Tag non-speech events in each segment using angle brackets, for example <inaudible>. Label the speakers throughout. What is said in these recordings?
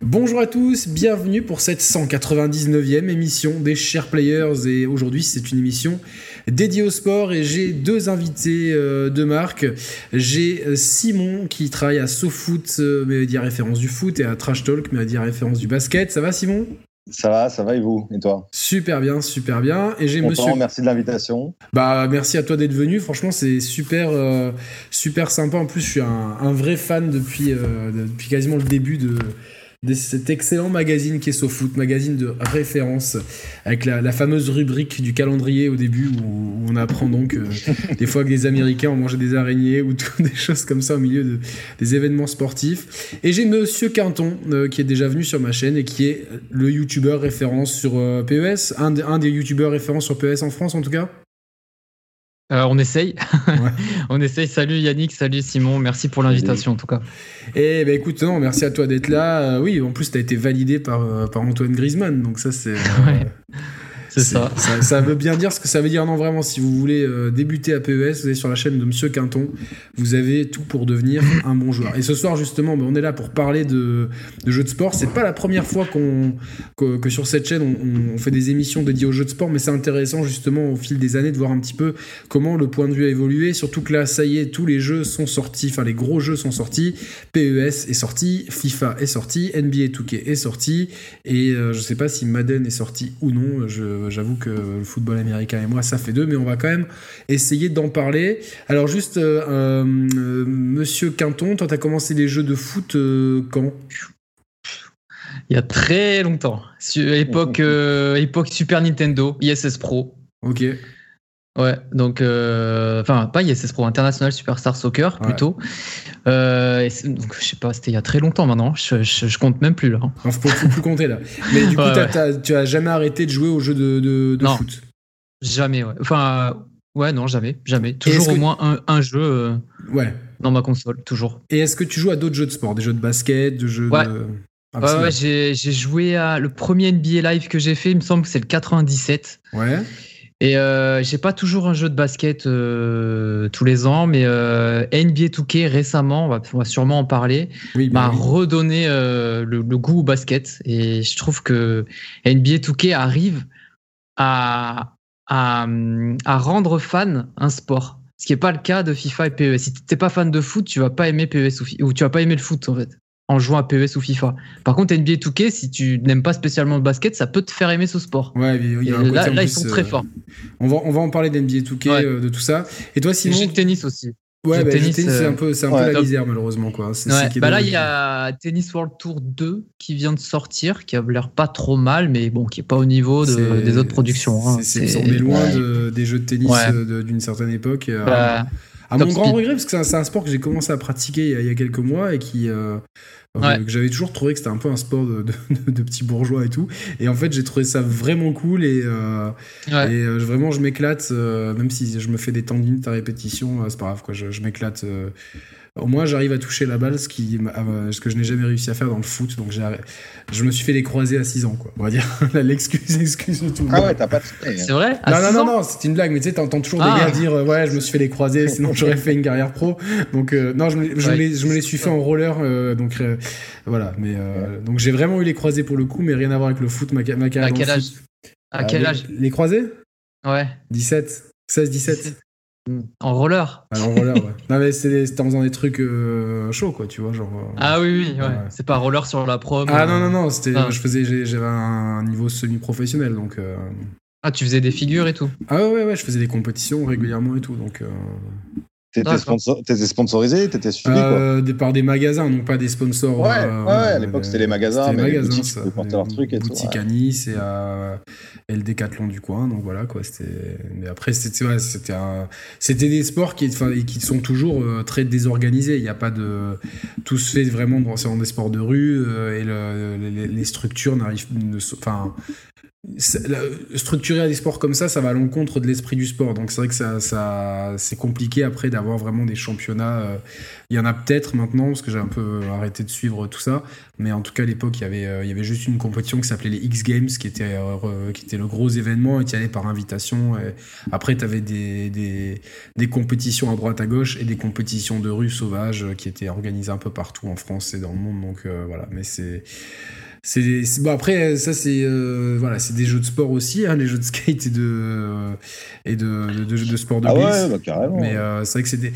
Speaker 1: Bonjour à tous, bienvenue pour cette 199e émission des Chers Players et aujourd'hui c'est une émission dédiée au sport et j'ai deux invités euh, de marque. J'ai euh, Simon qui travaille à SoFoot, euh, média référence du foot et à Trash Talk, média référence du basket. Ça va Simon?
Speaker 2: Ça va, ça va et vous? Et toi?
Speaker 1: Super bien, super bien. Et j'ai monsieur.
Speaker 2: Merci de l'invitation.
Speaker 1: Bah merci à toi d'être venu. Franchement, c'est super, super sympa. En plus, je suis un, vrai fan depuis, depuis quasiment le début de de cet excellent magazine qui est SoFoot, magazine de référence, avec la, fameuse rubrique du calendrier au début où, on apprend donc euh, <laughs> des fois que les Américains ont mangé des araignées ou <laughs> des choses comme ça au milieu des événements sportifs. Et j'ai Monsieur Quinton euh, qui est déjà venu sur ma chaîne et qui est le YouTuber référence sur euh, PES, un, un des YouTubeurs référence sur PES en France en tout cas.
Speaker 3: Euh, on essaye. <laughs> on essaye. Salut Yannick, salut Simon. Merci pour l'invitation en tout cas.
Speaker 1: Et eh ben écoute, non, merci à toi d'être là. Euh, oui, en plus, tu as été validé par, euh, par Antoine Griezmann. Donc ça, c'est. <laughs>
Speaker 3: C'est ça.
Speaker 1: ça. veut bien dire ce que ça veut dire. Non, vraiment, si vous voulez euh, débuter à PES, vous allez sur la chaîne de Monsieur Quinton. Vous avez tout pour devenir un bon joueur. Et ce soir, justement, ben, on est là pour parler de, jeux de sport. C'est pas la première fois qu'on que, sur cette chaîne, on, fait des émissions dédiées aux jeux de sport, mais c'est intéressant, justement, au fil des années, de voir un petit peu comment le point de vue a évolué. Surtout que là, ça y est, tous les jeux sont sortis. Enfin, les gros jeux sont sortis. PES est sorti, FIFA est sorti, NBA 2K est sorti. Et euh, je sais pas si Madden est sorti ou non. Je j'avoue que le football américain et moi, ça fait deux, mais on va quand même essayer d'en parler. Alors juste, euh, euh, Monsieur Quinton, toi, tu as commencé les jeux de foot euh, quand?
Speaker 3: Il y a très longtemps. Époque, époque Super Nintendo, ISS Pro.
Speaker 1: Ok.
Speaker 3: Ouais, donc, enfin, pas ISS Pro, International Superstar Soccer plutôt. donc, je sais pas, c'était il y a très longtemps maintenant, je, je, compte même plus là.
Speaker 1: Hein. faut, plus compter là. Mais du <laughs> coup, tu as jamais arrêté de jouer aux jeux de, de,
Speaker 3: non,
Speaker 1: foot?
Speaker 3: Jamais, ouais. Enfin, ouais, non, jamais, jamais. Toujours au moins un, un jeu ouais. dans ma console, toujours.
Speaker 1: Et est-ce que tu joues à d'autres jeux de sport? Des jeux de basket, de jeux
Speaker 3: ouais j'ai joué à. Le premier NBA Live que j'ai fait, il me semble que c'est le 97.
Speaker 1: Ouais.
Speaker 3: Et euh, j'ai pas toujours un jeu de basket euh, tous les ans, mais euh, NBA 2K récemment, on va, sûrement en parler, bah m'a redonné euh, le, goût au basket. Et je trouve que NBA 2K arrive à, à, à rendre fan un sport. Ce qui n'est pas le cas de FIFA et PES. Si t'es pas fan de foot, tu vas pas aimer PES ou, ou tu vas pas aimer le foot en fait en jouant à PES ou FIFA. Par contre, NBA 2K, si tu n'aimes pas spécialement le basket, ça peut te faire aimer ce sport.
Speaker 1: Ouais,
Speaker 3: là, là ils sont très euh, forts.
Speaker 1: On va, on va en parler d'NBA 2K, euh, de tout ça. Et toi, Simon?
Speaker 3: J'ai le tennis aussi.
Speaker 1: Ouais, bah, tennis, c'est un peu, un peu la misère, malheureusement. Quoi.
Speaker 3: bah là, il y a Tennis World Tour 2 qui vient de sortir, qui a l'air pas trop mal, mais bon, qui est pas au niveau de, des autres productions. Hein.
Speaker 1: C'est, on est loin de, des jeux de tennis euh, d'une certaine époque. Bah, à mon grand regret, parce que c'est un, sport que j'ai commencé à pratiquer il y a, quelques mois et qui, j'avais toujours trouvé que c'était un peu un sport de, de, petits bourgeois et tout. Et en fait, j'ai trouvé ça vraiment cool et, euh, et euh, vraiment, je m'éclate, euh, même si je me fais des tendines à répétition, c'est pas grave, quoi, je, je m'éclate au moins, j'arrive à toucher la balle, ce, qui, euh, ce que je n'ai jamais réussi à faire dans le foot. Donc, je me suis fait les croisés à 6 ans, quoi. On va dire <laughs> l'excuse, excuse
Speaker 2: tout. Ah ouais, t'as pas de
Speaker 3: C'est vrai?
Speaker 1: Non, non, non, non, c'est une blague. Mais tu sais, t'entends toujours des ah. gars dire Ouais, je me suis fait les croisés, <laughs> sinon j'aurais fait une carrière pro. Donc, euh, non, je me, je, me les, suis fait en roller. Euh, donc, voilà. Mais, donc, j'ai vraiment eu les croisés pour le coup, mais rien à voir avec le foot, ma, ma carrière.
Speaker 3: À quel âge? À quel âge?
Speaker 1: Les croisés?
Speaker 3: Ouais.
Speaker 1: 17. 16, 17.
Speaker 3: En roller
Speaker 1: ah, En roller, ouais. non, mais c'était en faisant des trucs euh, chauds, quoi, tu vois. Genre, euh,
Speaker 3: ah oui, oui, ouais. C'est pas roller sur la prom.
Speaker 1: Ah non, non, non, c'était, ah. je faisais, j'avais un niveau semi-professionnel, donc. Euh,
Speaker 3: ah, tu faisais des figures et tout
Speaker 1: Ah ouais, ouais, je faisais des compétitions régulièrement et tout, donc.
Speaker 2: T'étais sponsor... sponsorisé T'étais suivi euh,
Speaker 1: des, Par des magasins, donc pas des sponsors.
Speaker 2: Ouais, euh, ouais à l'époque c'était les magasins.
Speaker 1: Les magasins,
Speaker 2: boutiques, ça, porter leurs trucs et
Speaker 1: boutique tout. à Nice et, à, et le Décathlon du coin, donc voilà quoi. Mais après c'était ouais, c'était un... c'était des sports qui, qui sont toujours euh, très désorganisés. Il n'y a pas de tout se fait vraiment dans, des sports de rue euh, et le, les, les, structures n'arrivent, enfin structurer des sports comme ça, ça va à l'encontre de l'esprit du sport. Donc c'est vrai que ça, ça c'est compliqué après d'avoir vraiment des championnats. Euh, il y en a peut-être maintenant parce que j'ai un peu arrêté de suivre tout ça, mais en tout cas à l'époque il y avait euh, il y avait juste une compétition qui s'appelait les X Games qui était euh, le gros événement et qui allait par invitation. Après tu avais des, des, des compétitions à droite à gauche et des compétitions de rue sauvages qui étaient organisées un peu partout en France et dans le monde. Donc voilà, mais c'est c'est bon après ça c'est euh, voilà c'est des jeux de sport aussi hein, les jeux de skate et de euh, et de, de, de, sport de
Speaker 2: ah ouais, bah, carrément.
Speaker 1: mais euh, c'est vrai que c'est des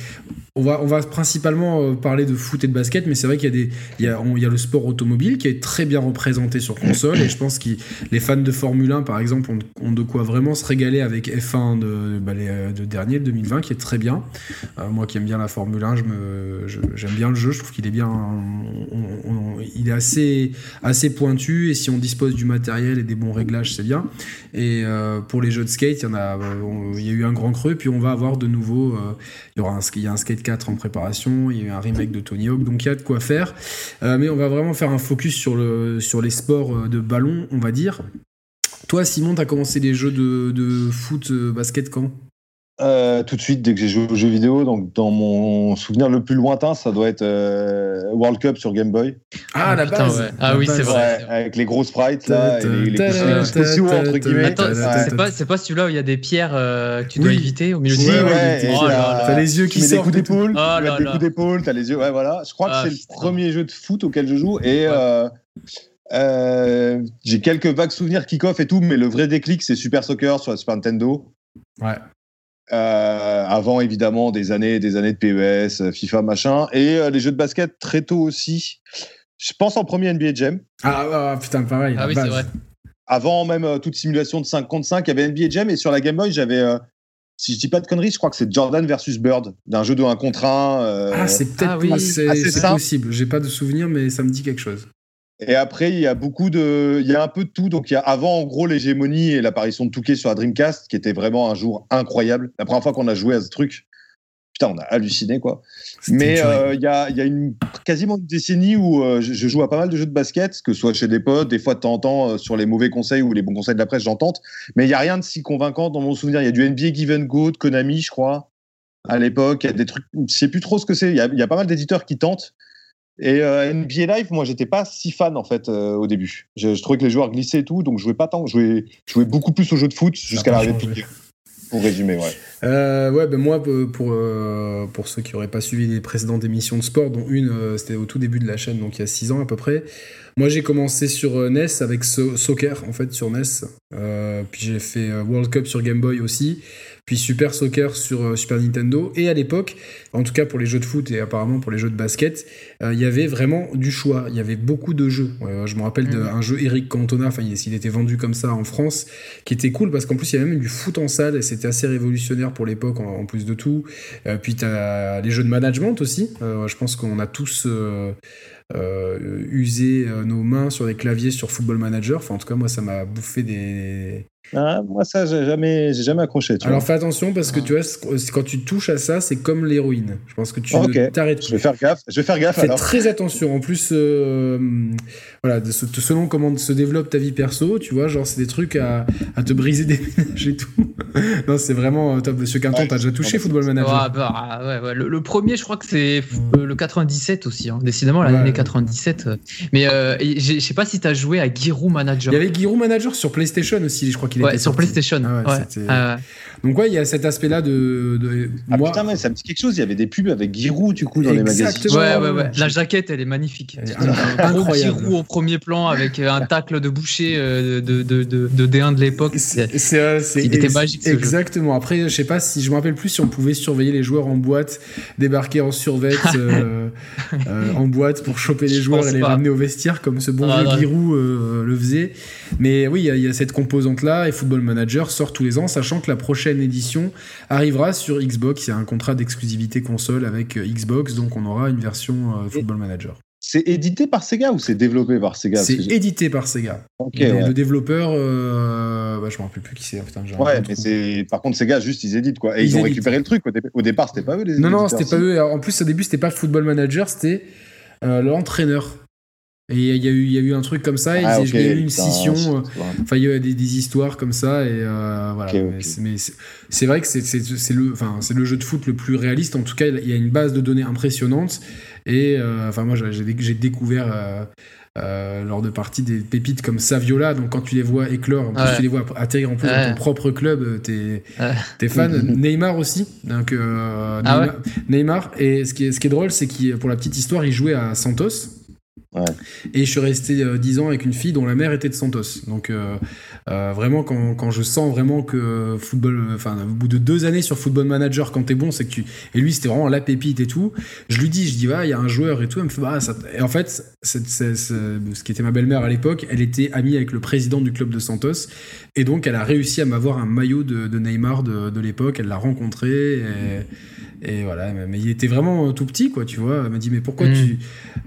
Speaker 1: on va on va principalement parler de foot et de basket mais c'est vrai qu'il y a des il y a, il y a le sport automobile qui est très bien représenté sur console et je pense que les fans de Formule 1 par exemple ont, de quoi vraiment se régaler avec F1 de, bah, de dernier le 2020 qui est très bien moi qui aime bien la Formule 1 je me j'aime bien le jeu je trouve qu'il est bien il est assez assez pointu et si on dispose du matériel et des bons réglages, c'est bien. Et euh, pour les jeux de skate, il y en a, euh, il y a eu un grand creux, puis on va avoir de nouveau, euh, il y aura un, a un Skate 4 en préparation, il y a un remake de Tony Hawk, donc il y a de quoi faire. mais on va vraiment faire un focus sur le, sur les sports de ballon, on va dire. Toi, Simon, tu as commencé les jeux de, de foot, basket quand?
Speaker 2: Euh, tout de suite, dès que j'ai joué aux jeux vidéo, donc dans mon souvenir le plus lointain, ça doit être euh, World Cup sur Game Boy.
Speaker 1: Ah, la base.
Speaker 3: Ah oui, c'est vrai.
Speaker 2: avec les gros sprites là, et les, les entre guillemets.
Speaker 3: Attends, c'est pas, celui-là où il y a des pierres euh, que tu dois éviter au milieu du
Speaker 2: ouais,
Speaker 1: oh T'as les yeux qui sortent.
Speaker 2: des coups d'épaule. Oh des coups d'épaule. T'as les yeux. Ouais, voilà. Je crois que ah, c'est le premier jeu de foot auquel je joue et. j'ai quelques vagues souvenirs kick-off et tout, mais le vrai déclic, c'est Super Soccer sur la Super Nintendo.
Speaker 1: Ouais.
Speaker 2: Euh, avant évidemment des années des années de PES, euh, FIFA, machin, et euh, les jeux de basket très tôt aussi. Je pense en premier NBA Jam.
Speaker 1: Ah, ah, ah putain, pareil.
Speaker 3: Ah oui, c'est vrai.
Speaker 2: Avant même toute simulation de 5 contre 5, il y avait NBA Jam et sur la Game Boy, j'avais si je dis pas de conneries, je crois que c'est Jordan versus Bird, d'un jeu de 1 contre 1.
Speaker 1: ah, c'est peut-être oui, c'est possible. J'ai pas de souvenir, mais ça me dit quelque chose.
Speaker 2: Et après, il y a beaucoup de, il y a un peu de tout. Donc, il y a avant, en gros, l'hégémonie et l'apparition de Touquet sur la Dreamcast, qui était vraiment un jour incroyable. La première fois qu'on a joué à ce truc, putain, on a halluciné, quoi. Mais euh, il y, a, y, a, une, quasiment une décennie où euh, je, joue à pas mal de jeux de basket, que ce soit chez des potes, des fois de temps en temps euh, sur les mauvais conseils ou les bons conseils de la presse, j'entends. Mais il y a rien de si convaincant dans mon souvenir. Il y a du NBA Give and Go de Konami, je crois, à l'époque. Il y a des trucs, je sais plus trop ce que c'est. Il y, y a, pas mal d'éditeurs qui tentent. Et euh, NBA Live, moi, j'étais pas si fan en fait euh, au début. Je, trouvais que les joueurs glissaient et tout, donc je jouais pas tant. Je jouais, je jouais beaucoup plus aux jeux de foot jusqu'à l'arrivée de Pour résumer, ouais.
Speaker 1: Euh, ouais, ben moi, pour, pour ceux qui n'auraient pas suivi les précédentes émissions de sport, dont une, c'était au tout début de la chaîne, donc il y a 6 ans à peu près. Moi, j'ai commencé sur NES avec Soccer, en fait, sur NES. puis j'ai fait World Cup sur Game Boy aussi puis Super Soccer sur euh, Super Nintendo. Et à l'époque, en tout cas pour les jeux de foot et apparemment pour les jeux de basket, euh, il y avait vraiment du choix. Il y avait beaucoup de jeux. je me rappelle d'un mhm. jeu Eric Cantona, enfin s'il était vendu comme ça en France, qui était cool parce qu'en plus il y avait même du foot en salle et c'était assez révolutionnaire pour l'époque en, plus de tout. Euh, puis tu as les jeux de management aussi. je pense qu'on a tous usé nos mains sur des claviers sur Football Manager. Enfin en tout cas moi ça m'a bouffé des
Speaker 2: ah, moi, ça, j'ai jamais, j'ai jamais accroché.
Speaker 1: Alors fais attention parce que tu vois, quand tu touches à ça, c'est comme l'héroïne. Je pense que tu t'arrêtes.
Speaker 2: Je vais faire gaffe. Je vais faire gaffe.
Speaker 1: Fais très attention. En plus, euh, voilà, de, selon comment se développe ta vie perso, tu vois, genre c'est des trucs à, à, te briser des <laughs> ménages et tout. non, c'est vraiment euh, top. Monsieur Quinton, t'as déjà touché Football Manager
Speaker 3: bah, ah, ouais, ouais, le, premier, je crois que c'est euh, le 97 aussi. Hein. Décidément, l'année 97. Mais je sais pas si t'as joué à Giroud Manager.
Speaker 1: Il y avait Giroud Manager sur PlayStation aussi. Je crois qu'il
Speaker 3: ouais, sur PlayStation. Ah
Speaker 1: ah Donc ouais, il y a cet aspect-là de, de
Speaker 2: ah, moi... putain, mais ça me dit quelque chose. Il y avait des pubs avec Giroud du coup dans les magazines.
Speaker 3: Ouais, ouais, ouais. La jaquette, elle est magnifique. Un gros Giroud au premier plan avec un tacle de boucher euh, de, de, de, de D1 de l'époque. C'est, il était magique.
Speaker 1: exactement. Après, je sais pas si je me rappelle plus si on pouvait surveiller les joueurs en boîte, débarquer en survette <laughs> euh, euh, en boîte pour choper les joueurs et les ramener au vestiaire comme ce bon vieux Giroud le faisait. Mais oui, il y, y, a cette composante là et Football Manager sort tous les ans, sachant que la prochaine édition arrivera sur Xbox. Il y a un contrat d'exclusivité console avec euh, Xbox, donc on aura une version euh, Football Manager.
Speaker 2: C'est édité par Sega ou c'est développé par Sega?
Speaker 1: C'est édité par Sega. Le développeur, euh, bah, je me rappelle plus qui c'est.
Speaker 2: ouais, mais c'est par contre Sega juste ils éditent quoi. Et ils, ont récupéré le truc. Au, départ, c'était pas eux les.
Speaker 1: Non non, c'était pas eux. En plus, au début, c'était pas Football Manager, c'était l'entraîneur Et il y, a eu, il y a eu un truc comme ça, ah, il y a eu une scission. Euh, enfin, il y a eu des, des, histoires comme ça, et euh, voilà. mais c'est vrai que c'est le, enfin, le jeu de foot le plus réaliste. En tout cas, il y a une base de données impressionnante. Et euh, enfin, moi, j'ai découvert. lors de parties des pépites comme Saviola. Donc quand tu les vois éclore, en plus tu les vois atterrir en plus dans ton propre club, t'es es fan. <laughs> Neymar aussi. Donc ah Neymar, Neymar, Et ce qui est, ce qui est drôle, c'est qu'il pour la petite histoire, il jouait à Santos. Et je suis resté euh, dix 10 ans avec une fille dont la mère était de Santos. Donc euh, euh, vraiment, quand, quand, je sens vraiment que football, enfin au bout de deux années sur Football Manager, quand t'es bon, c'est que tu. Et lui, c'était vraiment la pépite et tout. Je lui dis, je dis, va, il y a un joueur et tout. Elle me fait, bah, ça... Et en fait, ce qui était ma belle-mère à l'époque, elle était amie avec le président du club de Santos. Et donc, elle a réussi à m'avoir un maillot de, de Neymar de, de l'époque. Elle l'a rencontré. Et, et voilà, mais il était vraiment tout petit, quoi, tu vois. Elle m'a dit, mais pourquoi mm. tu.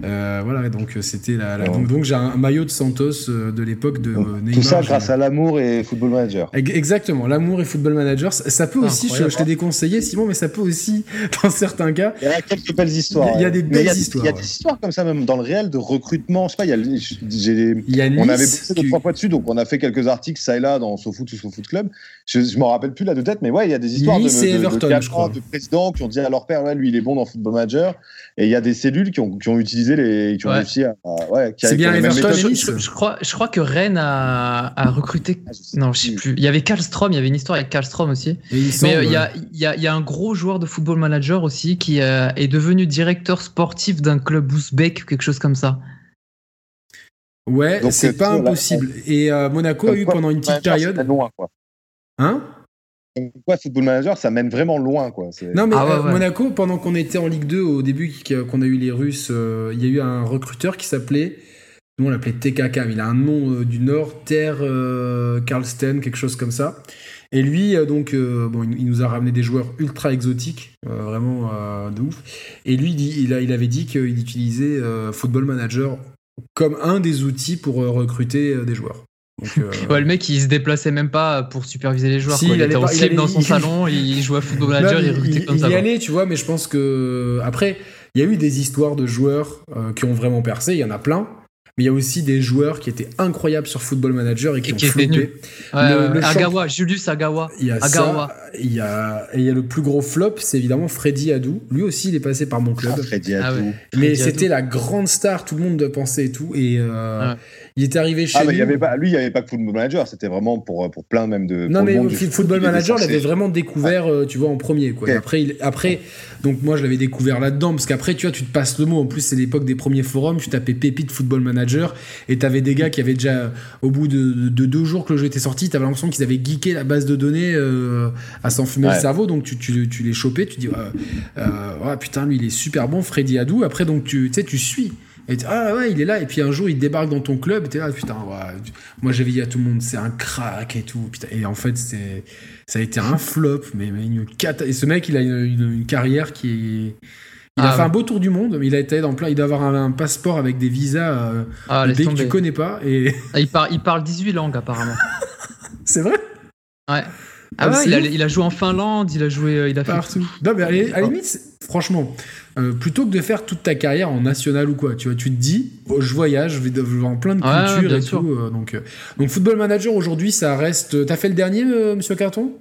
Speaker 1: Euh, voilà, donc c'était la. Donc, j'ai un maillot de Santos euh, de l'époque de Neymar.
Speaker 2: Tout ça grâce à l'amour et Football Manager.
Speaker 1: Exactement, l'amour et Football Manager. Ça peut aussi, je, t'ai déconseillé, Simon, mais ça peut aussi, <laughs> dans certains cas.
Speaker 2: Il y a quelques belles histoires.
Speaker 1: Il y a des belles histoires.
Speaker 2: Il y a des histoires comme ça, même dans le réel, de recrutement. Je sais pas, il y a. Il y a on avait bossé deux, trois fois dessus, donc on a fait quelques articles ça et là dans SoFoot ou SoFoot Club. Je, je m'en rappelle plus là de tête, mais ouais, il y a des histoires de, de, de présidents qui ont dit à leur père, ouais, lui, il est bon dans Football Manager. Et il y a des cellules qui ont, qui ont utilisé les. qui ont réussi à.
Speaker 3: ouais, c'est bien Everton. Je, je, crois, je crois que Rennes a, a recruté. Ah, non, je sais plus. Il y avait Karlstrom, il y avait une histoire avec Karlstrom aussi. Mais euh, il y, a, il, y a, il y, a, un gros joueur de Football Manager aussi qui euh, est devenu directeur sportif d'un club ouzbek ou quelque chose comme ça.
Speaker 1: Ouais, c'est euh, pas impossible. Et Monaco a eu pendant une petite période.
Speaker 2: Loin, quoi.
Speaker 1: Hein?
Speaker 2: Quoi, Football Manager, ça mène vraiment loin. Quoi.
Speaker 1: Non, mais ah, euh, Monaco, pendant qu'on était en Ligue 2, au début, qu'on a eu les Russes, euh, il y a eu un recruteur qui s'appelait, nous on l'appelait TKK, mais il a un nom euh, du Nord, Terre Carlsten, quelque chose comme ça. Et lui, donc, bon, il, nous a ramené des joueurs ultra exotiques, vraiment de ouf. Et lui, il, il avait dit qu'il utilisait Football Manager comme un des outils pour recruter des joueurs. <laughs>
Speaker 3: Euh, ouais, le mec il se déplaçait même pas pour superviser les joueurs. Il, était en slip dans son salon, il jouait à Football Manager, il, recrutait comme ça.
Speaker 1: Il y allait, tu vois, mais je pense que après, il y a eu des histoires de joueurs euh, qui ont vraiment percé, il y en a plein. Mais il y a aussi des joueurs qui étaient incroyables sur Football Manager et qui, ont qui floppé.
Speaker 3: Agawa, Julius Agawa.
Speaker 1: Il y a Ça, il y a, et il y a le plus gros flop, c'est évidemment Freddy Adou. Lui aussi, il est passé par mon club.
Speaker 2: Ah, Freddy Adou.
Speaker 1: Mais c'était la grande star, tout le monde pensait et tout. Et euh, il est arrivé chez
Speaker 2: ah,
Speaker 1: nous.
Speaker 2: il y avait pas, lui, il n'y avait pas que Football Manager, c'était vraiment pour, pour plein même de.
Speaker 1: Non, mais Football Manager, l'avait vraiment découvert, euh, tu vois, en premier. Quoi. après, il, après, donc moi, je l'avais découvert là-dedans, parce qu'après, tu vois, tu te passes le mot. En plus, c'est l'époque des premiers forums, tu tapais Pépite Football Manager, et tu avais des gars qui avaient déjà, au bout de, deux jours que le jeu était sorti, tu avais l'impression qu'ils avaient geeké la base de données euh, à s'en fumer le cerveau, donc tu, tu, tu les chopais, tu dis, euh, putain, lui, il est super bon, Freddy Adou. Après, donc, tu sais, tu suis. Et ah ouais, il est là. Et puis un jour, il débarque dans ton club. Et t'es là, putain, moi j'avais dit à tout le monde, c'est un crack et tout. Putain. Et en fait, c'est, ça a été un flop. Mais, mais une Et ce mec, il a une, carrière qui est. Il a ah fait un beau tour du monde, mais il a été dans plein. Il doit avoir un, passeport avec des visas euh, ah, que tu connais pas. Et... <laughs>
Speaker 3: Ah, il, parle, il parle 18 langues apparemment. <laughs>
Speaker 1: c'est vrai?
Speaker 3: Ouais. Ah, ouais, il a, joué en Finlande, il a joué, euh, il a
Speaker 1: partout. non, mais à la limite, franchement, euh, plutôt que de faire toute ta carrière en national ou quoi, tu vois, tu te dis, oh, je voyage, je vais, en plein de cultures et tout. Euh, donc, euh, donc, Football Manager aujourd'hui, ça reste. T'as fait le dernier, Monsieur Carton?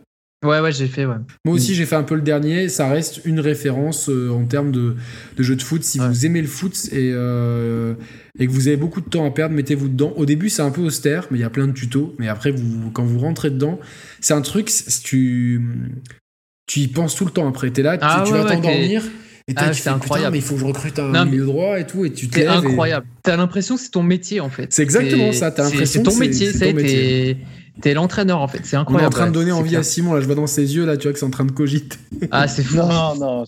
Speaker 3: Ouais, ouais, j'ai fait, ouais.
Speaker 1: Moi aussi, j'ai fait un peu le dernier. Ça reste une référence en termes de, de jeu de foot. Si vous aimez le foot et, et que vous avez beaucoup de temps à perdre, mettez-vous dedans. Au début, c'est un peu austère, mais il y a plein de tutos. Mais après, vous, quand vous rentrez dedans, c'est un truc, tu, tu y penses tout le temps après. T'es là, tu, ah vas t'endormir. Et ah, c'est incroyable. mais il faut que je recrute un milieu droit et tout, et tu
Speaker 3: C'est incroyable. T'as l'impression que c'est ton métier en fait.
Speaker 1: C'est exactement ça. T'as l'impression.
Speaker 3: C'est ton métier. C'est T'es l'entraîneur en fait, c'est incroyable.
Speaker 1: On est en train de donner envie à Simon, là je vois dans ses yeux, là tu vois que c'est en train de cogiter.
Speaker 3: Ah c'est fou.
Speaker 2: Non, non,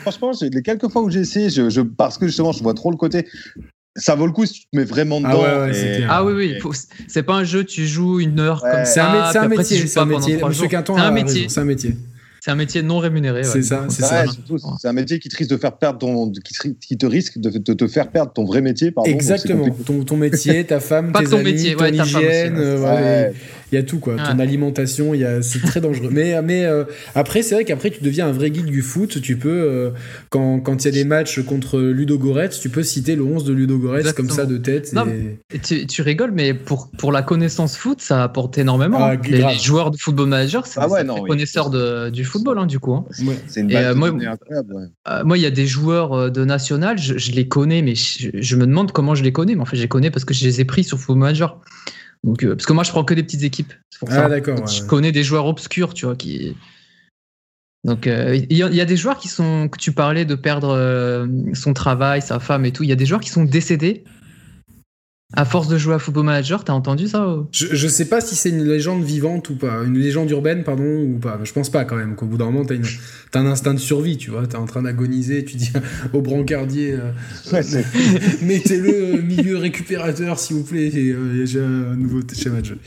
Speaker 2: franchement, les quelques fois où j'ai essayé, je, parce que justement je vois trop le côté, ça vaut le coup si tu te mets vraiment ah dedans.
Speaker 3: Ah, ouais, ah oui, oui, c'est pas un jeu, tu joues une heure comme ça.
Speaker 1: C'est un, métier, c'est un métier. Monsieur Quinton, c'est un métier. C'est un métier.
Speaker 3: Non rémunéré.
Speaker 1: C'est ça, c'est ça.
Speaker 2: C'est un métier qui te risque de faire perdre ton, qui te risque de, te faire perdre ton vrai métier.
Speaker 1: Exactement. Ton, ton, métier, ta femme, <laughs> tes ton amis, métier, ton hygiène. Euh, il y a tout quoi. Ton alimentation, il y a, c'est très dangereux. mais mais euh, après, c'est vrai qu'après tu deviens un vrai geek du foot. Tu peux euh, quand quand il y a des matchs contre Ludo Goretz, tu peux citer le 11 de Ludo Goretz comme ça de tête.
Speaker 3: tu, tu, rigoles, mais pour pour la connaissance foot, ça apporte énormément. Ah, les, joueurs de football manager, c'est ah des connaisseurs de, du football hein, du coup. Hein.
Speaker 2: C'est une euh,
Speaker 3: moi, moi, il y a des joueurs de national, je, je les connais, mais je, je, me demande comment je les connais. Mais en fait, je les connais parce que je les ai pris sur Football Manager. Donc, euh, parce que moi, je prends que des petites équipes.
Speaker 1: ah, d'accord.
Speaker 3: Je connais des joueurs obscurs, tu vois, qui. Donc, euh, il y, a des joueurs qui sont. Que tu parlais de perdre euh, son travail, sa femme et tout. Il y a des joueurs qui sont décédés à force de jouer à Football Manager, t'as entendu ça
Speaker 1: je, je sais pas si c'est une légende vivante ou pas, une légende urbaine, pardon, ou pas. Je pense pas quand même qu'au bout d'un moment, t'as, as un instinct de survie, tu vois. T'es en train d'agoniser, tu dis <laughs> au brancardier, euh, <laughs> <laughs> mettez-le euh, milieu récupérateur, s'il vous plaît, euh, j'ai un nouveau schéma de jeu.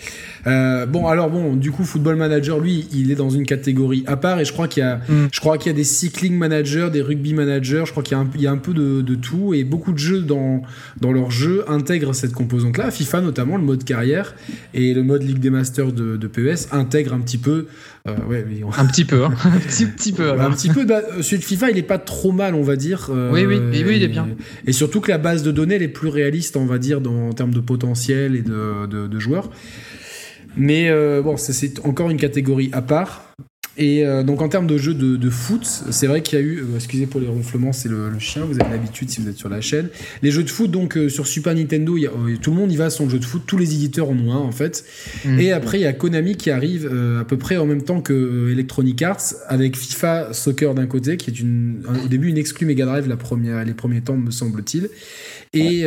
Speaker 1: Euh, bon, alors bon, du coup, Football Manager, lui, il est dans une catégorie à part, et je crois qu'il y a, mm. je crois qu'il y a des cycling managers, des rugby managers, je crois qu'il y a un, il y a un peu de, de, tout, et beaucoup de jeux dans, dans leur jeu intègrent cette composante-là. FIFA, notamment, le mode carrière et le mode Ligue des Masters de, de PES intègrent un petit peu.
Speaker 3: Euh, ouais, Un petit peu, hein. <laughs> un petit, petit peu.
Speaker 1: un petit peu. Bah, celui de FIFA, il est pas trop mal, on va dire.
Speaker 3: Euh, oui, oui, oui, il est bien.
Speaker 1: Et surtout que la base de données, elle est plus réaliste, on va dire, dans, en termes de potentiel et de, de, de joueurs. Mais euh, bon, c'est encore une catégorie à part. Et euh, donc en termes de jeux de, foot, c'est vrai qu'il y a eu, euh, excusez pour les ronflements, c'est le, chien, vous avez l'habitude si vous êtes sur la chaîne. Les jeux de foot, donc sur Super Nintendo, tout le monde y va à son jeu de foot, tous les éditeurs en ont un en fait. Mm. Et après, il y a Konami qui arrive à peu près en même temps que Electronic Arts avec FIFA Soccer d'un côté, qui est une, au début une exclue Mega Drive la première, les premiers temps, me semble-t-il. Et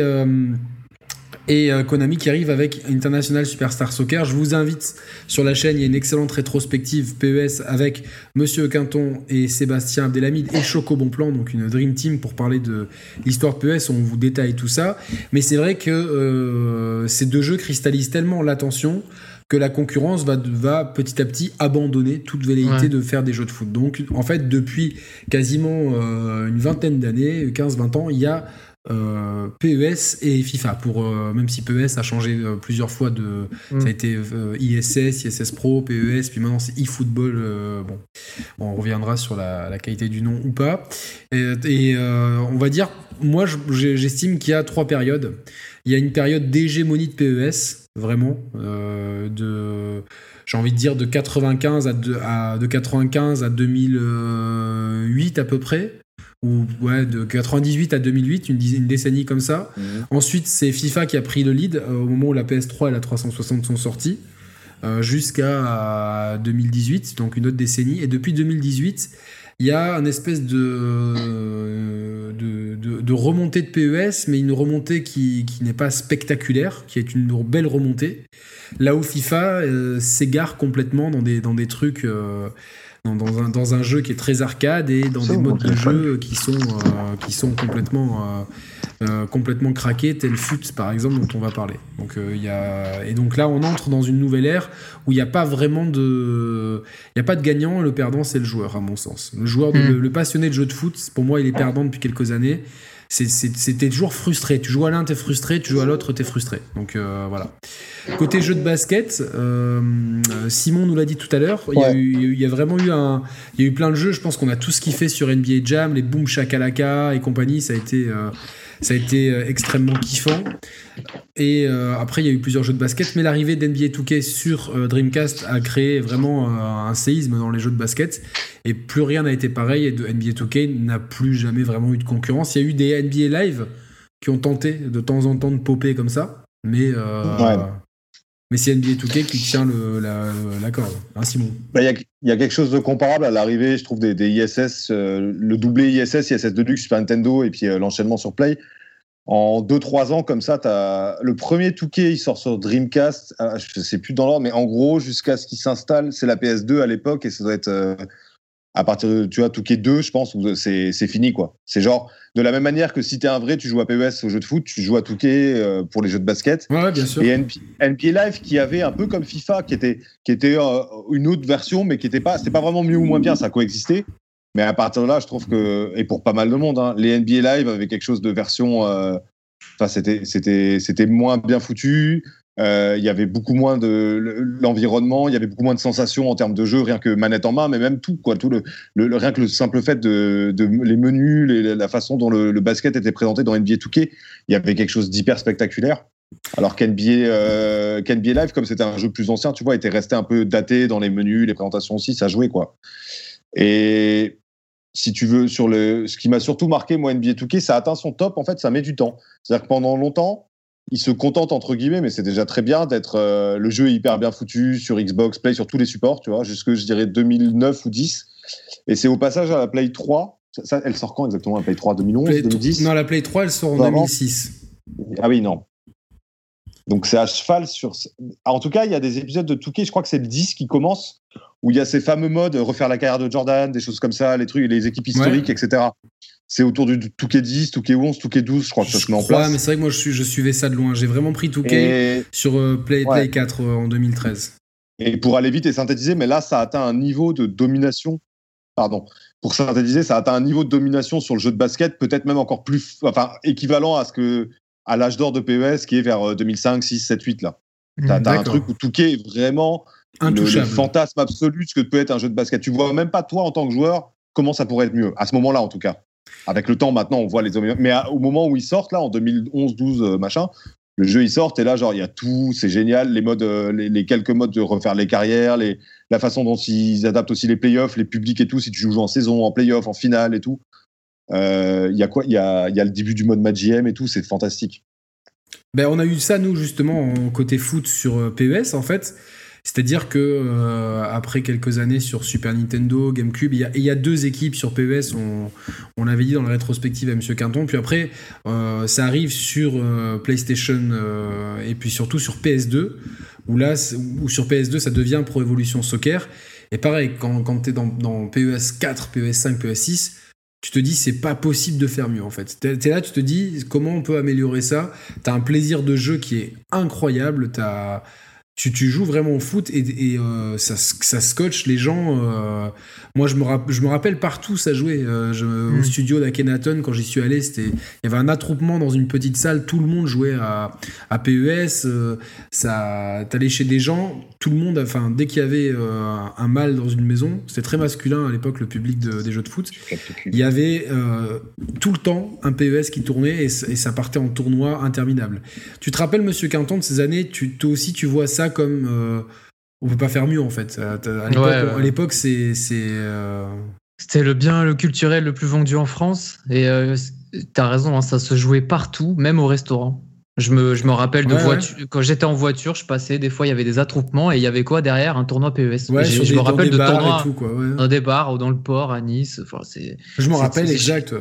Speaker 1: et euh, Konami qui arrive avec International Superstar Soccer. Je vous invite sur la chaîne, il y a une excellente rétrospective PES avec Monsieur Quinton et Sébastien Abdelhamid et Choco Bonplan, donc une Dream Team pour parler de l'histoire PES, on vous détaille tout ça. Mais c'est vrai que euh, ces deux jeux cristallisent tellement l'attention que la concurrence va, va petit à petit abandonner toute velléité de faire des jeux de foot. Donc en fait, depuis quasiment euh, une vingtaine d'années, 15-20 ans, il y a euh, PES et FIFA. Pour euh, même si PES a changé euh, plusieurs fois de mm. ça a été ISS ISS Pro PES puis maintenant c'est eFootball bon. On reviendra sur la, qualité du nom ou pas. Et, on va dire moi j'estime qu'il y a trois périodes. Il y a une période d'hégémonie de PES vraiment de j'ai envie de dire de 95 à, à de 95 à 2008 à peu près ou ouais, de 98 à 2008, une, une décennie comme ça. Mhm. Ensuite, c'est FIFA qui a pris le lead euh, au moment où la PS3 et la 360 sont sorties, euh, jusqu'à 2018, donc une autre décennie. Et depuis 2018, il y a une espèce de, de, de, remontée de PES, mais une remontée qui, qui n'est pas spectaculaire, qui est une belle remontée. Là où FIFA euh, s'égare complètement dans des, dans des trucs dans, un, dans, un, jeu qui est très arcade et dans des modes de jeu qui sont, euh, qui sont complètement, euh, euh, complètement craqués, tel FUT par exemple, dont on va parler. Donc, il y a... Et donc là, on entre dans une nouvelle ère où il n'y a pas vraiment de. Il n'y a pas de gagnant, le perdant, c'est le joueur, à mon sens. Le joueur, hmm. le, le, passionné de jeu de foot, pour moi, il est perdant depuis quelques années c'était toujours frustré. Tu joues à l'un, t'es frustré, tu joues à l'autre, t'es frustré. Donc euh, voilà. Côté jeu de basket, euh, Simon nous l'a dit tout à l'heure, il, y a vraiment eu un, il y a eu plein de jeux. Je pense qu'on a tout fait sur NBA Jam, les Boom Shakalaka et compagnie. Ça a été euh, ça a été euh, extrêmement kiffant. Et euh, après, il y a eu plusieurs jeux de basket, mais l'arrivée d'NBA 2K sur euh, Dreamcast a créé vraiment un séisme dans les jeux de basket. Et plus rien n'a été pareil. Et de NBA 2K n'a plus jamais vraiment eu de concurrence. Il y a eu des NBA Live qui ont tenté de temps en temps de popper comme ça. Mais, mais c'est NBA 2K qui tient le, la, corde. Hein, Simon?
Speaker 2: Bah, Il y, a quelque chose de comparable à l'arrivée, je trouve, des, ISS, le doublé ISS, ISS de luxe Super Nintendo et puis l'enchaînement sur Play. En 2-3 ans comme ça, le premier Touquet, il sort sur Dreamcast, ah, je sais plus dans l'ordre, mais en gros, jusqu'à ce qu'il s'installe, c'est la PS2 à l'époque et ça doit être euh, à partir de, tu vois, Touquet 2, je pense, c'est, c'est fini, quoi. C'est genre, de la même manière que si t'es un vrai, tu joues à PES au jeu de foot, tu joues à Touquet euh, pour les jeux de basket.
Speaker 1: Ouais, bien sûr.
Speaker 2: Et NBA Live qui avait un peu comme FIFA, qui était, qui était euh, une autre version, mais qui était pas, c'était pas vraiment mieux ou moins bien, ça coexistait. Mais à partir de là, je trouve que, et pour pas mal de monde, hein, les NBA Live avaient quelque chose de version. Euh, enfin, c'était, c'était, c'était moins bien foutu. Il y avait beaucoup moins de l'environnement, il y avait beaucoup moins de sensations en termes de jeu, rien que manette en main, mais même tout, quoi, tout le, rien que le simple fait de, de les menus, la façon dont le, basket était présenté dans NBA 2K, il y avait quelque chose d'hyper spectaculaire. Alors qu'NBA euh, Live, comme c'était un jeu plus ancien, tu vois, était resté un peu daté dans les menus, les présentations aussi, ça jouait quoi. Et si tu veux, sur le, ce qui m'a surtout marqué, moi, NBA 2K, ça atteint son top, en fait, ça met du temps. C'est-à-dire que pendant longtemps, il se contente, entre guillemets, mais c'est déjà très bien d'être. Euh, le jeu est hyper bien foutu sur Xbox, Play, sur tous les supports, tu vois, jusque, je dirais, 2009 ou 10. Et c'est au passage à la Play 3. Ça, elle sort quand exactement, la Play 3 2011, 2010
Speaker 1: Non, la Play 3, elle sort en 2006.
Speaker 2: Ah oui, non. Donc c'est à cheval sur. en tout cas, il y a des épisodes de Touquet, je crois que c'est le 10 qui commence, où il y a ces fameux modes, refaire la carrière de Jordan, des choses comme ça, les trucs, les équipes historiques, etc. C'est autour du Touquet 10, Touquet 11, Touquet 12, je crois que ça se met en place.
Speaker 1: mais c'est vrai que moi je, je, suivais ça de loin. J'ai vraiment pris Touquet sur euh, Play, Play 4 euh, en 2013.
Speaker 2: Et pour aller vite et synthétiser, mais là ça atteint un niveau de domination. Pardon. Pour synthétiser, ça atteint un niveau de domination sur le jeu de basket, peut-être même encore plus, enfin équivalent à ce que à l'âge d'or de PES qui est vers 2005, 6, 7, 8 là. Mmh, t'as as un truc où Touquet est vraiment le, fantasme absolu de ce que peut être un jeu de basket. Tu vois même pas toi en tant que joueur comment ça pourrait être mieux à ce moment-là en tout cas. Avec le temps maintenant on voit les mais au moment où ils sortent là en 2011, 12 euh, machin, le jeu il sort et là genre il y a tout, c'est génial, les modes, euh, les, quelques modes de refaire les carrières, les, la façon dont ils adaptent aussi les playoffs, les publics et tout, si tu joues en saison, en playoff, en finale et tout. Euh, il y a quoi Il y a, le début du mode match et tout, c'est fantastique.
Speaker 1: Ben, on a eu ça, nous, justement, en côté foot sur euh, PES, en fait. C'est-à-dire que euh, après quelques années sur Super Nintendo, GameCube, il y, a deux équipes sur PES. On, l'avait dit dans la rétrospective à Monsieur Quinton. Puis après, ça arrive sur PlayStation et puis surtout sur PS2, où là, sur PS2, ça devient Pro Evolution Soccer. Et pareil, quand, quand tu es dans, dans PES 4, PES 5, PES 6, tu te dis c'est pas possible de faire mieux en fait. Tu es là, tu te dis comment on peut améliorer ça? Tu as un plaisir de jeu qui est incroyable. As, tu, tu, joues vraiment au foot et, euh, ça, ça scotche les gens. Euh, moi, je me, je me rappelle partout ça jouait. Euh, Au hmm. studio d'Akenaton, quand j'y suis allé, il y avait un attroupement dans une petite salle. Tout le monde jouait à, à PES. Ça, t'allais chez des gens. Tout le monde, enfin, dès qu'il y avait euh, un mâle dans une maison, c'était très masculin à l'époque, le public des jeux de foot. Il y avait tout le temps un PES qui tournait et, et, ça partait en tournoi interminable. Tu te rappelles, monsieur Quinton, de ces années, tu, toi aussi, tu vois ça comme on peut pas faire mieux en fait. À l'époque, c'est. Euh,
Speaker 3: C'était le bien le culturel le plus vendu en France. Et euh, tu as raison, hein, ça se jouait partout, même au restaurant. Je me, je me rappelle de voiture. Quand j'étais en voiture, je passais, des fois, il y avait des attroupements et il y avait quoi derrière? Un tournoi PES. je, me rappelle de tournois dans des bars ou dans le port à Nice. Enfin,
Speaker 1: je me rappelle exact.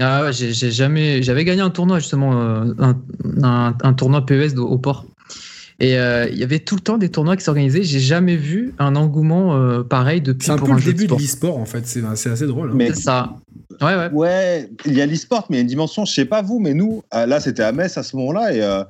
Speaker 3: Ah ouais, j'ai jamais. J'avais gagné un tournoi justement, euh, un, un, un tournoi PES au port. Et euh, il y avait tout le temps des tournois qui s'organisaient. J'ai jamais vu un engouement euh, pareil depuis.
Speaker 1: C'est un peu le début de l'e-sport en fait. C'est assez drôle. Hein.
Speaker 3: Mais c'est ça. Ouais, ouais.
Speaker 2: Ouais, il y a l'e-sport, mais il y a une dimension. Je sais pas vous, mais nous, euh, là, c'était à Metz à ce moment-là et.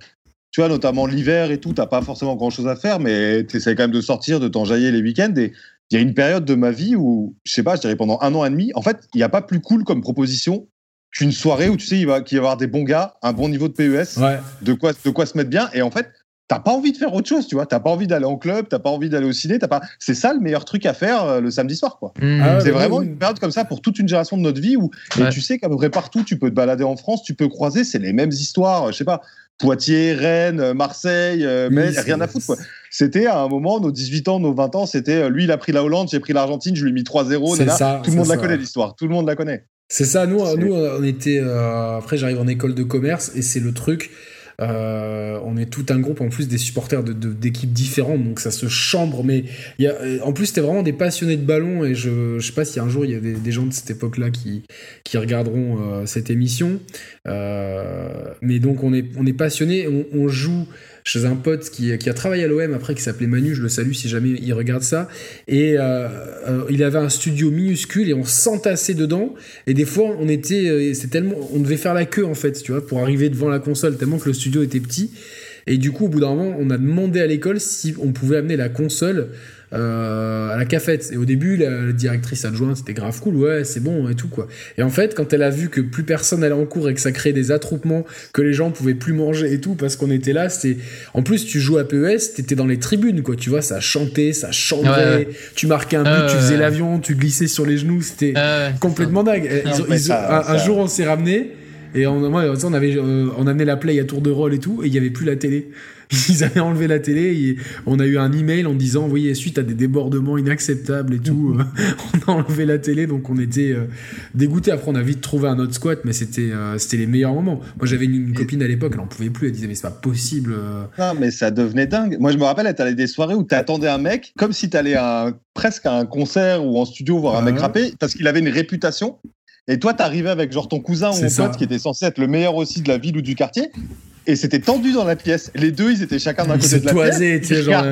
Speaker 2: tu vois, notamment l'hiver et tout, t'as pas forcément grand chose à faire, mais tu essaies quand même de sortir, de t'enjailler les week-ends. Et il y a une période de ma vie où, je sais pas, je dirais pendant un an et demi, en fait, il n'y a pas plus cool comme proposition qu'une soirée où tu sais, qu'il va y avoir des bons gars, un bon niveau de PES, de, quoi, de quoi se mettre bien. Et en fait, t'as pas envie de faire autre chose, tu vois. T'as pas envie d'aller en club, t'as pas envie d'aller au ciné, t'as pas. C'est ça le meilleur truc à faire euh, le samedi soir, quoi. Mmh. Ah c'est vraiment une période comme ça pour toute une génération de notre vie où et tu sais qu'à peu près partout, tu peux te balader en France, tu peux croiser, c'est les mêmes histoires. Je sais pas. Poitiers, Rennes, Marseille, euh, mais rien à foutre. Quoi. C'était à un moment, nos 18 ans, nos 20 ans, c'était euh, lui, il a pris la Hollande, j'ai pris l'Argentine, je lui ai mis 3-0. tout le monde la connaît, l'histoire. Tout le monde la connaît.
Speaker 1: C'est ça, nous, nous on était. après, j'arrive en école de commerce et c'est le truc. Euh, on est tout un groupe en plus des supporters d'équipes différentes, donc ça se chambre. Mais y a, en plus, c'était vraiment des passionnés de ballon. Et je, je sais pas si un jour il y a des, gens de cette époque-là qui, qui regarderont euh, cette émission. Euh, mais donc on est, on est passionnés, on, on joue chez un pote qui, a travaillé à l'OM après, qui s'appelait Manu, je le salue si jamais il regarde ça. Et euh, euh, il avait un studio minuscule et on s'entassait dedans. Et des fois, on était, euh, c'est tellement, on devait faire la queue en fait, tu vois, pour arriver devant la console, tellement que le studio était petit. Et du coup, au bout d'un moment, on a demandé à l'école si on pouvait amener la console euh, à la cafette. Et au début, la, directrice adjointe, c'était grave cool, ouais, c'est bon et tout, quoi. Et en fait, quand elle a vu que plus personne allait en cours et que ça créait des attroupements, que les gens pouvaient plus manger et tout, parce qu'on était là, c'était. En plus, tu joues à PES, t'étais dans les tribunes, quoi. Tu vois, ça chantait, ça chantait, tu marquais un but, tu faisais l'avion, tu glissais sur les genoux, c'était complètement dingue. un, jour, on s'est ramené. Et on, on avait, euh, on amenait la play à tour de rôle et tout, et il n'y avait plus la télé. <laughs> ils avaient enlevé la télé et on a eu un email en disant voyez suite à des débordements inacceptables et tout euh, <laughs> on a enlevé la télé donc on était euh, dégoûté après on a vite trouvé un autre squat mais c'était euh, c'était les meilleurs moments. Moi j'avais une, copine à l'époque elle en pouvait plus. Elle disait mais c'est pas possible
Speaker 2: non mais ça devenait dingue. Moi je me rappelle elle allait des soirées où t'attendais un mec comme si t'allais à presque à un concert ou en studio voir un mec rapper parce qu'il avait une réputation et toi, t'arrivais avec genre ton cousin ou ton pote qui était censé être le meilleur aussi de la ville ou du quartier et c'était tendu dans la pièce. Les deux, ils étaient chacun d'un côté de la toisé, pièce. Genre...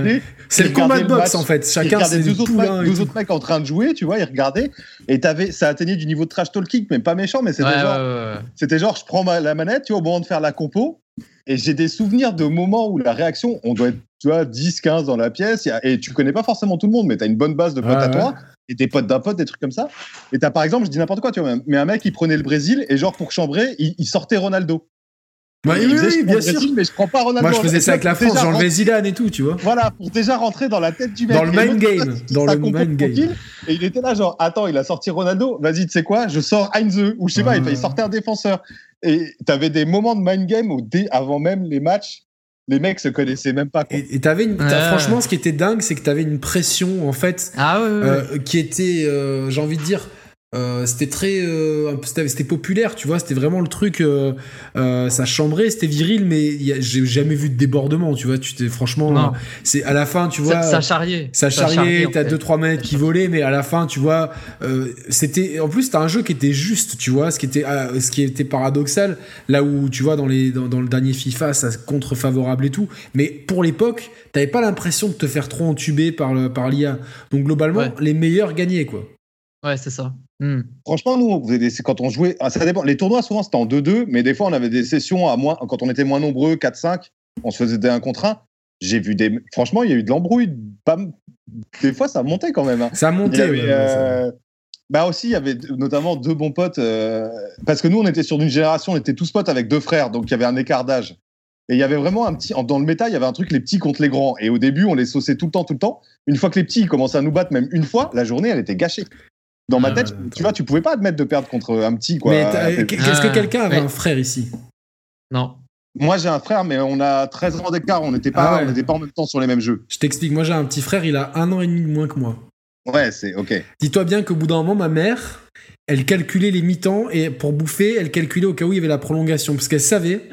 Speaker 1: C'est le combat de boxe en fait. Chacun
Speaker 2: c'est deux, autres mecs, deux autres mecs en train de jouer, tu vois, ils regardaient et avais, ça atteignait du niveau de trash talking, mais pas méchant, mais c'était genre, c'était genre, je prends la manette, tu vois, au moment de faire la compo, et j'ai des souvenirs de moments où la réaction, on doit être, tu vois, 10, 15 dans la pièce, et tu connais pas forcément tout le monde, mais tu as une bonne base de potes à toi, et des potes d'un pote, des trucs comme ça. Et t'as par exemple, je dis n'importe quoi, tu vois, mais un mec, il prenait le Brésil, et genre pour chambrer, il sortait Ronaldo.
Speaker 1: Bah, oui, oui, bien sûr.
Speaker 2: mais je prends pas Ronaldo.
Speaker 1: Moi, je faisais ça avec la France, j'enlevais Zidane et tout, tu vois.
Speaker 2: Voilà, pour déjà rentrer dans la tête du mec.
Speaker 1: Dans le mind game. Dans le mind game.
Speaker 2: Et il était là, genre, attends, il a sorti Ronaldo, vas-y, tu sais quoi, je sors Heinze, ou je sais pas, il sortait un défenseur. Et t'avais des moments de mind game où, avant même les matchs, les mecs se connaissaient même pas. Quoi.
Speaker 1: Et t'avais une, franchement, ce qui était dingue, c'est que t'avais une pression, en fait,
Speaker 3: ah, ouais,
Speaker 1: euh, qui était, euh, j'ai envie de dire, euh, c'était très euh, c'était populaire tu vois c'était vraiment le truc euh, ça chambrait c'était viril mais j'ai jamais vu de débordement tu vois tu t'es franchement c'est à la fin tu vois
Speaker 3: ça, charriait.
Speaker 1: ça charriait t'as deux trois mètres qui volaient mais à la fin tu vois c'était en plus c'était un jeu qui était juste tu vois ce qui était ce qui était paradoxal là où tu vois dans les dans, le dernier FIFA ça contre favorable et tout mais pour l'époque t'avais pas l'impression de te faire trop entuber par par l'IA donc globalement les meilleurs gagnaient quoi.
Speaker 3: Ouais, c'est ça.
Speaker 2: Hmm. Franchement, nous, quand on jouait, ah, ça dépend. Les tournois, souvent, c'était en 2-2, mais des fois, on avait des sessions à moins, quand on était moins nombreux, 4-5, on se faisait des 1 contre 1. J'ai vu des. Franchement, il y a eu de l'embrouille. Des fois, ça montait quand même. Hein.
Speaker 1: Ça montait,
Speaker 2: euh, Bah aussi, il y avait notamment deux bons potes. Euh, parce que nous, on était sur une génération, on était tous potes avec deux frères, donc il y avait un écart d'âge. Et il y avait vraiment un petit. Dans le méta, il y avait un truc, les petits contre les grands. Et au début, on les sauçait tout le temps, tout le temps. Une fois que les petits commençaient à nous battre, même une fois, la journée, elle était gâchée. Dans ma tête, tu vois, tu pouvais pas admettre de perdre contre un petit. Quoi.
Speaker 1: Mais est-ce que ah, quelqu'un avait un frère ici?
Speaker 3: Non.
Speaker 2: Moi, j'ai un frère, mais on a 13 ans d'écart. On n'était pas, ah pas en même temps sur les mêmes jeux.
Speaker 1: Je t'explique. Moi, j'ai un petit frère. Il a un an et demi moins que moi.
Speaker 2: Ouais, c'est ok.
Speaker 1: Dis-toi bien qu'au bout d'un moment, ma mère, elle calculait les mi-temps et pour bouffer, elle calculait au cas où il y avait la prolongation parce qu'elle savait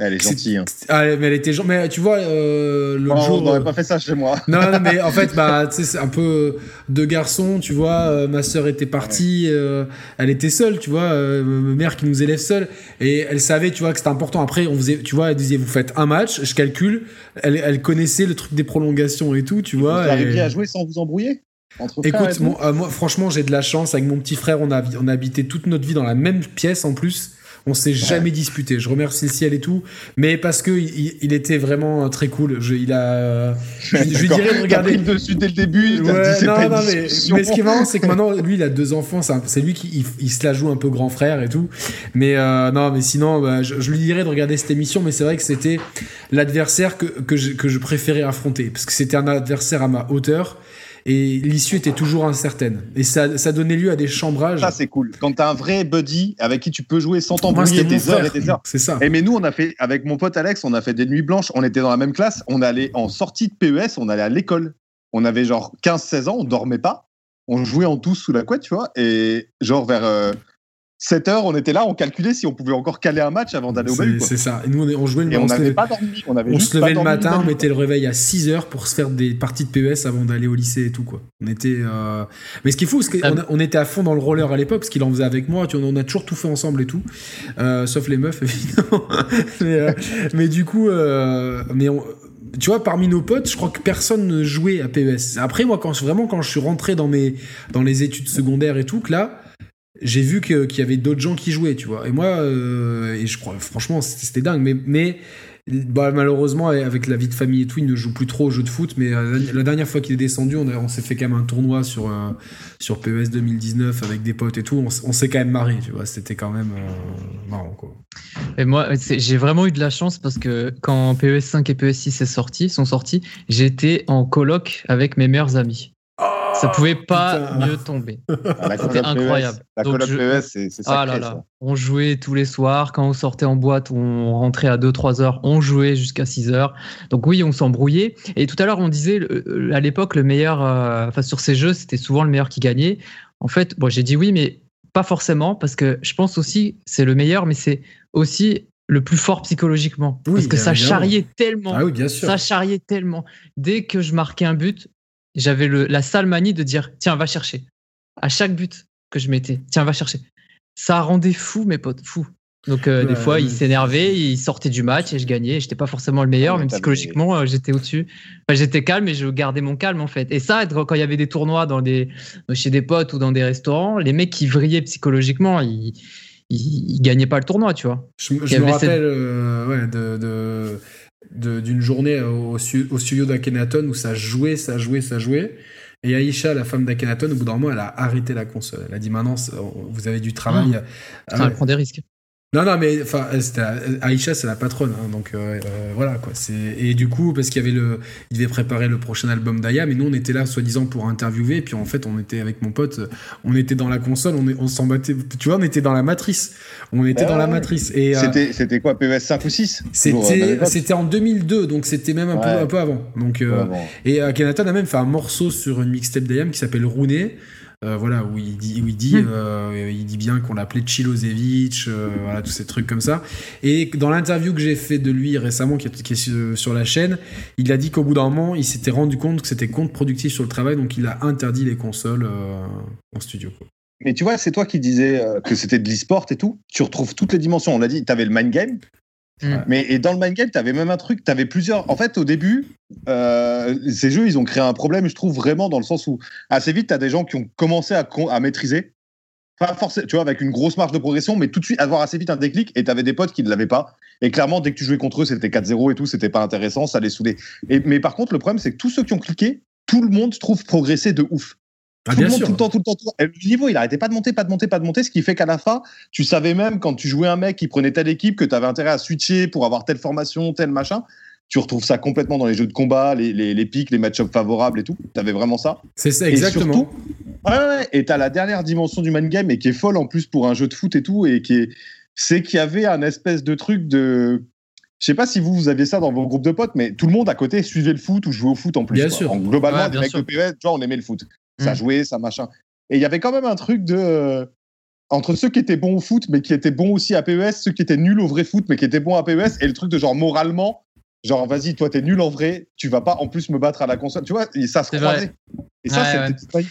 Speaker 2: elle est gentille. Hein.
Speaker 1: Ah, mais elle était gentille. Mais tu vois, euh, le
Speaker 2: oh,
Speaker 1: jour.
Speaker 2: On n'aurait pas fait ça chez moi.
Speaker 1: non, non, mais en <laughs> fait, bah, c'est un peu deux garçons, tu vois. Euh, ma sœur était partie, euh, elle était seule, tu vois. Euh, ma mère qui nous élève seule. Et elle savait, tu vois, que c'était important. Après, on faisait, tu vois, elle disait, vous faites un match, je calcule. Elle, elle connaissait le truc des prolongations et tout, tu vois.
Speaker 2: Vous arriviez à jouer sans vous embrouiller?
Speaker 1: Entre Écoute, moi, franchement, j'ai de la chance. Avec mon petit frère, on a, on a habité toute notre vie dans la même pièce en plus. On s'est jamais disputé. Je remercie le ciel et tout, mais parce que il, était vraiment très cool. Je, il a, je, lui <laughs> dirais de regarder
Speaker 2: dessus dès le début. non,
Speaker 1: non, mais, ce qui est marrant, c'est que maintenant, lui, il a deux enfants. C'est lui qui il, se la joue un peu grand frère et tout. Mais euh, non, mais sinon, bah, je, lui dirais de regarder cette émission. Mais c'est vrai que c'était l'adversaire que, que, que je préférais affronter parce que c'était un adversaire à ma hauteur et l'issue était toujours incertaine. Et ça, ça donnait lieu à des chambrages.
Speaker 2: Ça, c'est cool. Quand t'as un vrai buddy avec qui tu peux jouer sans t'embrouiller des heures et des heures.
Speaker 1: C'est ça.
Speaker 2: Et mais nous, on a fait, avec mon pote Alex, on a fait des nuits blanches. On était dans la même classe. On allait en sortie de PES, on allait à l'école. On avait genre 15-16 ans, on dormait pas. On jouait en tous sous la couette, tu vois. Et genre vers. Euh, 7 heures, on était là, on calculait si on pouvait encore caler un match avant d'aller au balut.
Speaker 1: C'est ça. Et nous, on, jouait le
Speaker 2: Et on n'avait pas dormi. On, avait
Speaker 1: on se levait le matin, on mettait le réveil à 6 heures pour se faire des parties de PES avant d'aller au lycée et tout, quoi. On était. Euh, mais ce qui est fou, c'est qu'on on était à fond dans le roller à l'époque, parce qu'il en faisait avec moi. Tu on a toujours tout fait ensemble et tout. Euh, sauf les meufs, <laughs> évidemment. Euh, mais, du coup, mais tu vois, parmi nos potes, je crois que personne ne jouait à PES. Après, moi, quand, vraiment, quand je suis rentré dans, mes, dans les études secondaires et tout, que là, j'ai vu qu'il y avait d'autres gens qui jouaient, tu vois. Et moi, euh, et je crois, franchement, c'était dingue. Mais, mais bah, malheureusement, avec la vie de famille et tout, il ne joue plus trop au jeu de foot. Mais euh, la dernière fois qu'il est descendu, on, s'est fait quand même un tournoi sur, euh, sur PES 2019 avec des potes et tout. On, s'est quand même marré, tu vois. C'était quand même marrant.
Speaker 3: Et moi, j'ai vraiment eu de la chance parce que quand PES 5 et PES 6 est sorti, sont sortis, j'étais en coloc avec mes meilleurs amis ça pouvait pas mieux tomber. <laughs> Ah, C'était incroyable.
Speaker 2: La coloc PES, c'est ça.
Speaker 3: Ah on jouait tous les soirs. Quand on sortait en boîte, on rentrait à 2-3 heures. On jouait jusqu'à 6 heures. Donc oui, on s'embrouillait. Et tout à l'heure, on disait, à l'époque, le meilleur, euh, enfin sur ces jeux, c'était souvent le meilleur qui gagnait. En fait, bon, j'ai dit oui, mais pas forcément, parce que je pense aussi c'est le meilleur, mais c'est aussi le plus fort psychologiquement. parce que ça charriait tellement.
Speaker 1: Ah oui, bien sûr.
Speaker 3: Ça charriait tellement. Dès que je marquais un but, j'avais la sale manie de dire tiens, va chercher. À chaque but que je mettais, tiens, va chercher. Ça rendait fou, mes potes, fou. Donc, euh, des fois, il s'énervait, il sortait du match et je gagnais. J'étais pas forcément le meilleur, mais psychologiquement, euh, j'étais au-dessus. j'étais calme et je gardais mon calme, en fait. Et ça, quand il y avait des tournois dans des, chez des potes ou dans des restaurants, les mecs qui vrillaient psychologiquement, ils, ils, gagnaient pas le tournoi, tu vois.
Speaker 1: Je, me rappelle euh, ouais, de d'une journée au, au studio d'Akhenaton où ça jouait, ça jouait, ça jouait. Et Aïcha, la femme d'Akhenaton, au bout d'un moment, elle a arrêté la console. Elle a dit maintenant, vous avez du travail.
Speaker 3: Ah, elle prend des risques.
Speaker 1: Non, non, mais enfin, Aïcha, c'est la patronne, hein, donc euh, euh, voilà quoi. Et du coup parce qu'il y avait le, il devait préparer le prochain album d'Aya, mais nous on était là soi-disant pour interviewer, et puis en fait on était avec mon pote, on était dans la console, on, on s'en battait, tu vois, on était dans la matrice, on était dans la matrice. Et
Speaker 2: euh, c'était quoi, PES 5 ou 6
Speaker 1: C'était c'était en 2002, donc c'était même un peu un peu avant. Donc et Kenaton a même fait un morceau sur une mixtape d'Ayam qui s'appelle Rouné. Euh, voilà, où il dit, où il dit, hmm. euh, il dit bien qu'on l'appelait Chilosevic, euh, voilà, tous ces trucs comme ça. Et dans l'interview que j'ai fait de lui récemment, qui est, sur la chaîne, il a dit qu'au bout d'un moment, il s'était rendu compte que c'était contre-productif sur le travail, donc il a interdit les consoles en studio.
Speaker 2: Mais tu vois, c'est toi qui disais que c'était de l'e-sport et tout. Tu retrouves toutes les dimensions. On l'a dit, tu avais le mind game, Mais et dans le mind game, tu avais même un truc, tu avais plusieurs. En fait, au début, euh, ces jeux, ils ont créé un problème, je trouve, vraiment, dans le sens où assez vite, tu as des gens qui ont commencé à, à maîtriser. Pas forcément, tu vois, avec une grosse marge de progression, mais tout de suite avoir assez vite un déclic et tu avais des potes qui ne l'avaient pas. Et clairement, dès que tu jouais contre eux, c'était 4-0 et tout, c'était pas intéressant, ça les saoulait. Et, mais par contre, le problème, c'est que tous ceux qui ont cliqué, tout le monde, trouve, progresser de ouf.
Speaker 1: Ah, tout le
Speaker 2: monde, tout le temps, tout le temps, tout le temps. le niveau, il arrêtait pas de monter, pas de monter, pas de monter, ce qui fait qu'à la fin, tu savais même quand tu jouais un mec qui prenait telle équipe que tu avais intérêt à switcher pour avoir telle formation, tel machin. Tu retrouves ça complètement dans les jeux de combat, les, les, les pics, les match-ups favorables et tout. Tu avais vraiment ça.
Speaker 1: C'est ça, exactement. Et surtout,
Speaker 2: ouais, ouais, et t'as la dernière dimension du man game et qui est folle en plus pour un jeu de foot et tout, et qui est, c'est qu'il y avait un espèce de truc de, je sais pas si vous, vous aviez ça dans vos groupes de potes, mais tout le monde à côté suivait le foot ou jouait au foot en plus.
Speaker 1: Bien sûr.
Speaker 2: globalement, ouais, avec le PES, on aimait le foot ça mm. jouait, ça machin. Et il y avait quand même un truc de. Euh, entre ceux qui étaient bons au foot, mais qui étaient bons aussi à PES, ceux qui étaient nuls au vrai foot, mais qui étaient bons à PES, et le truc de genre moralement, genre vas-y, toi t'es nul en vrai, tu vas pas en plus me battre à la console. Tu vois, ça se croisait. Et ça, c'était ouais. avec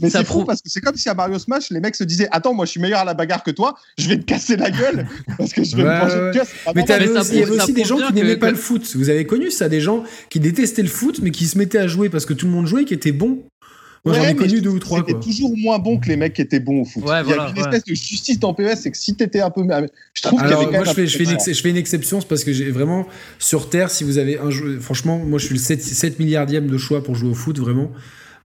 Speaker 2: mais c'est fou parce que c'est comme si à Mario Smash, les mecs se disaient Attends, moi je suis meilleur à la bagarre que toi, je vais te casser la gueule <laughs> parce que je vais me manger de casse.
Speaker 1: Mais il y avait aussi des gens qui n'aimaient pas le foot. Vous avez connu ça, des gens qui détestaient le foot, mais qui se mettaient à jouer parce que tout le monde jouait, qui étaient bons. Moi, j'en ai connu deux ou trois.
Speaker 2: C'était toujours moins bon que les mecs qui étaient bons au foot.
Speaker 3: il
Speaker 2: y a une espèce de justice dans PES, c'est que si t'étais un peu. Je trouve qu'il y avait
Speaker 1: moi, je fais, je, fais une je fais une exception, parce que j'ai vraiment. Sur Terre, si vous avez un jeu. Franchement, moi, je suis le 7, 7 milliardième de choix pour jouer au foot, vraiment.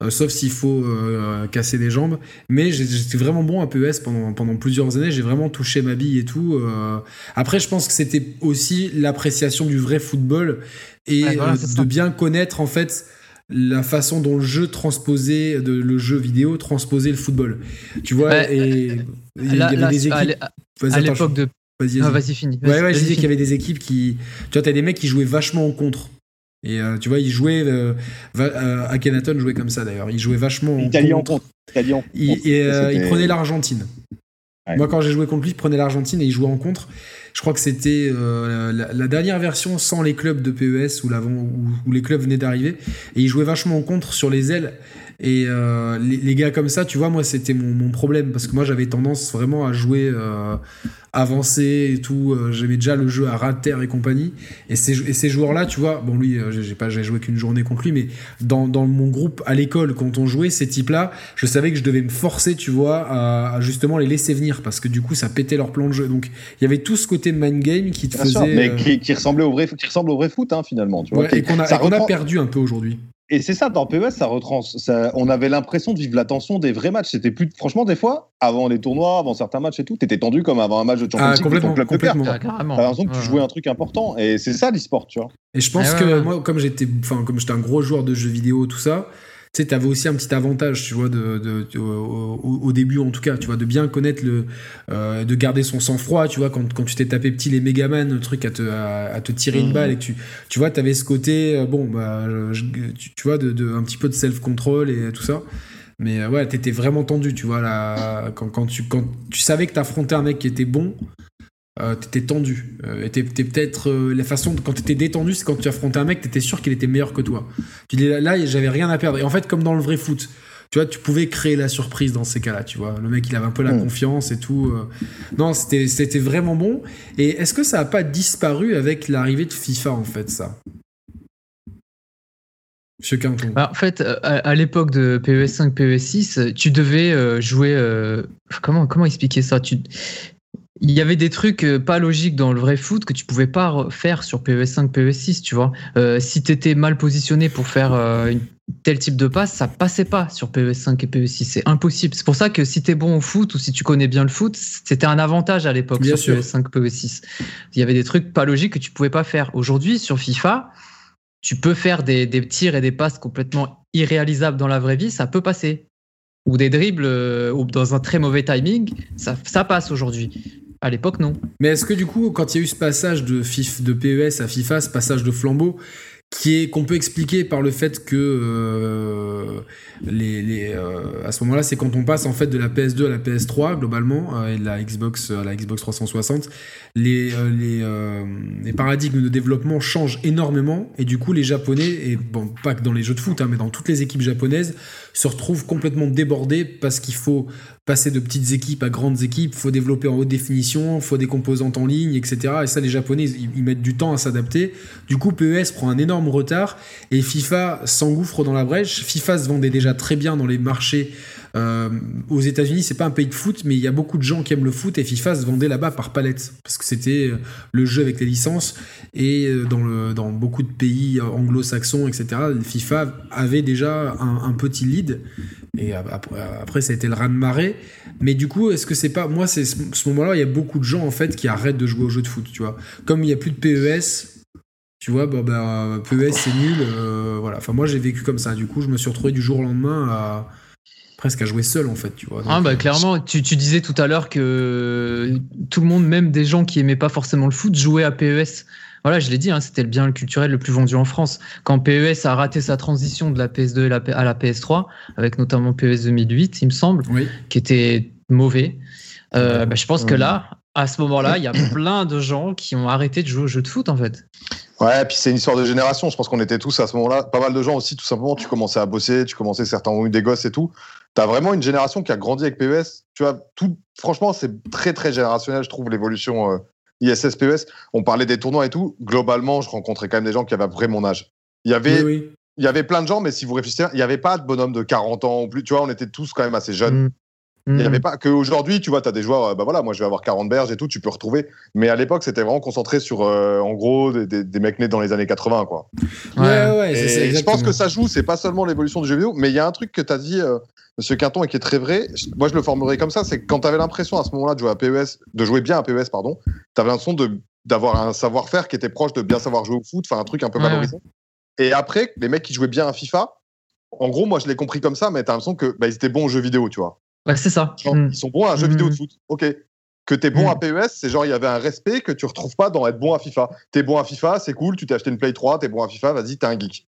Speaker 1: Euh, sauf s'il faut euh, casser des jambes. Mais j'étais vraiment bon à PES pendant, pendant plusieurs années. J'ai vraiment touché ma bille et tout. Euh. Après, je pense que c'était aussi l'appréciation du vrai football et de bien connaître en fait la façon dont le jeu transposait, de, le jeu vidéo transposait le football. Tu vois, et
Speaker 3: il y avait des équipes. À l'époque de.
Speaker 1: Vas-y,
Speaker 3: vas vas fini.
Speaker 1: ouais, ouais, je disais qu'il y avait des équipes qui. Tu vois, t'as des mecs qui jouaient vachement en contre. Et euh, tu vois, ils jouaient. Euh, euh, Akhenaton jouait comme ça d'ailleurs. Il jouait vachement
Speaker 2: en contre.
Speaker 1: Italien. Il, et, il prenait l'Argentine. Moi, quand j'ai joué contre lui, il prenait l'Argentine et il jouait en contre. Je crois que c'était euh, la, dernière version sans les clubs de PES où, où, les clubs venaient d'arriver. Et il jouait vachement en contre sur les ailes. Et euh, les, gars comme ça, tu vois, moi, c'était mon, problème. Parce que moi, j'avais tendance vraiment à jouer, euh, avancé et tout. Euh, j'aimais déjà le jeu à ras terre et compagnie. Et ces, et ces joueurs-là, tu vois, bon, lui, j'ai pas j'ai joué qu'une journée contre lui, mais dans, dans mon groupe à l'école, quand on jouait, ces types-là, je savais que je devais me forcer, tu vois, à, justement les laisser venir parce que du coup, ça pétait leur plan de jeu. Donc, il y avait tout ce côté mind game qui te faisait.
Speaker 2: mais qui, qui, ressemblait au vrai, qui ressemble au vrai foot, hein, finalement. Tu vois,
Speaker 1: et qu'on a, a perdu un peu aujourd'hui.
Speaker 2: Et c'est ça, dans PES, ça retrans... Ça, on avait l'impression de vivre la tension des vrais matchs. C'était plus, franchement, des fois, avant les tournois, avant certains matchs et tout, t'étais tendu comme avant un match de Champions
Speaker 1: ah,
Speaker 2: ton
Speaker 1: club complètement.
Speaker 2: T'as l'impression que tu jouais un truc important. Et c'est ça l'e-sport, tu vois.
Speaker 1: Et je pense que moi, comme j'étais, enfin, comme j'étais un gros joueur de jeux vidéo, tout ça, tu sais, avais aussi un petit avantage, tu vois, de, au, début en tout cas, tu vois, de bien connaître le, euh, de garder son sang-froid, tu vois, quand, quand tu t'es tapé petit les Megaman, le truc à te, à, te tirer une mmh. balle et que tu, tu vois, avais ce côté, euh, bon, bah, tu, vois, de, un petit peu de self-control et tout ça. Mais euh, ouais, t'étais vraiment tendu, tu vois, là, quand, quand, tu, quand tu savais que t'affrontais un mec qui était bon, euh, t'étais tendu. Euh, peut-être euh, la façon quand t'étais détendu, c'est quand tu affrontais un mec, t'étais sûr qu'il était meilleur que toi. Tu dis là, j'avais rien à perdre. Et en fait, comme dans le vrai foot, tu vois, tu pouvais créer la surprise dans ces cas-là. Tu vois, le mec, il avait un peu la mm. confiance et tout. Euh. Non, c'était vraiment bon. Et est-ce que ça a pas disparu avec l'arrivée de FIFA en fait, ça? Monsieur Quinton.
Speaker 3: Bah, en fait, à, l'époque de PES 5, PES 6, tu devais jouer. comment, comment expliquer ça? Tu, il y avait des trucs euh, pas logiques dans le vrai foot que tu pouvais pas faire sur PES5, PES6, tu vois. Euh, si tu étais mal positionné pour faire euh, tel type de passe, ça passait pas sur PES5 et PES6. C'est impossible. C'est pour ça que si tu es bon au foot ou si tu connais bien le foot, c'était un avantage à l'époque sur PES5, PES6. Il y avait des trucs pas logiques que tu pouvais pas faire. Aujourd'hui, sur FIFA, tu peux faire des, tirs et des passes complètement irréalisables dans la vraie vie, ça peut passer ou des dribbles ou dans un très mauvais timing, ça, ça passe aujourd'hui. À l'époque, non.
Speaker 1: Mais est-ce que du coup, quand il y a eu ce passage de, FIF, de PES à FIFA, ce passage de flambeau, qui est qu'on peut expliquer par le fait que euh, les, euh, à ce moment-là, c'est quand on passe en fait de la PS2 à la PS3 globalement euh, et de la Xbox à la Xbox 360, les les, les, paradigmes de développement changent énormément et du coup les Japonais et bon pas que dans les jeux de foot hein, mais dans toutes les équipes japonaises se retrouvent complètement débordés parce qu'il faut passer de petites équipes à grandes équipes, faut développer en haute définition, faut des composantes en ligne, etc. Et ça, les Japonais, ils, mettent du temps à s'adapter. Du coup, PES prend un énorme retard et FIFA s'engouffre dans la brèche. FIFA se vendait déjà très bien dans les marchés euh, aux États-Unis, c'est pas un pays de foot, mais il y a beaucoup de gens qui aiment le foot et FIFA se vendait là-bas par palette parce que c'était euh, le jeu avec les licences et euh, dans, beaucoup de pays anglo-saxons, etc. FIFA avait déjà un, petit lead et après, ça a été le raz de marée. Mais du coup, est-ce que c'est pas moi, c'est ce moment-là, il y a beaucoup de gens en fait qui arrêtent de jouer au jeu de foot, tu vois. Comme il y a plus de PES, tu vois, bon, ben, PES c'est nul, voilà. Enfin, moi j'ai vécu comme ça. Du coup, je me suis retrouvé du jour au lendemain à presque à jouer seul en fait, tu vois.
Speaker 3: ah bah euh, clairement, tu, tu, disais tout à l'heure que tout le monde, même des gens qui aimaient pas forcément le foot, jouaient à PES. Voilà, je l'ai dit, hein, c'était le bien culturel le plus vendu en France. Quand PES a raté sa transition de la PS2 à la PS3, avec notamment PES 2008, il me semble, qui était mauvais. Euh, bah, je pense que là, à ce moment-là, il y a <coughs> plein de gens qui ont arrêté de jouer au jeu de foot en fait.
Speaker 2: Ouais, puis c'est une histoire de génération. Je pense qu'on était tous à ce moment-là. Pas mal de gens aussi, tout simplement. Tu commençais à bosser, tu commençais, certains ont eu des gosses et tout. T'as vraiment une génération qui a grandi avec PES. Tu vois, tout, franchement, c'est très, très générationnel, je trouve, l'évolution euh, ISS, PES. On parlait des tournois et tout. Globalement, je rencontrais quand même des gens qui avaient à peu près mon âge. Il y avait. Il y avait plein de gens, mais si vous réfléchissez, il n'y avait pas de bonhomme de 40 ans ou plus. Tu vois, on était tous quand même assez jeunes. Mm. Il n'y avait mm. pas qu'aujourd'hui, tu vois, tu as des joueurs, euh, bah voilà, moi je vais avoir 40 berges et tout, tu peux retrouver. Mais à l'époque, c'était vraiment concentré sur, euh, en gros, des, des, mecs nés dans les années 80, quoi.
Speaker 1: Ouais, ouais,
Speaker 2: et Je pense que ça joue, c'est pas seulement l'évolution du jeu vidéo, mais il y a un truc que tu as dit, euh, monsieur Quinton, et qui est très vrai. Moi, je le formerai comme ça c'est que quand tu avais l'impression à ce moment-là de jouer à PES, de jouer bien à PES, pardon, tu avais l'impression d'avoir un savoir-faire qui était proche de bien savoir jouer au foot, enfin un truc un peu valorisant. Et après, les mecs qui jouaient bien à FIFA, en gros, moi je l'ai compris comme ça, mais tu as l'impression que bah, ils étaient bons aux jeux vidéo, tu vois.
Speaker 3: Ouais, c'est ça.
Speaker 2: Mm. Ils sont bons à un jeu vidéo de mm. foot. Ok. Que t'es bon mm. à PES, c'est genre il y avait un respect que tu retrouves pas dans être bon à FIFA. T'es bon à FIFA, c'est cool, tu t'es acheté une Play 3, t'es bon à FIFA, vas-y, t'es un geek.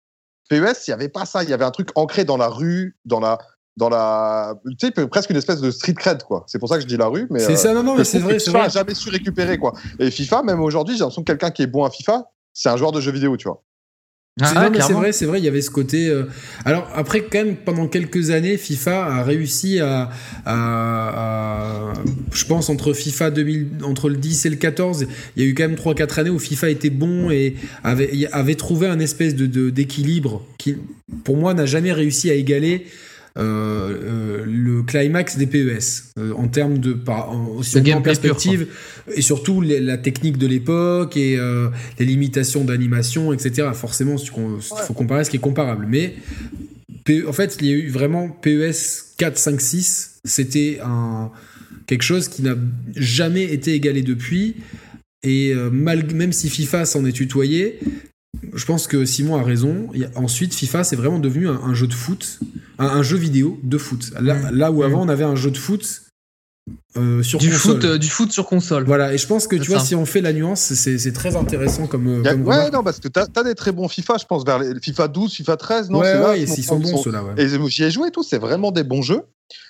Speaker 2: PES, il y avait pas ça, il y avait un truc ancré dans la rue, dans la dans la tu sais presque une espèce de street cred quoi. C'est pour ça que je dis la rue mais
Speaker 1: C'est ça non non mais c'est vrai, c'est vrai.
Speaker 2: jamais su récupérer quoi. Et FIFA même aujourd'hui, j'ai l'impression que quelqu'un qui est bon à FIFA, c'est un joueur de jeux vidéo, tu vois.
Speaker 1: Ah, c'est vrai, c'est vrai, il y avait ce côté. Euh, alors après, quand même, pendant quelques années, FIFA a réussi à, je pense entre FIFA 2000, entre le 10 et le 14, il y a eu quand même 3-4 années où FIFA était bon et avait, avait trouvé un espèce de d'équilibre qui, pour moi, n'a jamais réussi à égaler euh, euh, le climax des PES euh, en termes de par, en, perspective et surtout la technique de l'époque et les limitations d'animation, etc. Forcément, il faut comparer ce qui est comparable. Mais en fait, il y a eu vraiment PES 4, 5, 6. C'était un quelque chose qui n'a jamais été égalé depuis. Et même si FIFA s'en est tutoyé, je pense que Simon a raison. ensuite, FIFA, c'est vraiment devenu un, jeu de foot, un, jeu vidéo de foot. Là, où avant, on avait un jeu de foot euh, sur
Speaker 3: du
Speaker 1: console.
Speaker 3: Foot, euh, du foot sur console.
Speaker 1: Voilà, et je pense que tu vois, si on fait la nuance, c'est très intéressant comme.
Speaker 2: Euh, ouais, non, parce que t'as as des très bons FIFA, je pense, vers les FIFA 12, FIFA 13, non
Speaker 1: Ouais, ouais, ils sont bons ceux-là.
Speaker 2: Et j'y ai joué et tout, c'est vraiment des bons jeux.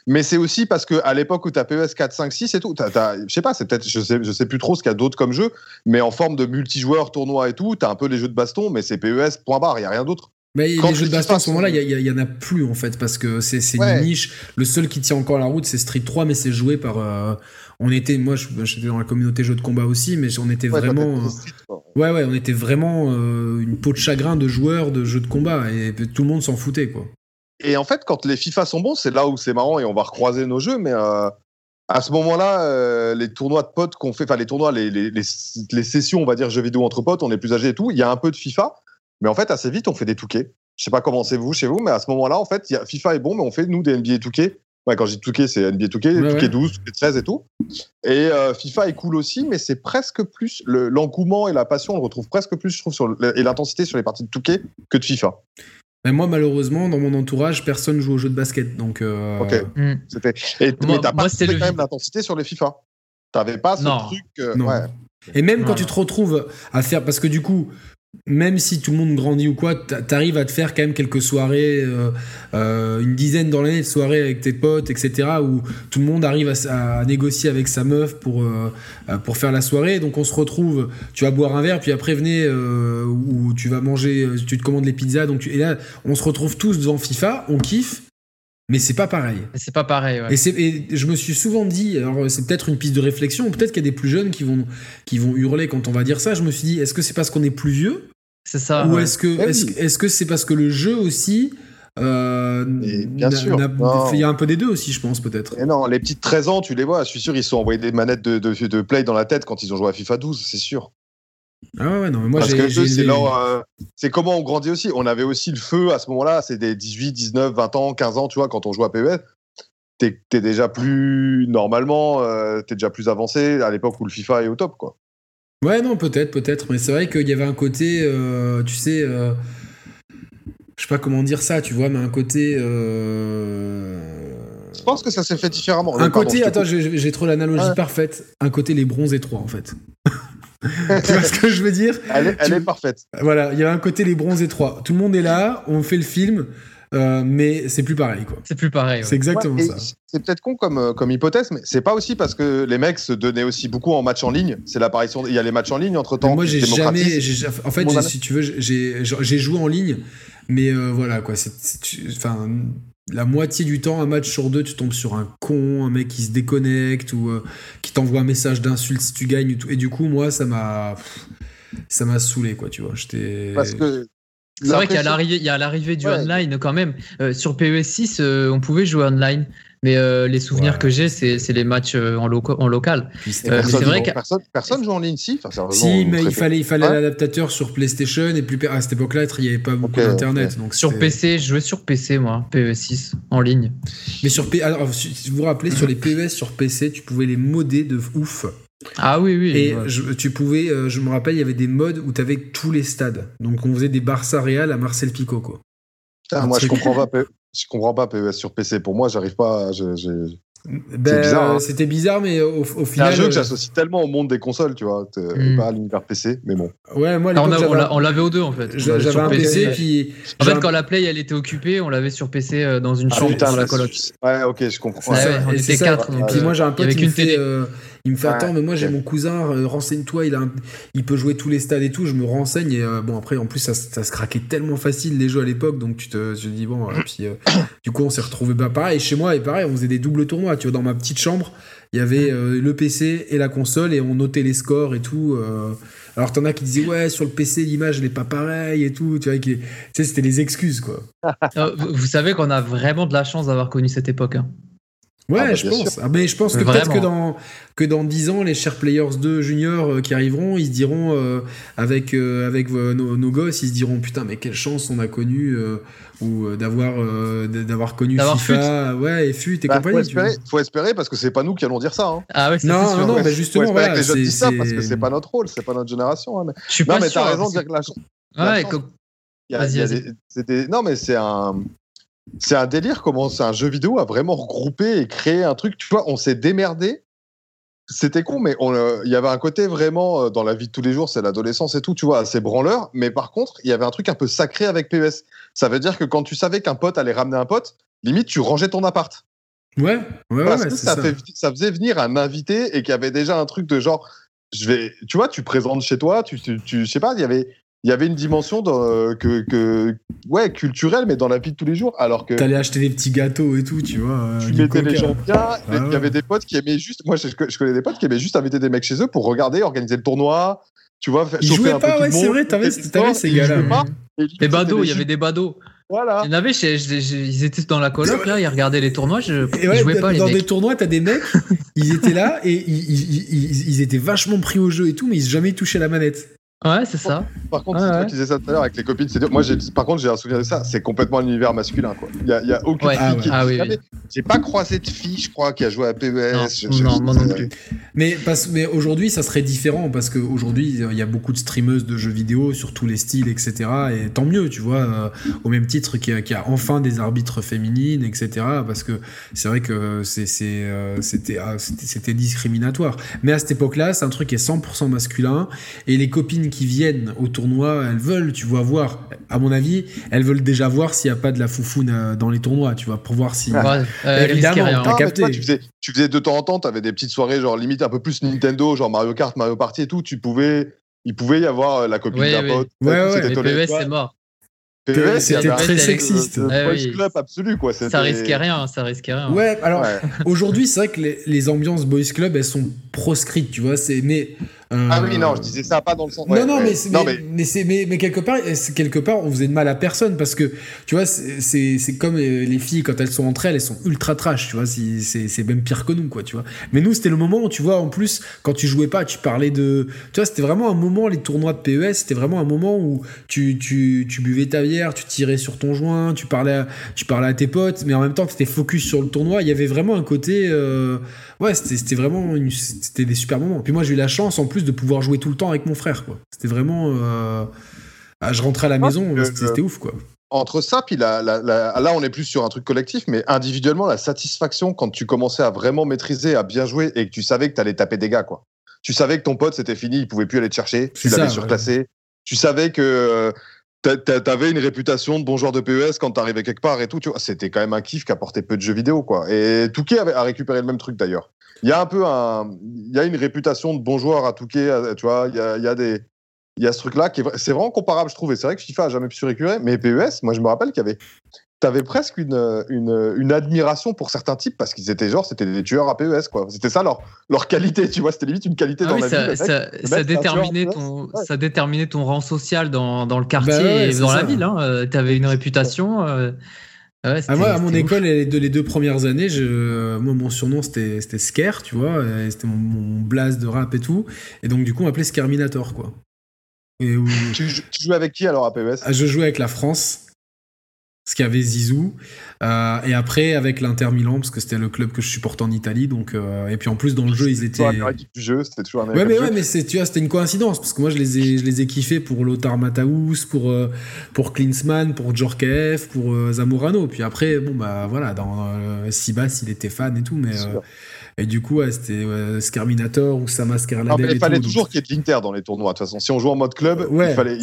Speaker 2: Mais c'est aussi parce que à l'époque où tu as PES 4, 5, 6 et tout, je sais pas, c'est peut-être, je sais, je sais plus trop ce qu'il y a d'autres comme jeu, mais en forme de multijoueur, tournoi et tout, tu as un peu les jeux de baston, mais c'est PES, point barre, il y a rien d'autre.
Speaker 1: Mais les jeux de baston à ce moment-là, il y, en a plus en fait, parce que c'est une niche. Le seul qui tient encore la route, c'est Street 3, mais c'est joué par. Euh, on était, moi, j'étais dans la communauté jeux de combat aussi, mais on était vraiment. Euh, ouais, ouais, on était vraiment euh, une peau de chagrin de joueurs de jeux de combat, et tout le monde s'en foutait, quoi.
Speaker 2: Et en fait, quand les FIFA sont bons, c'est là où c'est marrant et on va recroiser nos jeux. Mais euh, à ce moment-là, euh, les tournois de potes qu'on fait, enfin les tournois, les, les, les, sessions, on va dire jeux vidéo entre potes, on est plus âgés et tout. Il y a un peu de FIFA, mais en fait, assez vite, on fait des touquets. Je sais pas comment c'est vous chez vous, mais à ce moment-là, en fait, y a, FIFA est bon, mais on fait nous des NBA touquets. Ouais, quand je dis touquet, c'est NBA touquet, ouais, touquet 12, touquet 13 et tout. Et euh, FIFA est cool aussi, mais c'est presque plus l'engouement et la passion, on le retrouve presque plus, je trouve, sur et l'intensité sur les parties de touquet que de FIFA.
Speaker 1: Mais moi, malheureusement, dans mon entourage, personne joue au jeu de basket. Donc, euh...
Speaker 2: Ok. Mm. Et, mais t'as pas quand même l'intensité sur les FIFA. T'avais pas ce truc. Euh, non. Ouais.
Speaker 1: Et même quand tu te retrouves à faire. Parce que du coup, même si tout le monde grandit ou quoi, t'arrives à te faire quand même quelques soirées, euh, euh, une dizaine dans l'année de soirées avec tes potes, etc., où tout le monde arrive à, négocier avec sa meuf pour, euh, pour faire la soirée. Donc on se retrouve, tu vas boire un verre, puis après venez, ou tu vas manger, tu te commandes les pizzas. Donc et là, on se retrouve tous devant FIFA, on kiffe. Mais c'est pas pareil.
Speaker 3: C'est pas pareil, ouais.
Speaker 1: Et, je me suis souvent dit, alors c'est peut-être une piste de réflexion, peut-être qu'il y a des plus jeunes qui vont, qui vont hurler quand on va dire ça. Je me suis dit, est-ce que c'est parce qu'on est plus vieux
Speaker 3: C'est ça.
Speaker 1: Ou est-ce que est-ce que c'est parce que le jeu aussi. Euh,
Speaker 2: bien sûr.
Speaker 1: Il y a un peu des deux aussi, je pense, peut-être.
Speaker 2: Et non, les petites 13 ans, tu les vois, je suis sûr, ils se sont envoyés des manettes de, de, de play dans la tête quand ils ont joué à FIFA 12, c'est sûr.
Speaker 1: Ah ouais, non, mais moi
Speaker 2: Parce que c'est euh, c'est comment on grandit aussi. On avait aussi le feu à ce moment-là, c'est des 18, 19, 20 ans, 15 ans, tu vois, quand on joue à PES. T'es es déjà plus, normalement, euh, t'es déjà plus avancé à l'époque où le FIFA est au top, quoi.
Speaker 1: Ouais, non, peut-être, peut-être. Mais c'est vrai qu'il y avait un côté, euh, tu sais, je sais pas comment dire ça, tu vois, mais un côté.
Speaker 2: Je pense que ça s'est fait différemment.
Speaker 1: Un côté, attends, j'ai trop l'analogie parfaite. Un côté les bronzes étroits, en fait. <laughs> <laughs> tu vois ce que je veux dire?
Speaker 2: Elle, est, parfaite.
Speaker 1: Voilà, il y a un côté les bronzes étroits. Tout le monde est là, on fait le film. Euh, mais c'est plus pareil quoi.
Speaker 3: C'est plus pareil.
Speaker 1: C'est exactement ça.
Speaker 2: C'est peut-être con comme, euh, comme hypothèse, mais c'est pas aussi parce que les mecs se donnaient aussi beaucoup en match en ligne. C'est l'apparition. Il y a les matchs en ligne entre temps.
Speaker 1: Moi j'ai jamais. En fait, si tu veux, j'ai joué en ligne, mais euh, voilà quoi. Enfin, la moitié du temps, un match sur deux, tu tombes sur un con, un mec qui se déconnecte ou euh, qui t'envoie un message d'insulte si tu gagnes. Et, du coup, moi, ça m'a, ça m'a saoulé, quoi, tu vois. J'étais.
Speaker 2: Parce que.
Speaker 3: C'est vrai qu'il y a l'arrivée du online quand même. Euh, sur PES 6, euh, on pouvait jouer online. Mais euh, les souvenirs que j'ai, c'est les matchs euh, en, en local.
Speaker 2: Euh, c'est vrai que personne, personne joue en ligne, si.
Speaker 1: si, mais il fallait, il fallait l'adaptateur sur PlayStation et plus à cette époque-là, il n'y avait pas beaucoup d'internet. Donc
Speaker 3: sur PC, je jouais sur PC moi, PES6 en ligne.
Speaker 1: Mais sur P... Alors, si vous vous rappelez, sur les PES sur PC, tu pouvais les modder de ouf.
Speaker 3: Ah oui, oui.
Speaker 1: Et tu pouvais, je me rappelle, il y avait des modes où tu avais tous les stades. Donc on faisait des Barça Real à Marcel Pico, quoi.
Speaker 2: moi, je comprends pas. Je comprends pas PES sur PC. Pour moi, j'arrive pas.
Speaker 1: Ben, bizarre. Hein. C'était bizarre, mais au, final. C'est un
Speaker 2: jeu que euh, j'associe tellement au monde des consoles, tu vois, hmm. pas à l'univers PC, mais bon.
Speaker 1: Ouais, moi,
Speaker 3: on l'avait aux deux en fait.
Speaker 1: J'avais un PC, puis.
Speaker 3: En fait, quand la Play elle était occupée, on l'avait sur PC euh, dans une ah, chambre dans la coloc.
Speaker 2: Ouais, ok, je comprends.
Speaker 3: on était quatre.
Speaker 1: puis moi, j'ai un pote qui me fait Il me fait attends, mais moi j'ai mon cousin, euh, renseigne-toi, il, a il peut jouer tous les stades et tout. Je me renseigne et euh, bon, après, en plus, ça, se craquait tellement facile les jeux à l'époque, donc tu te, dis bon, et puis <coughs> du coup, on s'est retrouvé bah, pareil chez moi et pareil, on faisait des doubles tournois. Tu vois, dans ma petite chambre, il y avait le PC et la console et on notait les scores et tout. Alors t'en as qui disaient ouais sur le PC l'image n'est pas pareille et tout, tu vois, tu sais c'était les excuses quoi.
Speaker 3: vous savez qu'on a vraiment de la chance d'avoir connu cette époque. Hein.
Speaker 1: Ouais, ah, bah, je pense. Ah, mais je pense que peut-être que dans, que dans 10 ans, les Share Players 2 juniors euh, qui arriveront, ils se diront, euh, avec, euh, avec nos, gosses, ils se diront putain, mais quelle chance on a connu, ou d'avoir d'avoir connu FIFA, ouais, et FUT et bah, compagnie.
Speaker 2: Faut espérer, faut espérer, parce que c'est pas nous qui allons dire ça. Hein.
Speaker 3: Ah ouais,
Speaker 1: non, non, non, mais justement, faut
Speaker 2: voilà, que les jeunes disent ça, parce que c'est pas notre rôle, c'est pas notre génération. Hein, mais...
Speaker 3: Je suis
Speaker 2: non,
Speaker 3: pas
Speaker 2: mais
Speaker 3: t'as
Speaker 2: raison de dire que la chance.
Speaker 3: Ouais,
Speaker 2: non, mais c'est un c'est un délire comment c'est un jeu vidéo a vraiment regroupé et créé un truc. Tu vois, on s'est démerdé. C'était con, mais euh, il y avait un côté vraiment euh, dans la vie de tous les jours, c'est l'adolescence et tout, tu vois, assez branleur. Mais par contre, il y avait un truc un peu sacré avec PES. Ça veut dire que quand tu savais qu'un pote allait ramener un pote, limite tu rangeais ton appart.
Speaker 1: Ouais, ouais,
Speaker 2: Parce que ça, ça faisait venir un invité et qu'il y avait déjà un truc de genre, je vais, tu vois, tu présentes chez toi, tu, tu, tu je sais pas, il y avait, il y avait une dimension de, que, que, ouais, culturelle, mais dans la vie de tous les jours. Alors que.
Speaker 1: T'allais acheter des petits gâteaux et tout, tu vois.
Speaker 2: Tu mettais les gens bien. Ah il y avait des potes qui aimaient juste. Moi, je, connais des potes qui aimaient juste inviter des mecs chez eux pour regarder, organiser le tournoi. Tu vois,
Speaker 1: ils jouaient pas, ouais, c'est vrai, t'avais ces gars-là.
Speaker 3: Les badauds, il y avait des badauds.
Speaker 2: Voilà.
Speaker 3: Il y en avait, ils étaient dans la coloc, là, ils regardaient les tournois, je, ils jouaient pas, les
Speaker 1: Dans des tournois, t'as des mecs, ils étaient là et ils, ils, étaient vachement pris au jeu et tout, mais ils jamais touché la manette.
Speaker 3: Ouais, c'est ça.
Speaker 2: Par contre, ouais, toi qui disais ça tout à l'heure avec les copines, c'est Moi, par contre, j'ai un souvenir de ça. C'est complètement un univers masculin, quoi. Il y a, y a aucune fille
Speaker 3: ah,
Speaker 2: qui.
Speaker 3: Ah, oui,
Speaker 2: J'ai pas croisé de fille, je crois, qui a joué à PES.
Speaker 3: Non, moi non plus.
Speaker 1: Mais, mais aujourd'hui, ça serait différent parce qu'aujourd'hui, il y a beaucoup de streameuses de jeux vidéo sur tous les styles, etc. Et tant mieux, tu vois, euh, au même titre qu'il y, a enfin des arbitres féminines, etc. Parce que c'est vrai que euh, c'était discriminatoire. Mais à cette époque-là, c'est un truc qui est 100% masculin. Et les copines qui viennent au tournoi, elles veulent, tu vois, voir. À mon avis, elles veulent déjà voir s'il n'y a pas de la foufoune euh, dans les tournois, tu vois, pour voir si.
Speaker 3: Euh, évidemment,
Speaker 2: t'as capté. tu, faisais, tu faisais de temps en temps, t'avais des petites soirées, genre limite un peu plus Nintendo, genre Mario Kart, Mario Party et tout. Tu pouvais, il pouvait y avoir euh, la copine d'un pote.
Speaker 1: Ouais, ouais,
Speaker 3: PES, c'est mort.
Speaker 1: C'était très sexiste.
Speaker 2: Le, club absolu, quoi.
Speaker 3: Ça risquait rien, ça risquait rien.
Speaker 1: Ouais, alors aujourd'hui, c'est vrai que les, les, ambiances boys club, elles sont proscrites, tu vois. Mais
Speaker 2: euh, ah oui, non, je disais ça pas dans le sens.
Speaker 1: non, non, mais, mais, mais, quelque part, quelque part, on faisait de mal à personne parce que, tu vois, c'est comme les filles quand elles sont entre elles, elles sont ultra trash, tu vois, c'est même pire que nous, quoi, tu vois. Mais nous, c'était le moment où, tu vois, en plus, quand tu jouais pas, tu parlais de. Tu vois, c'était vraiment un moment, les tournois de PES, c'était vraiment un moment où tu, tu, tu, buvais ta bière, tu tirais sur ton joint, tu parlais à, tu parlais à tes potes, mais en même temps, tu étais focus sur le tournoi. Il y avait vraiment un côté. Euh, ouais, c'était vraiment. C'était des super moments. Puis moi, j'ai eu la chance, en plus, de pouvoir jouer tout le temps avec mon frère. quoi. C'était vraiment. Euh, ah, je rentrais à la maison, c'était ouf, quoi.
Speaker 2: Entre ça, puis là, on est plus sur un truc collectif, mais individuellement, la satisfaction quand tu commençais à vraiment maîtriser, à bien jouer et que tu savais que tu allais taper des gars, quoi. Tu savais que ton pote, c'était fini, il pouvait plus aller te chercher, tu l'avais surclassé. Tu savais que euh, T'avais une réputation de bon joueur de PES quand t'arrivais quelque part et tout, tu vois. C'était quand même un kiff qui apportait peu de jeux vidéo, quoi. Et Touquet a récupéré le même truc d'ailleurs. Il y a un peu un, il y a une réputation de bon joueur à Touquet, tu vois. Il y a, il y a des, il y a ce truc-là qui est, c'est vraiment comparable, je trouve. Et c'est vrai que FIFA a jamais pu se récupérer, mais PES, moi je me rappelle qu'il y avait t'avais presque une, une, une, admiration pour certains types parce qu'ils étaient genre, c'était des tueurs à PES, quoi. C'était ça leur, leur qualité, tu vois. C'était limite une qualité ah dans la
Speaker 3: ça,
Speaker 2: vie.
Speaker 3: Ça, ça, déterminait ton, ça déterminait ton rang social dans, dans le quartier bah et dans la ville. Hein. Euh, t'avais une réputation. Euh,
Speaker 1: ah, moi, à mon école, les deux, les deux, premières années, je, moi, mon surnom c'était Scare, tu vois, c'était mon, mon blaze de rap et tout. Et donc, du coup, on m'appelait Scarminator, quoi.
Speaker 2: Et tu, tu, jouais avec qui alors à PES
Speaker 1: ah, Je jouais avec la France ce qu'il y avait Zizou. Euh, et après, avec l'Inter Milan, parce que c'était le club que je supporte en Italie. Donc, euh, et puis en plus, dans le jeu, ils étaient.
Speaker 2: du jeu, c'était toujours un
Speaker 1: Ouais, mais, ouais, mais tu vois, c'était une coïncidence. Parce que moi, je les ai, je les ai kiffés pour Lothar Matthaus, pour, euh, pour Klinsmann, pour Djorkaeff, pour Zamorano. Puis après, bon, bah voilà, dans Sibas, il était fan et tout. Mais. Et du coup, c'était Scarminator ou Sama Scarladel.
Speaker 2: il fallait toujours qu'il y ait de l'Inter dans les tournois. De toute façon, si on joue en mode club, il fallait.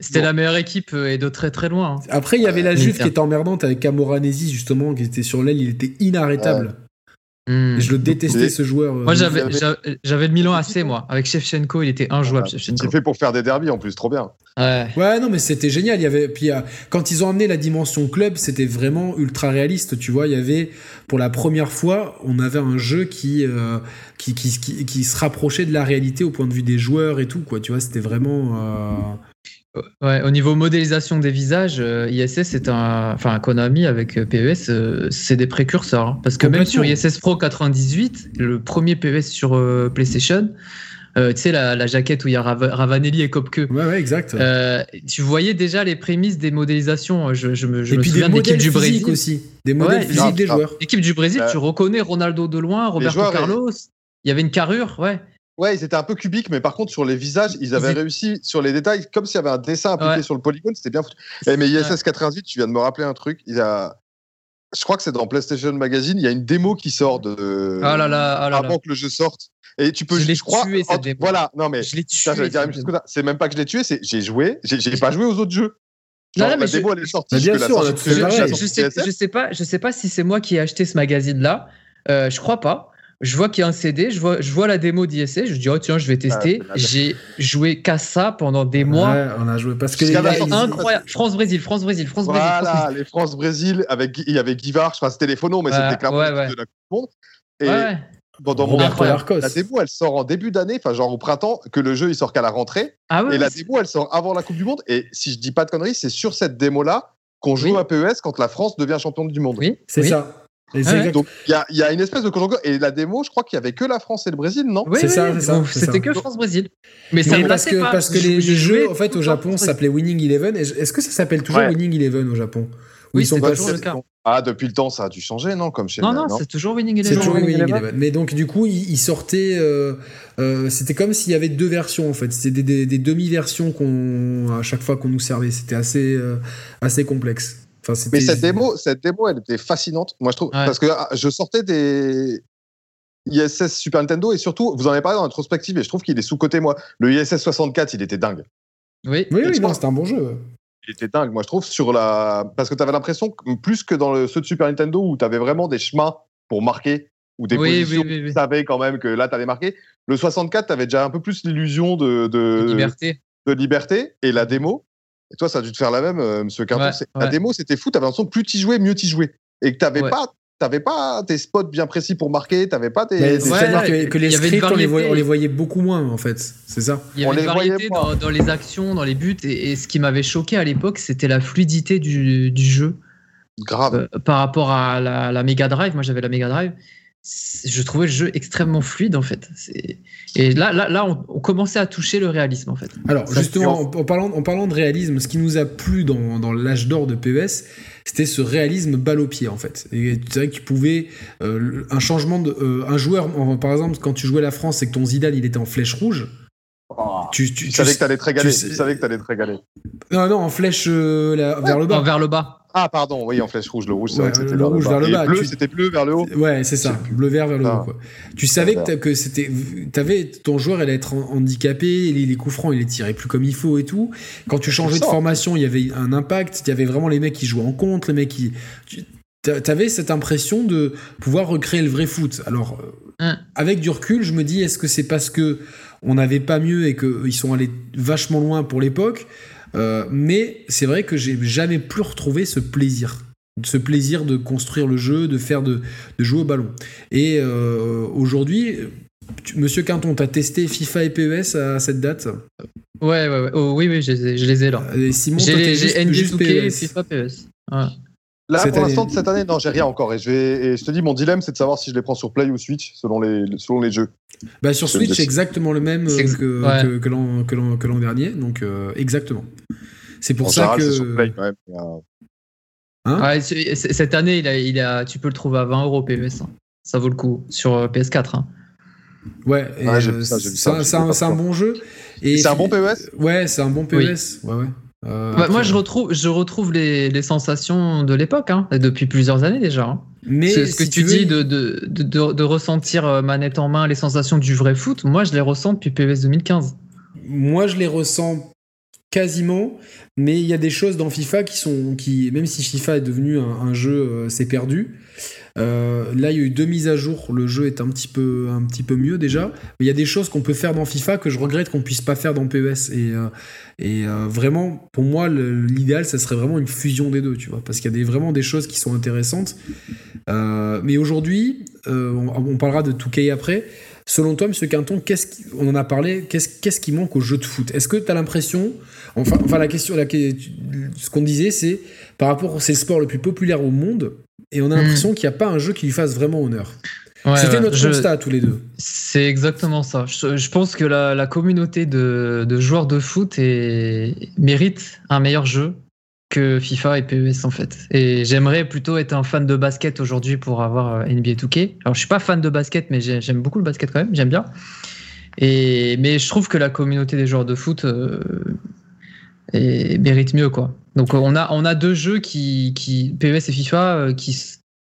Speaker 3: C'était la meilleure équipe euh, et de très très loin. Hein.
Speaker 1: Après, il y avait la Juve qui était emmerdante avec Camoranesi, justement, qui était sur l'aile, il était inarrêtable. Hmm. Je le détestais ce joueur.
Speaker 3: Moi j'avais j'avais le Milan AC moi avec Shevchenko il était injouable. Ah,
Speaker 2: C'est fait pour faire des derbies en plus trop bien.
Speaker 1: Ouais. ouais non mais c'était génial il y avait puis euh, quand ils ont amené la dimension club c'était vraiment ultra réaliste tu vois il y avait pour la première fois on avait un jeu qui, euh, qui, qui, qui, se rapprochait de la réalité au point de vue des joueurs et tout quoi tu vois c'était vraiment euh,
Speaker 3: Ouais, au niveau modélisation des visages, euh, ISS c'est un, enfin Konami avec euh, PES, euh, c'est des précurseurs. Hein. parce que même sur ISS Pro 98, le premier PES sur PlayStation, tu sais la, jaquette où il y a Ravanelli et Kopke.
Speaker 1: Ouais, ouais, exact.
Speaker 3: tu voyais déjà les prémices des modélisations. Je, je me,
Speaker 1: je et puis souviens
Speaker 3: de
Speaker 1: du Brésil aussi, des modèles physiques des joueurs.
Speaker 3: L'équipe du Brésil, tu reconnais Ronaldo de loin, Roberto Carlos. Il y avait une carrure, ouais.
Speaker 2: Ouais, ils étaient un peu cubiques, mais par contre, sur les visages, ils avaient réussi sur les détails, comme s'il y avait un dessin appliqué sur le polygone, c'était bien foutu. Eh, mais ISS 88, tu viens de me rappeler un truc. Il a... Je crois que c'est dans PlayStation Magazine, il y a une démo qui sort de.
Speaker 3: Ah là là, ah là
Speaker 2: avant que le jeu sorte. Et tu peux,
Speaker 3: je, je crois, tué, cette
Speaker 2: démo. voilà, non mais,
Speaker 3: je l'ai tué.
Speaker 2: C'est même pas que je l'ai tué, c'est j'ai joué, j'ai pas joué aux autres jeux.
Speaker 3: non, mais la démo elle est sortie.
Speaker 1: bien sûr,
Speaker 3: je, sais, je, sais, pas, je sais pas si c'est moi qui ai acheté ce magazine là. Euh, je crois pas je vois qu'il y a un CD, je vois, je vois la démo d'ISS, je dis oh tiens je vais tester. J'ai joué qu'à ça pendant des mois.
Speaker 1: Ouais, on a joué parce que
Speaker 3: incroyable. France Brésil, France Brésil, France Brésil.
Speaker 2: Voilà, les France Brésil avec il y avait Guivard, enfin c'était les phonos mais c'était clairement de la Coupe du Monde. Et pendant mon la démo elle sort en début d'année, enfin genre au printemps, que le jeu il sort qu'à la rentrée.
Speaker 3: Ah
Speaker 2: et la démo elle sort avant la Coupe du Monde. Et si je dis pas de conneries, c'est sur cette démo là qu'on joue à PES quand la France devient championne du monde.
Speaker 3: Oui,
Speaker 1: c'est ça.
Speaker 2: Donc il y, a une espèce de conjonction. Et la démo, je crois qu'il y avait que la France et le Brésil, non?
Speaker 3: Oui, c'est ça, C'était que France-Brésil.
Speaker 1: Mais, ça parce que, pas. parce que les, jeux, en fait, au Japon, s'appelaient Winning Eleven. Est-ce que ça s'appelle toujours Winning Eleven au Japon?
Speaker 3: Oui, c'est toujours le cas.
Speaker 2: Ah, depuis le temps, ça a dû changer, non Comme chez
Speaker 3: Non, non, c'est toujours Winning Eleven.
Speaker 1: C'est toujours Winning Eleven. Mais donc, du coup, il, sortait. Euh, euh, c'était comme s'il y avait deux versions, en fait. C'était des, demi-versions qu'on, à chaque fois qu'on nous servait. C'était assez, euh, assez complexe
Speaker 2: mais cette démo, cette démo, elle était fascinante, moi je trouve, parce que ah, je sortais des ISS Super Nintendo et surtout, vous en avez parlé dans la rétrospective et je trouve qu'il est sous côté moi. Le ISS 64, il était dingue.
Speaker 3: Oui,
Speaker 1: oui, oui c'était un bon jeu.
Speaker 2: Il était dingue, moi je trouve, sur la parce que tu avais l'impression plus que dans le, ceux de Super Nintendo où tu avais vraiment des chemins pour marquer ou des positions, tu savais quand même que là tu avais marqué. Le 64, tu avais déjà un peu plus l'illusion de, de,
Speaker 3: liberté.
Speaker 2: de liberté et la démo et toi, ça a dû te faire la même, euh, monsieur Quinton. La démo, c'était fou. T'avais l'impression que plus tu jouais, mieux tu jouais. Et que t'avais pas t'avais pas tes spots bien précis pour marquer, t'avais pas tes.
Speaker 1: C'est-à-dire que, les scripts, on les, voyait, beaucoup moins, en fait. C'est ça.
Speaker 3: Il y avait on une variété dans, les actions, dans les buts. Et, ce qui m'avait choqué à l'époque, c'était la fluidité du, jeu.
Speaker 2: Grave.
Speaker 3: Euh, par rapport à la, la Mega Drive, moi j'avais la Mega Drive je trouvais le jeu extrêmement fluide en fait. Et là, là, là on, commençait à toucher le réalisme en fait.
Speaker 1: Alors justement, en, parlant, en parlant de réalisme, ce qui nous a plu dans, dans l'âge d'or de PES, c'était ce réalisme balle au pied en fait. Et c'est vrai que tu pouvais euh, un changement de euh, un joueur, par exemple, quand tu jouais la France et que ton Zidane il était en flèche rouge.
Speaker 2: Oh, tu, tu, savais que t'allais te régaler. Tu, savais que t'allais te régaler.
Speaker 1: Non, non, en flèche euh, vers le bas.
Speaker 3: vers le bas.
Speaker 2: Ah, pardon, oui, en flèche rouge. Le rouge, c'est vrai que c'était
Speaker 1: le rouge vers le bas.
Speaker 2: bleu, c'était bleu vers le haut.
Speaker 1: Ouais, c'est ça. Bleu vert vers le haut. Quoi. Tu savais que, que c'était. T'avais ton joueur allait être handicapé, les, les coups francs, il les tirait plus comme il faut et tout. Quand tu changeais de formation, il y avait un impact. Il y avait vraiment les mecs qui jouaient en contre, les mecs qui. T'avais cette impression de pouvoir recréer le vrai foot. Alors, euh, avec du recul, je me dis, est-ce que c'est parce que on n'avait pas mieux et qu'ils sont allés vachement loin pour l'époque euh, mais c'est vrai que j'ai jamais plus retrouvé ce plaisir ce plaisir de construire le jeu, de faire de, de jouer au ballon. Et euh, aujourd'hui, Monsieur Quinton, t'as testé FIFA et PES à cette date?
Speaker 3: Ouais, ouais, ouais. Oh, oui, oui, je, les ai là.
Speaker 1: Et Simon,
Speaker 3: j'ai NBA 2K et FIFA PES.
Speaker 2: Là, pour l'instant, cette année, non, j'ai rien encore. Et je, vais, et je te dis, mon dilemme, c'est de savoir si je les prends sur Play ou Switch, selon les, selon les jeux.
Speaker 1: Bah, sur Switch, c'est exactement le même euh, que, que, l'an dernier. Donc, euh, exactement. C'est pour ça que. Play.
Speaker 3: Hein cette année, il a, il a, tu peux le trouver à 20 euros PES. Hein. Ça vaut le coup sur euh, PS4. Hein.
Speaker 1: Ouais, c'est un, bon jeu.
Speaker 2: C'est un bon PES
Speaker 1: Ouais, c'est un bon PES. Ouais, ouais.
Speaker 3: Euh, bah, moi, je retrouve, je retrouve les, les sensations de l'époque, hein, depuis plusieurs années déjà. Hein. Mais ce que tu dis de, de, de, de, ressentir euh, manette en main les sensations du vrai foot, moi, je les ressens depuis PES 2015.
Speaker 1: Moi, je les ressens quasiment, mais il y a des choses dans FIFA qui sont, qui, même si FIFA est devenu un, jeu, euh, c'est perdu. Euh, là, il y a eu deux mises à jour. Le jeu est un petit peu, un petit peu mieux déjà. Mais il y a des choses qu'on peut faire dans FIFA que je regrette qu'on puisse pas faire dans PES. Et, euh, et vraiment, pour moi, l'idéal, ça serait vraiment une fusion des deux, tu vois, parce qu'il y a des, vraiment des choses qui sont intéressantes. mais aujourd'hui, on, parlera de 2K après. Selon toi, Monsieur Quinton, qu'est-ce on en a parlé, qu'est-ce qui manque au jeu de foot? Est-ce que tu as l'impression, enfin, enfin, la question, ce qu'on disait, c'est par rapport, c'est le sport le plus populaire au monde, et on a hmm. l'impression qu'il n'y a pas un jeu qui lui fasse vraiment honneur. C'était notre constat tous les deux.
Speaker 3: C'est exactement ça. Je, pense que la, communauté de, de, joueurs de foot est, mérite un meilleur jeu que FIFA et PES en fait. Et j'aimerais plutôt être un fan de basket aujourd'hui pour avoir euh, NBA 2K. Alors je suis pas fan de basket, mais j'aime beaucoup le basket quand même, j'aime bien. Et mais je trouve que la communauté des joueurs de foot euh, mérite mieux quoi. Donc on a on a deux jeux qui qui PES et FIFA euh, qui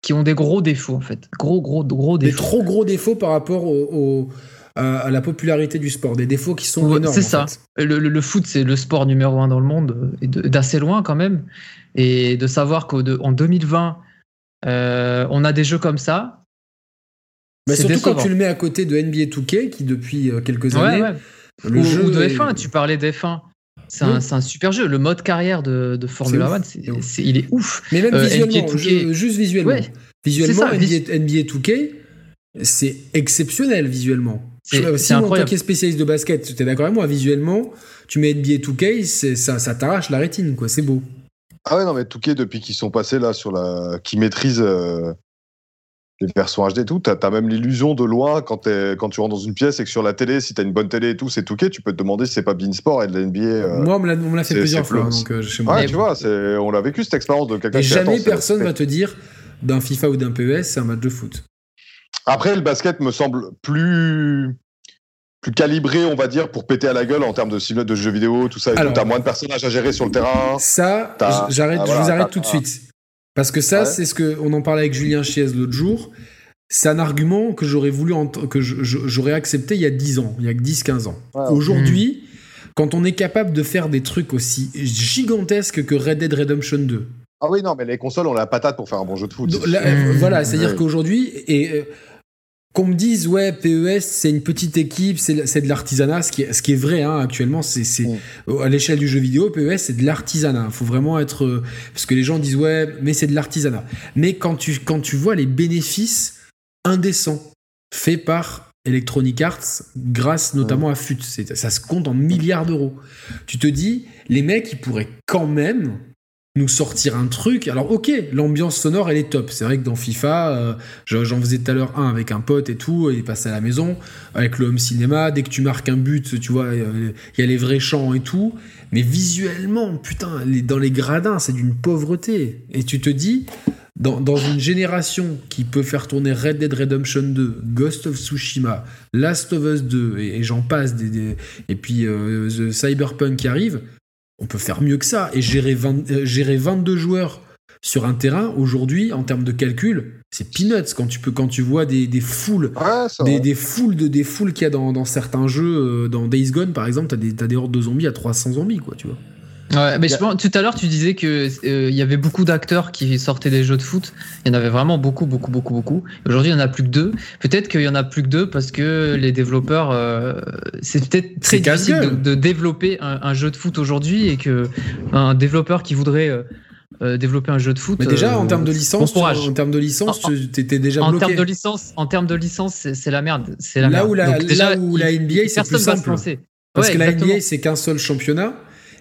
Speaker 3: qui ont des gros défauts en fait, gros gros gros défauts.
Speaker 1: Des trop gros défauts par rapport au à, la popularité du sport, des défauts qui sont énormes.
Speaker 3: C'est ça. Le, foot, c'est le sport numéro un dans le monde, et d'assez loin quand même. Et de savoir qu'en 2020, euh, on a des jeux comme ça.
Speaker 1: Mais surtout quand tu le mets à côté de NBA 2K, qui depuis euh, quelques années.
Speaker 3: Le ou, jeu de F1, tu parlais d'F1. C'est un, super jeu. Le mode carrière de, de Formula 1, il est ouf.
Speaker 1: Mais même euh, visuellement, juste visuellement. Visuellement, NBA, NBA 2K, c'est exceptionnel visuellement. Si incroyable. qui est spécialiste de basket, tu es d'accord avec moi, visuellement, tu mets NBA 2K, ça, ça t'arrache la rétine, quoi. C'est beau.
Speaker 2: Ah ouais, non, mais 2K, depuis qu'ils sont passés là sur la. qui maîtrisent euh, les versions HD et tout, t'as as même l'illusion de loin quand, quand tu rentres dans une pièce et que sur la télé, si t'as une bonne télé et tout, c'est 2K, tu peux te demander si c'est pas Beansport et de la NBA. Euh,
Speaker 1: moi, on me l'a fait plusieurs fois, donc euh, chez moi.
Speaker 2: Ouais, tu vois, on l'a vécu cette expérience de quelqu'un qui
Speaker 1: jamais personne va te dire d'un FIFA ou d'un PES, c'est un match de foot.
Speaker 2: Après, le basket me semble plus plus calibré, on va dire, pour péter à la gueule en termes de de jeux vidéo, tout ça. Tu as moins de personnages à gérer sur le terrain.
Speaker 1: Ça, j'arrête, je vous arrête tout de suite. Parce que ça, c'est ce que on en parlait avec Julien Chiez l'autre jour. C'est un argument que j'aurais voulu que j'aurais accepté il y a 10 ans, il y a 10-15 ans. Aujourd'hui, quand on est capable de faire des trucs aussi gigantesques que Red Dead Redemption 2,
Speaker 2: ah oui, non, mais les consoles ont la patate pour faire un bon jeu de foot.
Speaker 1: Voilà, c'est-à-dire qu'aujourd'hui, et euh, qu'on me dise, ouais, PES, c'est une petite équipe, c'est de l'artisanat, ce qui, est, ce qui est vrai hein, actuellement, c'est mm. à l'échelle du jeu vidéo, PES, c'est de l'artisanat. Il faut vraiment être. Euh, parce que les gens disent, ouais, mais c'est de l'artisanat. Mais quand tu, quand tu vois les bénéfices indécents faits par Electronic Arts, grâce notamment à FUT, ça se compte en milliards d'euros. Tu te dis, les mecs, ils pourraient quand même nous sortir un truc. Alors ok, l'ambiance sonore elle est top. C'est vrai que dans FIFA, euh, j'en faisais tout à l'heure un avec un pote et tout, il passait à la maison avec le home cinéma. Dès que tu marques un but, tu vois, il y a les vrais chants et tout. Mais visuellement, putain, dans les gradins, c'est d'une pauvreté. Et tu te dis, dans, une génération qui peut faire tourner Red Dead Redemption 2, Ghost of Tsushima, Last of Us 2, et, j'en passe, des, et puis euh, The Cyberpunk qui arrive, on peut faire mieux que ça. Et gérer, 22 euh, joueurs sur un terrain, aujourd'hui, en termes de calcul, c'est peanuts quand tu, peux, quand tu vois des, des foules, des, foules de, des foules qu'il y a dans, certains jeux. Euh, dans Days Gone, par exemple, t'as des, as des hordes de zombies à 300 zombies, quoi, tu vois.
Speaker 3: Ouais, mais tout à l'heure, tu disais que euh, il y avait beaucoup d'acteurs qui sortaient des jeux de foot. Il y en avait vraiment beaucoup, beaucoup, beaucoup, beaucoup. Aujourd'hui, il y en a plus que deux. Peut-être qu'il y en a plus que deux parce que les développeurs, euh, c'est peut-être très difficile de, développer un, jeu de foot aujourd'hui et que un développeur qui voudrait euh, développer un jeu de foot.
Speaker 1: Mais déjà, en termes de licence, en termes de licence, tu étais déjà
Speaker 3: en
Speaker 1: bloqué.
Speaker 3: Termes de licence, en termes de licence, c'est la merde. C'est la
Speaker 1: là
Speaker 3: Où
Speaker 1: la, là où la NBA, c'est plus simple. Parce que la NBA, c'est qu'un seul championnat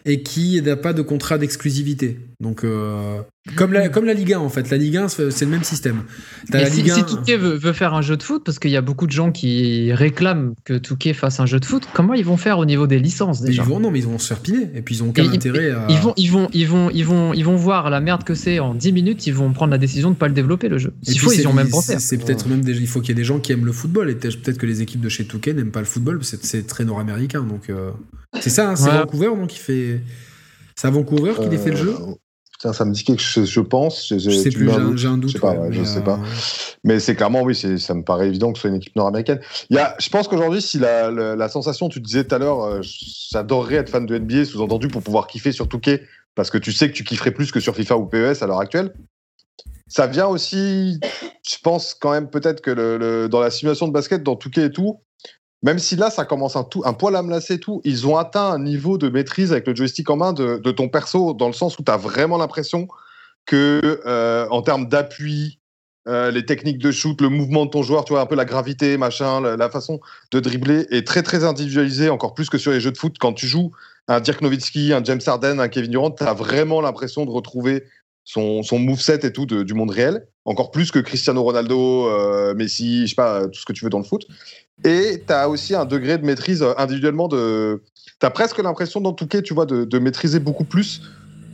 Speaker 1: et qui n'a pas de contrat d'exclusivité. Donc, euh, comme, la, comme la Ligue 1, en fait. La Ligue 1, c'est le même système.
Speaker 3: la si, Ligue 1... Touquet veut, veut, faire un jeu de foot, parce qu'il y a beaucoup de gens qui réclament que Touquet fasse un jeu de foot, comment ils vont faire au niveau des licences déjà
Speaker 1: ils vont, Non, mais ils vont se faire piner. Et puis, ils ont aucun intérêt à.
Speaker 3: Ils vont, ils, vont, ils, vont, ils, vont, ils vont voir la merde que c'est en 10 minutes, ils vont prendre la décision de ne pas le développer, le jeu. S'il faut, ils ont même pensé.
Speaker 1: C'est peut-être même des, il faut qu'il y ait des gens qui aiment le football. Et peut-être que les équipes de chez Touquet n'aiment pas le football, c'est très nord-américain. Donc, euh, c'est ça, hein, c'est Vancouver, donc il fait. C'est à Vancouver qu'il a fait le jeu euh,
Speaker 2: ça me dit quelque chose, je pense.
Speaker 1: Je sais plus, j'ai un, doute.
Speaker 2: Je sais pas, je sais pas. Mais c'est clairement, oui, ça me paraît évident que ce soit une équipe nord-américaine. Je pense qu'aujourd'hui, si la, la, sensation, tu disais tout à l'heure, j'adorerais être fan de NBA, sous-entendu pour pouvoir kiffer sur Touquet, parce que tu sais que tu kifferais plus que sur FIFA ou PES à l'heure actuelle. Ça vient aussi, je pense quand même peut-être que le, dans la simulation de basket, dans Touquet et tout, même si là, ça commence un, tout, poil à me lasser tout, ils ont atteint un niveau de maîtrise avec le joystick en main de, ton perso, dans le sens où tu as vraiment l'impression que, euh, en termes d'appui, euh, les techniques de shoot, le mouvement de ton joueur, tu vois, un peu la gravité, machin, la, façon de dribbler est très, très individualisée, encore plus que sur les jeux de foot. Quand tu joues un Dirk Nowitzki, un James Harden, un Kevin Durant, tu as vraiment l'impression de retrouver son, son moveset et tout du monde réel, encore plus que Cristiano Ronaldo, euh, Messi, je sais pas, tout ce que tu veux dans le foot. Et tu as aussi un degré de maîtrise euh, individuellement de. Tu as presque l'impression, dans tout cas, tu vois, de, maîtriser beaucoup plus.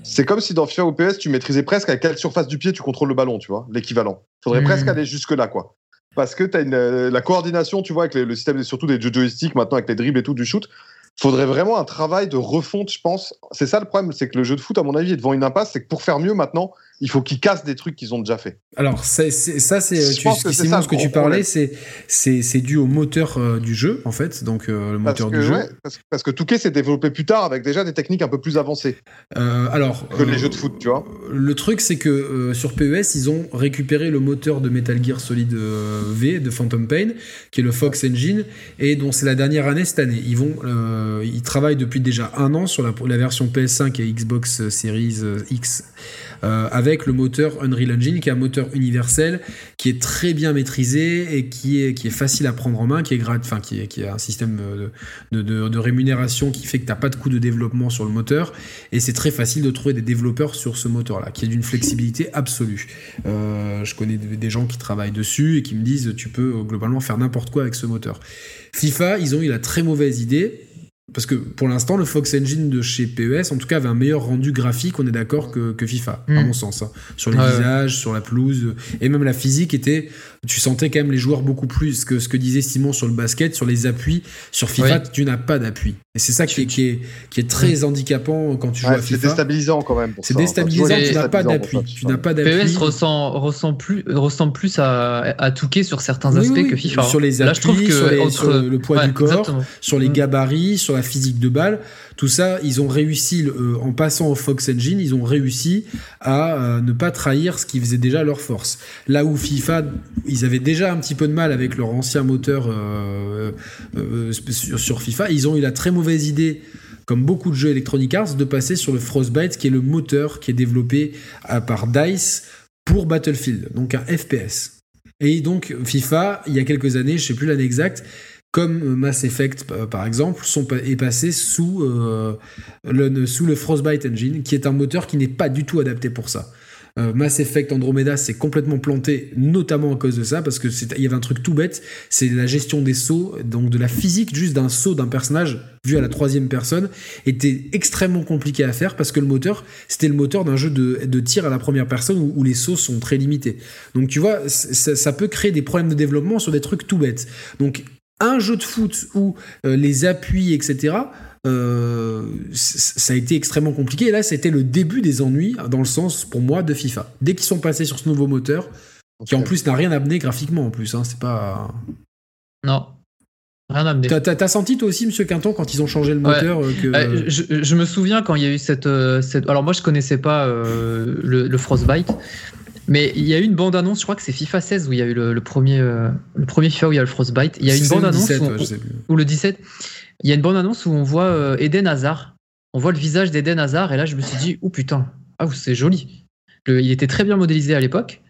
Speaker 2: C'est comme si dans FIFA ou PS, tu maîtrisais presque à quelle surface du pied tu contrôles le ballon, tu vois, l'équivalent. Faudrait mmh. presque aller jusque-là, quoi. Parce que tu as euh, la coordination, tu vois, avec le système, surtout des joysticks, maintenant avec les dribbles et tout du shoot, faudrait vraiment un travail de refonte, je pense. C'est ça le problème, c'est que le jeu de foot, à mon avis, est devant une impasse. C'est que pour faire mieux maintenant, il faut qu'ils cassent des trucs qu'ils ont déjà fait.
Speaker 1: Alors ça, c'est ce que tu parlais, c'est dû au moteur euh, du jeu en fait, donc euh, le moteur du jeu.
Speaker 2: parce, que Touquet s'est développé plus tard avec déjà des techniques un peu plus avancées.
Speaker 1: Euh, alors
Speaker 2: que les jeux de foot, tu vois.
Speaker 1: Le truc, c'est que sur PES, ils ont récupéré le moteur de Metal Gear Solid V de Phantom Pain, qui est le Fox Engine, et dont c'est la dernière année cette année. Ils vont, ils travaillent depuis déjà un an sur la, la version PS5 et Xbox Series X. Euh, avec le moteur Unreal Engine, qui est un moteur universel, qui est très bien maîtrisé et qui est, facile à prendre en main, qui est, enfin, qui est, un système de, de, de, rémunération qui fait que tu n'as pas de coût de développement sur le moteur. Et c'est très facile de trouver des développeurs sur ce moteur-là, qui est d'une flexibilité absolue. Euh, je connais des gens qui travaillent dessus et qui me disent tu peux globalement faire n'importe quoi avec ce moteur. FIFA, ils ont eu la très mauvaise idée parce que pour l'instant, le Fox Engine de chez PES, en tout cas, avait un meilleur rendu graphique, on est d'accord, que, FIFA, à hmm. mon sens. Hein. Sur le visage, sur la pelouse, et même la physique était. Tu sentais quand même les joueurs beaucoup plus que ce que disait Simon sur le basket, sur les appuis. Sur FIFA, tu n'as pas d'appui. Et c'est ça qui est, qui, est, qui est très handicapant quand tu joues à FIFA.
Speaker 2: C'est déstabilisant quand même.
Speaker 1: C'est déstabilisant, tu n'as pas d'appui. Tu n'as pas d'appui.
Speaker 3: PES ressent, ressent plus, ressemble plus à, à Touquet sur certains aspects que FIFA.
Speaker 1: Sur les appuis, je trouve que sur, entre... le poids du corps, sur les hmm. gabarits, sur la physique de balle. Tout ça, ils ont réussi, euh, en passant au Fox Engine, ils ont réussi à euh, ne pas trahir ce qui faisait déjà leur force. Là où FIFA, ils avaient déjà un petit peu de mal avec leur ancien moteur euh, sur, FIFA, ils ont eu la très mauvaise idée comme beaucoup de jeux Electronic Arts, de passer sur le Frostbite, qui est le moteur qui est développé par DICE pour Battlefield, donc un FPS. Et donc FIFA, il y a quelques années, je sais plus l'année exacte, comme Mass Effect par exemple, est passé sous, euh, le, sous le Frostbite Engine, qui est un moteur qui n'est pas du tout adapté pour ça. Euh, Mass Effect Andromeda s'est complètement planté, notamment à cause de ça, parce que il y avait un truc tout bête, c'est la gestion des sauts, donc de la physique juste d'un saut d'un personnage vu à la troisième personne, était extrêmement compliqué à faire parce que le moteur, c'était le moteur d'un jeu de, de, tir à la première personne où, les sauts sont très limités. Donc tu vois, ça, peut créer des problèmes de développement sur des trucs tout bêtes. Donc un jeu de foot où euh, les appuis, etc., euh, ça a été extrêmement compliqué. Et là, c'était le début des ennuis, dans le sens, pour moi, de FIFA. Dès qu'ils sont passés sur ce nouveau moteur, qui en plus n'a rien amené graphiquement, en plus, hein, c'est pas.
Speaker 3: Non. Rien amené.
Speaker 1: T'as senti toi aussi, Monsieur Quinton, quand ils ont changé le moteur euh,
Speaker 3: que... je, me souviens quand il y a eu cette, cette... Alors moi, je connaissais pas le, Frostbite, mais il y a eu une bande-annonce, je crois que c'est FIFA 16 où il y a eu le, premier, euh, le premier FIFA où il y a le Frostbite. Il y a une bande-annonce où, le 17, il y a une bande-annonce où on voit euh, Eden Hazard. On voit le visage d'Eden Hazard et là je me suis dit, oh putain, ah, c'est joli. il était très bien modélisé à l'époque.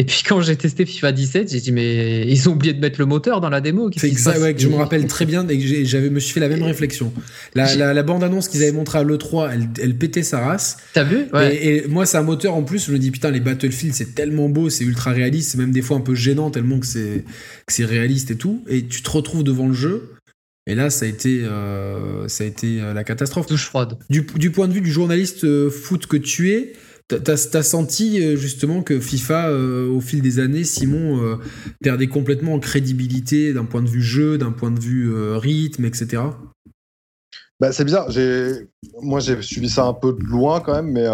Speaker 3: Et puis quand j'ai testé FIFA 17, j'ai dit mais ils ont oublié de mettre le moteur dans la démo.
Speaker 1: C'est exact, ouais, que je me rappelle très bien et j'avais me suis fait la même réflexion. La, bande annonce qu'ils avaient montrée à l'E3, elle, elle, pétait sa race.
Speaker 3: T'as vu
Speaker 1: et, moi c'est un moteur en plus, je me dis putain les Battlefield c'est tellement beau, c'est ultra réaliste, c'est même des fois un peu gênant tellement que c'est c'est réaliste et tout. Et tu te retrouves devant le jeu. Et là, ça a été, euh, ça a été euh, la catastrophe.
Speaker 3: Touche froide.
Speaker 1: Du, du, point de vue du journaliste euh, foot que tu es, T'as as senti euh, justement que FIFA, euh, au fil des années, Simon euh, perdait complètement en crédibilité d'un point de vue jeu, d'un point de vue rythme, etc.
Speaker 2: Bah, c'est bizarre. Moi, j'ai suivi ça un peu de loin quand même, mais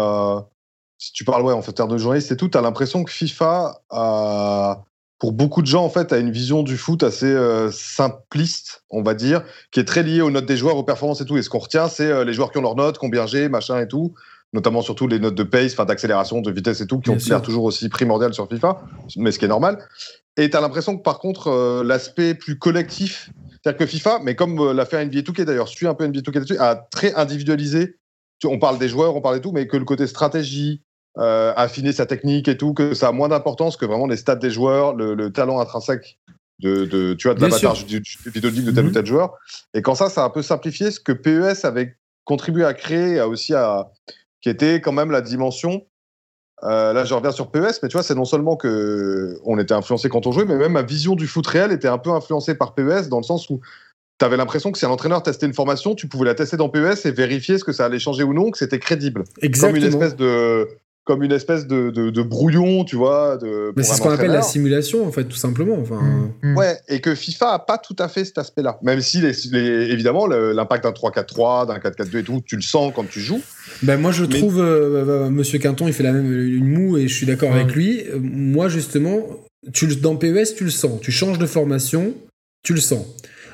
Speaker 2: si tu parles ouais, en fait, termes de journaliste et tout, tu as l'impression que FIFA a, pour beaucoup de gens, en fait, a une vision du foot assez simpliste, on va dire, qui est très liée aux notes des joueurs, aux performances et tout. Et ce qu'on retient, c'est les joueurs qui ont leurs notes, combien j'ai, machin et tout, notamment surtout les notes de pace, enfin d'accélération, de vitesse et tout, qui ont l'air toujours aussi primordial sur FIFA, mais ce qui est normal. Et tu as l'impression que par contre, euh, l'aspect plus collectif, c'est-à-dire que FIFA, mais comme l'a fait NBA 2K d'ailleurs, suit un peu NBA 2K dessus, a très individualisé. On parle des joueurs, on parle de tout, mais que le côté stratégie, euh, affiner sa technique et tout, que ça a moins d'importance que vraiment les stats des joueurs, le, talent intrinsèque de, de tu vois, de l'avatar du, vidéoludique de tel ou mhm. tel joueur. Et quand ça, ça a un peu simplifié ce que PES avait contribué à créer, a aussi à, qui était quand même la dimension. Euh, là, je reviens sur PES, mais tu vois, c'est non seulement que on était influencé quand on jouait, mais même ma vision du foot réel était un peu influencée par PES dans le sens où tu avais l'impression que si un entraîneur testait une formation, tu pouvais la tester dans PES et vérifier ce que ça allait changer ou non, que c'était crédible.
Speaker 1: Exactement.
Speaker 2: Comme une espèce de comme une espèce de, de, brouillon, tu vois. De,
Speaker 1: Mais c'est ce qu'on appelle la simulation, en fait, tout simplement. Enfin...
Speaker 2: Mm. Mm. Ouais, et que FIFA a pas tout à fait cet aspect-là. Même si, les, évidemment, l'impact d'un 3-4-3, d'un 4-4-2 et tout, tu le sens quand tu joues.
Speaker 1: Ben moi, je trouve, euh, euh, Monsieur Quinton, il fait la même une moue et je suis d'accord avec lui. Moi, justement, tu, dans PES, tu le sens. Tu changes de formation, tu le sens.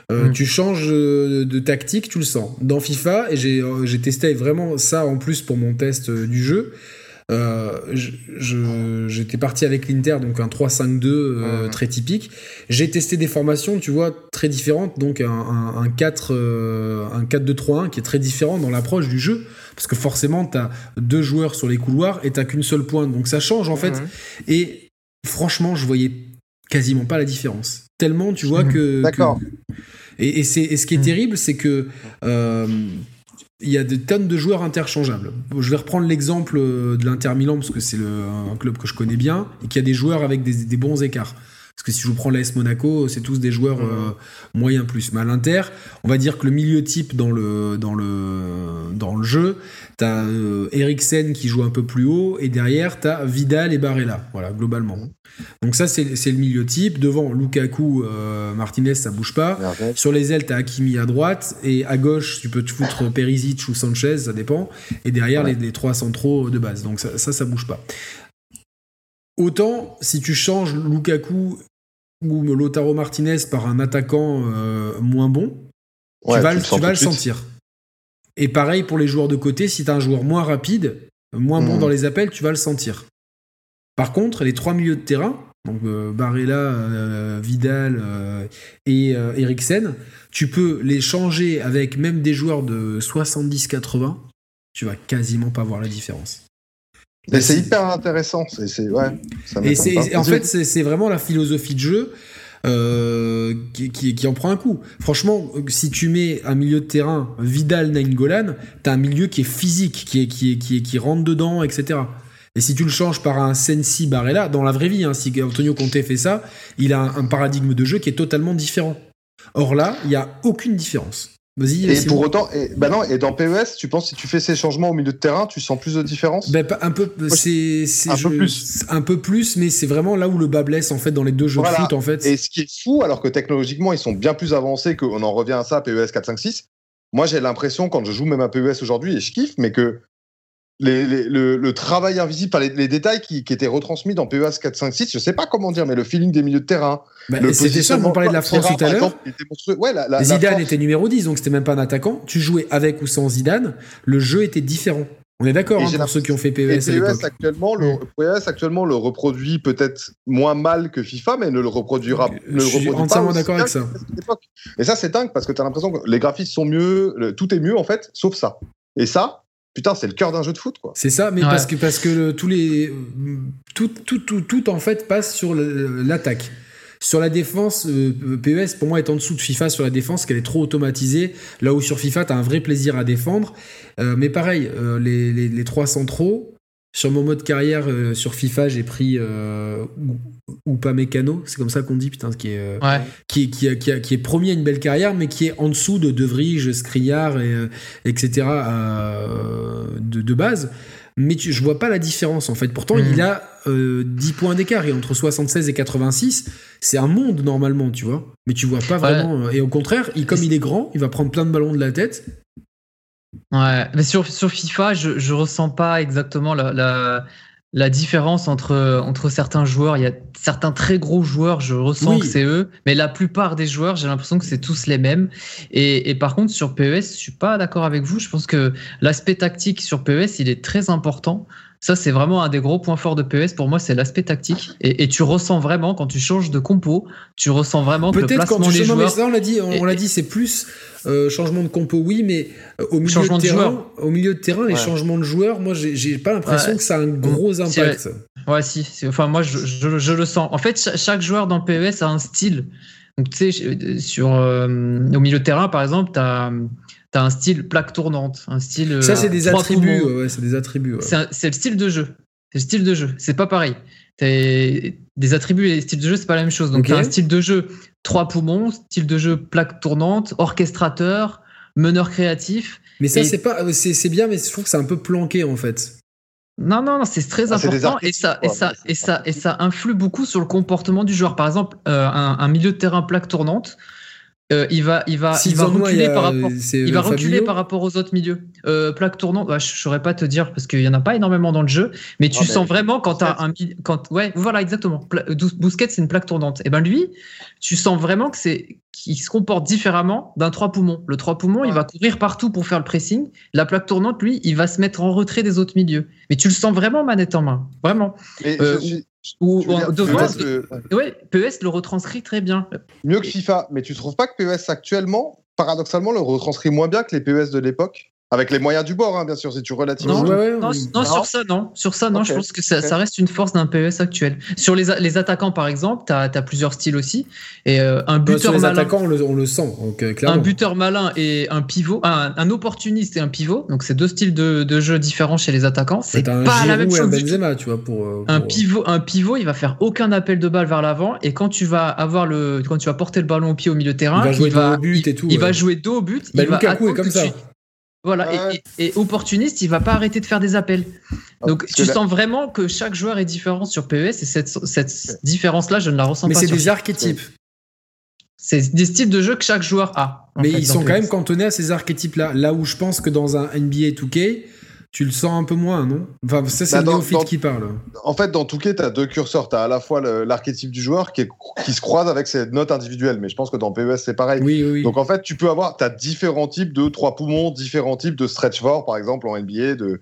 Speaker 1: Euh, mm. Tu changes de, tactique, tu le sens. Dans FIFA, et j'ai testé vraiment ça en plus pour mon test du jeu, euh, j'étais parti avec l'Inter, donc un 3-5-2 euh, très typique. J'ai testé des formations, tu vois, très différentes, donc un, 4, un 4-2-3-1 euh, qui est très différent dans l'approche du jeu, parce que forcément, tu as deux joueurs sur les couloirs et tu qu'une seule pointe, donc ça change en fait. Et franchement, je voyais quasiment pas la différence. Tellement, tu vois, que...
Speaker 2: D'accord.
Speaker 1: Et, et, ce qui est terrible, c'est que il y a des tonnes de joueurs interchangeables. Je vais reprendre l'exemple euh, de l'Inter Milan parce que c'est un club que je connais bien et qui a des joueurs avec des bons écarts. Parce que si je vous prends l'AS Monaco, c'est tous des joueurs euh, moyens plus. Mais à l'Inter, on va dire que le milieu type dans le, dans le, dans le jeu, tu as euh, Eriksen qui joue un peu plus haut, et derrière, tu as Vidal et Barella, voilà, globalement. Donc ça, c'est le milieu type. Devant, Lukaku, euh, Martinez, ça bouge pas. Sur les ailes, tu as Hakimi à droite, et à gauche, tu peux te foutre Perisic ou Sanchez, ça dépend. Et derrière, les, trois centraux de base. Donc ça, ça, ça bouge pas. Autant si tu changes Lukaku ou Lotaro Martinez par un attaquant euh, moins bon, tu vas, le, sentir. Et pareil pour les joueurs de côté, si tu as un joueur moins rapide, moins bon hmm. dans les appels, tu vas le sentir. Par contre, les trois milieux de terrain, donc euh, Barella, euh, Vidal et Eriksen, tu peux les changer avec même des joueurs de 70-80, tu vas quasiment pas voir la différence.
Speaker 2: C'est hyper intéressant. C'est ouais.
Speaker 1: et en fait, c'est vraiment la philosophie de jeu. Euh, qui, qui, en prend un coup. Franchement, si tu mets un milieu de terrain Vidal Nainggolan, t'as un milieu qui est physique, qui, est, qui, est, qui, qui rentre dedans, etc. Et si tu le changes par un Sensi Barella, dans la vraie vie, hein, si Antonio Conte fait ça, il a un, paradigme de jeu qui est totalement différent. Or là, il n'y a aucune différence.
Speaker 2: Et pour autant, et, bah non, et dans PES, tu penses si tu fais ces changements au milieu de terrain, tu sens plus de différence
Speaker 1: ben, Un peu, c'est, un peu plus, un peu plus, mais c'est vraiment là où le bas blesse en fait dans les deux jeux de foot en fait.
Speaker 2: Et ce qui est fou, alors que technologiquement ils sont bien plus avancés qu'on en revient à ça, PES 4, 5, 6. Moi, j'ai l'impression quand je joue même à PES aujourd'hui et je kiffe, mais que le, travail invisible, les, détails qui, étaient retransmis dans PES 4, 5, 6, je sais pas comment dire, mais le feeling des milieux de terrain.
Speaker 1: Bah, c'était ça, on parlait de la France tout à l'heure. Zidane était numéro 10, donc c'était même pas un attaquant. Tu jouais avec ou sans Zidane, le jeu était différent. On est d'accord hein, pour ceux qui ont fait PES.
Speaker 2: PES actuellement, le, PES actuellement le reproduit peut-être moins mal que FIFA, mais ne le reproduira.
Speaker 1: Je suis entièrement d'accord avec ça.
Speaker 2: Et ça, c'est dingue parce que tu as l'impression que les graphismes sont mieux, tout est mieux en fait, sauf ça. Et ça, Putain, c'est le cœur d'un jeu de foot, quoi.
Speaker 1: C'est ça, mais parce que, parce que tous les. Tout, tout, tout, tout, en fait, passe sur l'attaque. Sur la défense, euh, PES, pour moi, est en dessous de FIFA sur la défense, qu'elle est trop automatisée. Là où sur FIFA, tu as un vrai plaisir à défendre. Euh, mais pareil, euh, les, les, les, trois centraux, sur mon mode carrière, sur FIFA, j'ai pris ou pas mécano, c'est comme ça qu'on dit, putain, qui est, qui, qui, qui, qui, est premier à une belle carrière, mais qui est en dessous de De Vrij, Skriniar, et, etc. De, de, base. Mais tu, je vois pas la différence en fait. Pourtant, il mhm. a 10 points d'écart et entre 76 et 86, c'est un monde normalement, tu vois. Mais tu vois pas vraiment. Et au contraire, il, comme il est grand, il va prendre plein de ballons de la tête
Speaker 3: Ouais, mais sur, sur FIFA, je, je ressens pas exactement la, la, la différence entre, entre certains joueurs. Il y a certains très gros joueurs, je ressens que c'est eux, mais la plupart des joueurs, j'ai l'impression que c'est tous les mêmes. Et, et, par contre, sur PES, je suis pas d'accord avec vous. Je pense que l'aspect tactique sur PES, il est très important. Ça, c'est vraiment un des gros points forts de PES. Pour moi, c'est l'aspect tactique. Et, et, tu ressens vraiment, quand tu changes de compo, tu ressens vraiment que le placement quand tu des joueurs...
Speaker 1: ça, on l'a dit, on, l'a dit, c'est plus euh, changement de compo, oui, mais euh, au milieu de, terrain, au milieu de terrain, les changements de joueurs, moi, j'ai pas l'impression que ça a un gros impact.
Speaker 3: Ouais, si. Enfin, moi, je, je, je, le sens. En fait, chaque joueur dans PES a un style. Donc, tu sais, sur, euh, au milieu de terrain, par exemple, tu as tu as un style plaque tournante, un style.
Speaker 1: Ça, c'est des, attributs. Ouais, c'est des attributs.
Speaker 3: C'est le style de jeu. C'est le style de jeu. C'est pas pareil. Des attributs et des styles de jeu, c'est pas la même chose. Donc, tu as un style de jeu trois poumons, style de jeu plaque tournante, orchestrateur, meneur créatif.
Speaker 1: Mais ça, c'est pas, c'est bien, mais je trouve que c'est un peu planqué en fait.
Speaker 3: Non, non, non, c'est très ah, important et ça, et, ça, et, ça, et ça influe beaucoup sur le comportement du joueur. Par exemple, euh, un, un, milieu de terrain plaque tournante, euh, il va, il va, il va reculer par rapport, il va reculer par rapport aux autres milieux. Euh, plaque tournante, bah, je saurais pas te dire parce qu'il y en a pas énormément dans le jeu, mais tu sens vraiment quand tu as un, quand, ouais, voilà exactement. Bousquet, c'est une plaque tournante. Et ben lui, tu sens vraiment que c'est, qu'il se comporte différemment d'un trois poumons. Le trois poumons, il va courir partout pour faire le pressing. La plaque tournante, lui, il va se mettre en retrait des autres milieux. Mais tu le sens vraiment manette en main, vraiment.
Speaker 2: Euh, ou,
Speaker 3: ouais, PES le retranscrit très bien.
Speaker 2: Mieux que FIFA, mais tu trouves pas que PES actuellement, paradoxalement, le retranscrit moins bien que les PES de l'époque? Avec les moyens du bord, hein, bien sûr, si tu relativises.
Speaker 3: Non, non, non, sur ça, non. Sur ça, non. je pense que ça, ça, reste une force d'un PES actuel. Sur les, les attaquants, par exemple, tu as, as, plusieurs styles aussi. Et euh, un buteur sur les
Speaker 1: malin. attaquants, on le, on le sent, donc, euh, clairement.
Speaker 3: Un buteur malin et un pivot, un, un opportuniste et un pivot. Donc, c'est deux styles de, de, jeu différents chez les attaquants. C'est pas
Speaker 1: un
Speaker 3: la même chose.
Speaker 1: Benzema, tu vois, pour, euh,
Speaker 3: pour, Un pivot, un pivot, il va faire aucun appel de balle vers l'avant. Et quand tu vas avoir le, quand tu vas porter le ballon au pied au milieu de terrain,
Speaker 1: il va jouer il va, but et tout.
Speaker 3: Il, va jouer dos au but.
Speaker 1: Bah, il Lukaku est comme ça.
Speaker 3: Voilà, et, opportuniste, il va pas arrêter de faire des appels. Ah, Donc tu sens vraiment que chaque joueur est différent sur PES et cette, cette différence-là, je ne la ressens
Speaker 1: pas.
Speaker 3: Mais
Speaker 1: c'est des archétypes.
Speaker 3: C'est des styles de jeu que chaque joueur a.
Speaker 1: Mais ils sont quand même cantonnés à ces archétypes-là. Là où je pense que dans un NBA 2K, tu le sens un peu moins, non? Enfin, ça, c'est bah, le qui parle.
Speaker 2: En fait, dans Touquet, tu as deux curseurs. Tu as à la fois l'archétype du joueur qui, est, qui, se croise avec ses notes individuelles. Mais je pense que dans PES, c'est pareil.
Speaker 1: Oui, oui.
Speaker 2: Donc, en fait, tu peux avoir as différents types de trois poumons, différents types de stretch fort, par exemple, en NBA, de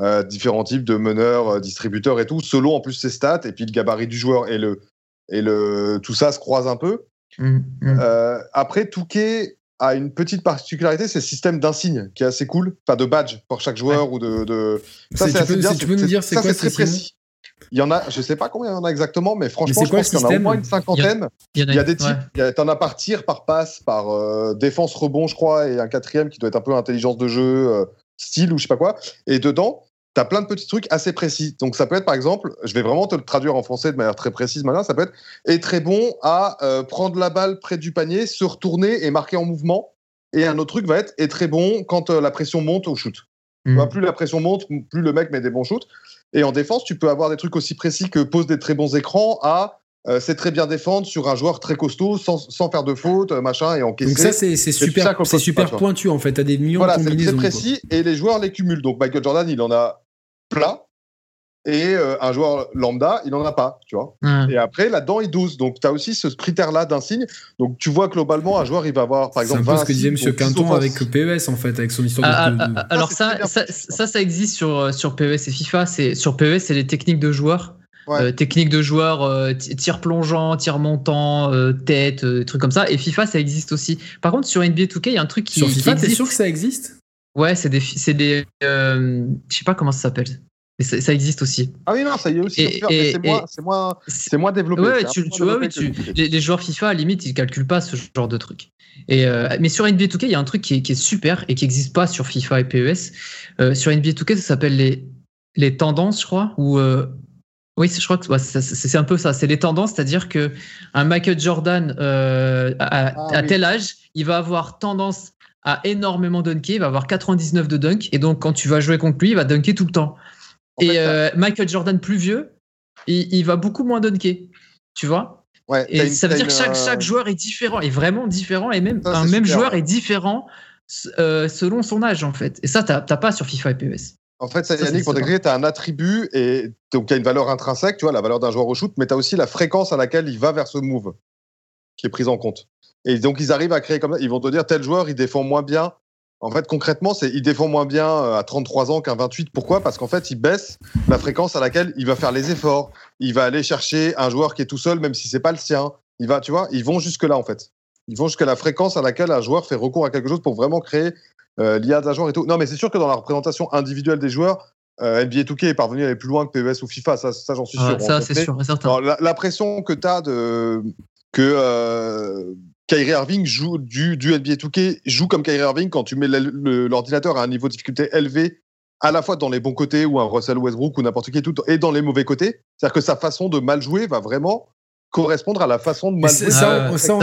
Speaker 2: euh, différents types de meneurs, euh, distributeurs et tout, selon en plus ses stats et puis le gabarit du joueur. Et, le, et le, tout ça se croise un peu. Mmh, mmh. Euh, après, Touquet, a une petite particularité, c'est le système d'insignes qui est assez cool, enfin de badge pour chaque joueur ou de, de...
Speaker 1: ça c'est assez bien. tu peux nous dire c'est quoi
Speaker 2: très précis. Il y en a, je sais pas combien il y en a exactement, mais franchement, je pense qu'il y en a au moins une cinquantaine. Il y, a, des types. Ouais. T'en as par tir, par passe, par euh, défense rebond, je crois, et un quatrième qui doit être un peu intelligence de jeu, euh, style ou je sais pas quoi. Et dedans, tu as plein de petits trucs assez précis. Donc ça peut être par exemple, je vais vraiment te le traduire en français de manière très précise maintenant, ça peut être est très bon à euh, prendre la balle près du panier, se retourner et marquer en mouvement. Et un autre truc va être est très bon quand euh, la pression monte au shoot. Mmh. plus la pression monte, plus le mec met des bons shoots. Et en défense, tu peux avoir des trucs aussi précis que pose des très bons écrans à euh, c'est très bien défendre sur un joueur très costaud sans, sans faire de faute, machin, et encaisser.
Speaker 1: Donc ça, c'est super, c'est super pointu en fait. T'as des millions
Speaker 2: voilà, de c'est très précis et les joueurs les cumulent. Donc Michael Jordan, il en a plein. Et euh, un joueur lambda, il n'en a pas, tu vois. Et après, là-dedans, il dose. Donc, tu as aussi ce critère-là d'insigne. Donc, tu vois globalement, un joueur, il va avoir, par exemple,
Speaker 1: C'est un peu ce que disait M. Quinton avec PES, en fait, avec son histoire
Speaker 3: ah, de. Ah, ah, alors, ça, ça, ça, ça, existe sur, euh, sur PES et FIFA. Sur PES, c'est les techniques de joueurs. Euh, techniques de joueurs, euh, tir plongeant, tir montant, euh, tête, trucs comme ça. Et FIFA, ça existe aussi. Par contre, sur NBA 2K, il y a un truc qui.
Speaker 1: Sur FIFA, t'es sûr que ça existe?
Speaker 3: Ouais, c'est des. C'est des je sais pas comment ça s'appelle. Mais ça, existe aussi.
Speaker 2: Ah oui, non, ça y est aussi. c'est moins, moins, moins, développé.
Speaker 3: Ouais, tu, tu vois, oui, tu, les, joueurs FIFA, à la limite, ils calculent pas ce genre de truc. Et, euh, mais sur NBA 2K, il y a un truc qui est, qui est super et qui n'existe pas sur FIFA et PES. Euh, sur NBA 2K, ça s'appelle les, les tendances, je crois. Ou, euh, oui, je crois que ouais, c'est un peu ça. C'est les tendances, c'est-à-dire que un Michael Jordan à, ah à tel âge, il va avoir tendance à énormément dunker, il va avoir 99 de dunk, et donc quand tu vas jouer contre lui, il va dunker tout le temps et euh, Michael Jordan plus vieux, il, va beaucoup moins dunker. Tu vois?
Speaker 2: Ouais,
Speaker 3: Et ça veut dire que chaque, chaque joueur est différent, est vraiment différent, et même un même joueur est différent selon son âge en fait. Et ça, t'as pas sur FIFA et PES.
Speaker 2: En fait, ça, Yannick, pour décrire, tu as un attribut et donc il y a une valeur intrinsèque, tu vois, la valeur d'un joueur au shoot, mais tu as aussi la fréquence à laquelle il va vers ce move qui est prise en compte. Et donc, ils arrivent à créer comme ça. Ils vont te dire, tel joueur, il défend moins bien. En fait, concrètement, c'est il défend moins bien euh, à 33 ans qu'un 28. Pourquoi? Parce qu'en fait, il baisse la fréquence à laquelle il va faire les efforts. Il va aller chercher un joueur qui est tout seul, même si c'est pas le sien. Il va, tu vois, ils vont jusque là en fait. Ils vont jusqu'à la fréquence à laquelle un joueur fait recours à quelque chose pour vraiment créer euh, l'IA d'un joueur et tout. Non, mais c'est sûr que dans la représentation individuelle des joueurs, euh, NBA 2K est parvenu à aller plus loin que PES ou FIFA, ça, ça j'en suis sûr.
Speaker 3: ça, c'est sûr, certain.
Speaker 2: la, pression que tu as de, que euh, Kyrie Irving joue du, du NBA 2K joue comme Kyrie Irving quand tu mets l'ordinateur à un niveau de difficulté élevé à la fois dans les bons côtés ou un Russell Westbrook ou n'importe qui tout et dans les mauvais côtés. C'est-à-dire que sa façon de mal jouer va vraiment correspondre à la façon de mal
Speaker 1: Ça, ça,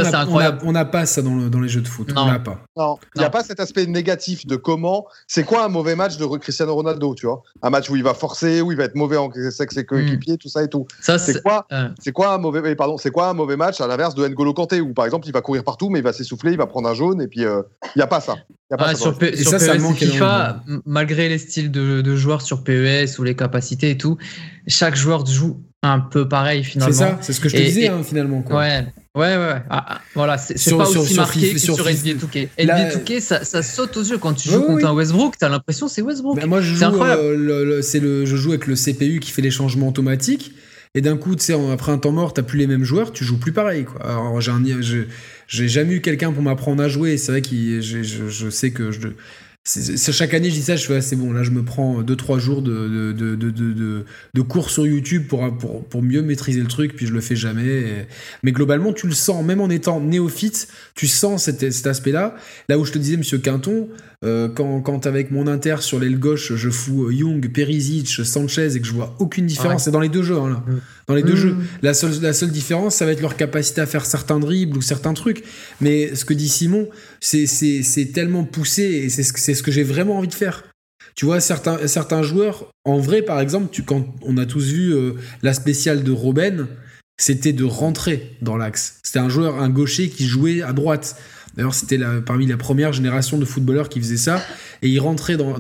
Speaker 1: on n'a pas ça dans, dans, les jeux de foot.
Speaker 2: Non.
Speaker 1: On pas.
Speaker 2: Non, il n'y a pas cet aspect négatif de comment. C'est quoi un mauvais match de Cristiano Ronaldo, tu vois? Un match où il va forcer, où il va être mauvais en avec ses coéquipiers, hmm. tout ça et tout. C'est quoi, c'est quoi un mauvais, pardon, c'est quoi un mauvais match à l'inverse de N'Golo Kanté où par exemple il va courir partout mais il va s'essouffler, il va prendre un jaune et puis il euh, n'y a pas ça.
Speaker 3: Y a pas ça sur, et ça, FIFA, malgré les styles de, de joueurs sur PES ou les capacités et tout, chaque joueur joue un peu pareil finalement.
Speaker 1: C'est ça, c'est ce que je te disais hein, finalement. Quoi.
Speaker 3: Ouais, ouais, ouais. Ah, voilà, c'est pas aussi marqué que sur, NBA 2K. NBA 2K, ça, ça, saute aux yeux quand tu joues contre un Westbrook. T'as l'impression c'est Westbrook.
Speaker 1: moi, je joue, euh, le, le, je joue avec le CPU qui fait les changements automatiques. Et d'un coup, tu sais, après un temps mort, t'as plus les mêmes joueurs, tu joues plus pareil. Quoi. Alors, j'ai jamais eu quelqu'un pour m'apprendre à jouer. C'est vrai que je, je, sais que je, c'est chaque année je dis ça je fais c'est bon là je me prends 2-3 jours de, de, de, de, de cours sur YouTube pour, pour, pour, mieux maîtriser le truc puis je le fais jamais. Mais globalement tu le sens même en étant néophyte tu sens cet, cet aspect là là où je te disais monsieur Quinton euh, quand, quand avec mon inter sur l'aile gauche je fous Young, Perisic, Sanchez et que je vois aucune différence c'est dans les deux jeux hein, là. Mm. dans les deux mm. jeux la seule, la seule différence ça va être leur capacité à faire certains dribbles ou certains trucs mais ce que dit Simon c'est tellement poussé et c'est ce, ce que j'ai vraiment envie de faire. Tu vois, certains, certains joueurs, en vrai, par exemple, tu, quand on a tous vu euh, la spéciale de Robben, c'était de rentrer dans l'axe. C'était un joueur, un gaucher qui jouait à droite. D'ailleurs, c'était parmi la première génération de footballeurs qui faisait ça. Et il rentrait dans.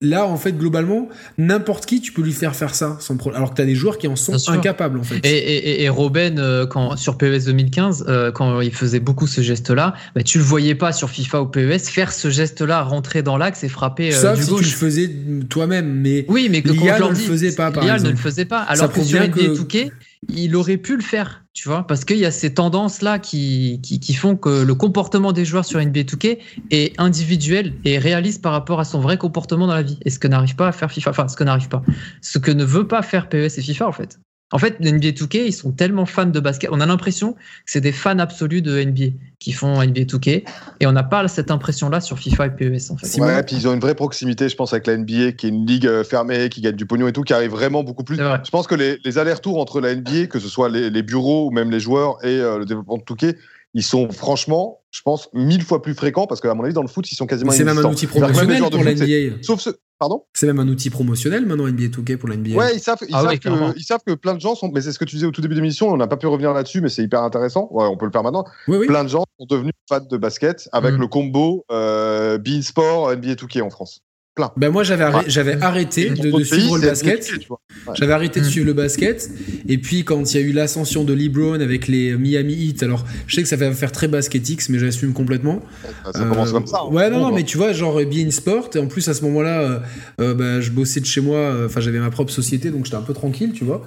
Speaker 1: là, en fait, globalement, n'importe qui, tu peux lui faire faire ça. Sans Alors que tu as des joueurs qui en sont incapables, en fait.
Speaker 3: Et, et, et Robben, euh, quand, sur PES 2015, euh, quand il faisait beaucoup ce geste-là, bah, tu le voyais pas sur FIFA ou PES faire ce geste-là, rentrer dans l'axe et frapper.
Speaker 1: Euh, Sauf si tu le faisais toi-même. Mais
Speaker 3: oui, mais que
Speaker 1: l'IA ne le faisait pas, par
Speaker 3: ne le faisait pas. Alors que sur NBA 2K, il aurait pu le faire, tu vois, parce qu'il y a ces tendances-là qui, qui, font que le comportement des joueurs sur NBA 2K est individuel et réaliste par rapport à son vrai comportement dans la vie. Et ce que n'arrive pas à faire FIFA, enfin, ce que n'arrive pas, ce que ne veut pas faire PES et FIFA, en fait. En fait, NBA 2K, ils sont tellement fans de basket. On a l'impression que c'est des fans absolus de NBA qui font NBA 2K. Et on n'a pas cette impression-là sur FIFA et PES, en fait.
Speaker 2: Ouais, puis ils ont une vraie proximité, je pense, avec la NBA, qui est une ligue euh, fermée, qui gagne du pognon et tout, qui arrive vraiment beaucoup plus. Je pense que les, allers-retours entre la NBA, que ce soit les, bureaux ou même les joueurs et euh, le développement de 2K, ils sont franchement, je pense, mille fois plus fréquents parce qu'à mon avis, dans le foot, ils sont quasiment.
Speaker 1: C'est même un outil promotionnel pour la NBA.
Speaker 2: Sauf ce, Pardon
Speaker 1: C'est même un outil promotionnel maintenant NBA 2K pour la NBA.
Speaker 2: Ouais, ils savent, ils, ah savent que, ils, savent que, plein de gens sont. Mais c'est ce que tu disais au tout début de l'émission, on n'a pas pu revenir là-dessus, mais c'est hyper intéressant. Ouais, on peut le faire maintenant. Plein de gens sont devenus fans de basket avec mm. le combo euh, Beansport NBA 2K en France plein.
Speaker 1: Ben moi j'avais j'avais arrêté de, suivre le basket. J'avais arrêté de suivre le basket et puis quand il y a eu l'ascension de LeBron avec les Miami Heat, alors je sais que ça va faire très basketix mais j'assume complètement.
Speaker 2: Ça, commence comme ça. Hein.
Speaker 1: Ouais non non mais tu vois genre Bein Sport et en plus à ce moment-là euh, euh, bah, je bossais de chez moi, euh, enfin j'avais ma propre société donc j'étais un peu tranquille tu vois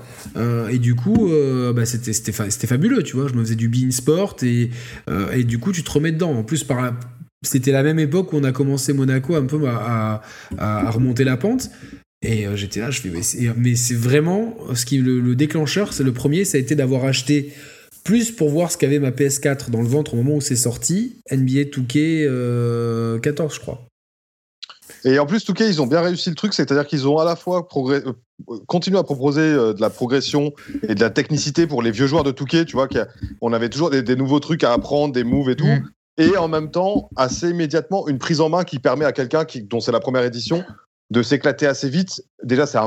Speaker 1: et du coup bah, c'était c'était fabuleux tu vois je me faisais du Bein Sport et et du coup tu te remets dedans en plus par c'était la même époque où on a commencé Monaco un peu à, remonter la pente. Et euh, j'étais là, je fais, mais c'est vraiment ce qui le, déclencheur, c'est le premier, ça a été d'avoir acheté plus pour voir ce qu'avait ma PS4 dans le ventre au moment où c'est sorti, NBA 2K 14, je crois.
Speaker 2: Et en plus, 2K, ils ont bien réussi le truc, c'est-à-dire qu'ils ont à la fois euh, continué à proposer euh, de la progression et de la technicité pour les vieux joueurs de 2K, tu vois, qu'on avait toujours des, nouveaux trucs à apprendre, des moves et tout. Mm et en même temps, assez immédiatement, une prise en main qui permet à quelqu'un qui, dont c'est la première édition de s'éclater assez vite. Déjà, c'est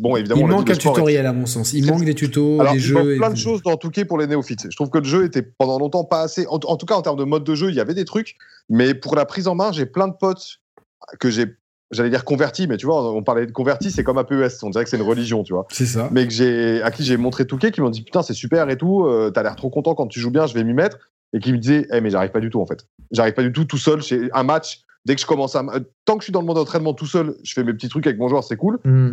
Speaker 2: bon, évidemment.
Speaker 1: Il manque un tutoriel, à mon sens. Il manque des tutos, des jeux.
Speaker 2: Il plein de choses dans Touquet pour les néophytes. Je trouve que le jeu était pendant longtemps pas assez. En, tout cas, en termes de mode de jeu, il y avait des trucs. Mais pour la prise en main, j'ai plein de potes que j'ai j'allais dire convertis, mais tu vois, on parlait de convertis, c'est comme un PES, on dirait que c'est une religion, tu vois.
Speaker 1: C'est ça.
Speaker 2: Mais que j'ai, à qui j'ai montré Touquet, qui m'ont dit putain, c'est super et tout, euh, t'as l'air trop content quand tu joues bien, je vais m'y mettre. Et qui me disait, eh, mais j'arrive pas du tout en fait. J'arrive pas du tout tout seul. Chez un match, dès que je commence à. Tant que je suis dans le mode d'entraînement tout seul, je fais mes petits trucs avec mon joueur, c'est cool. Hmm.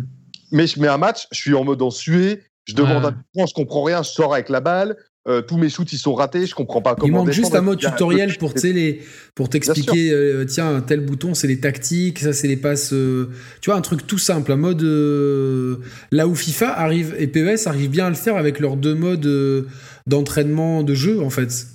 Speaker 2: Mais je mets un match, je suis en mode en sué, je demande un point, je comprends rien, je sors avec la balle. Euh, tous mes shoots ils sont ratés, je comprends pas comment.
Speaker 1: Il manque juste un mode tutoriel pour les pour t'expliquer euh, tiens tel bouton c'est les tactiques, ça c'est les passes. Euh, tu vois un truc tout simple, un mode là où FIFA arrive et PES arrive bien à le faire avec leurs deux modes d'entraînement de jeu en fait.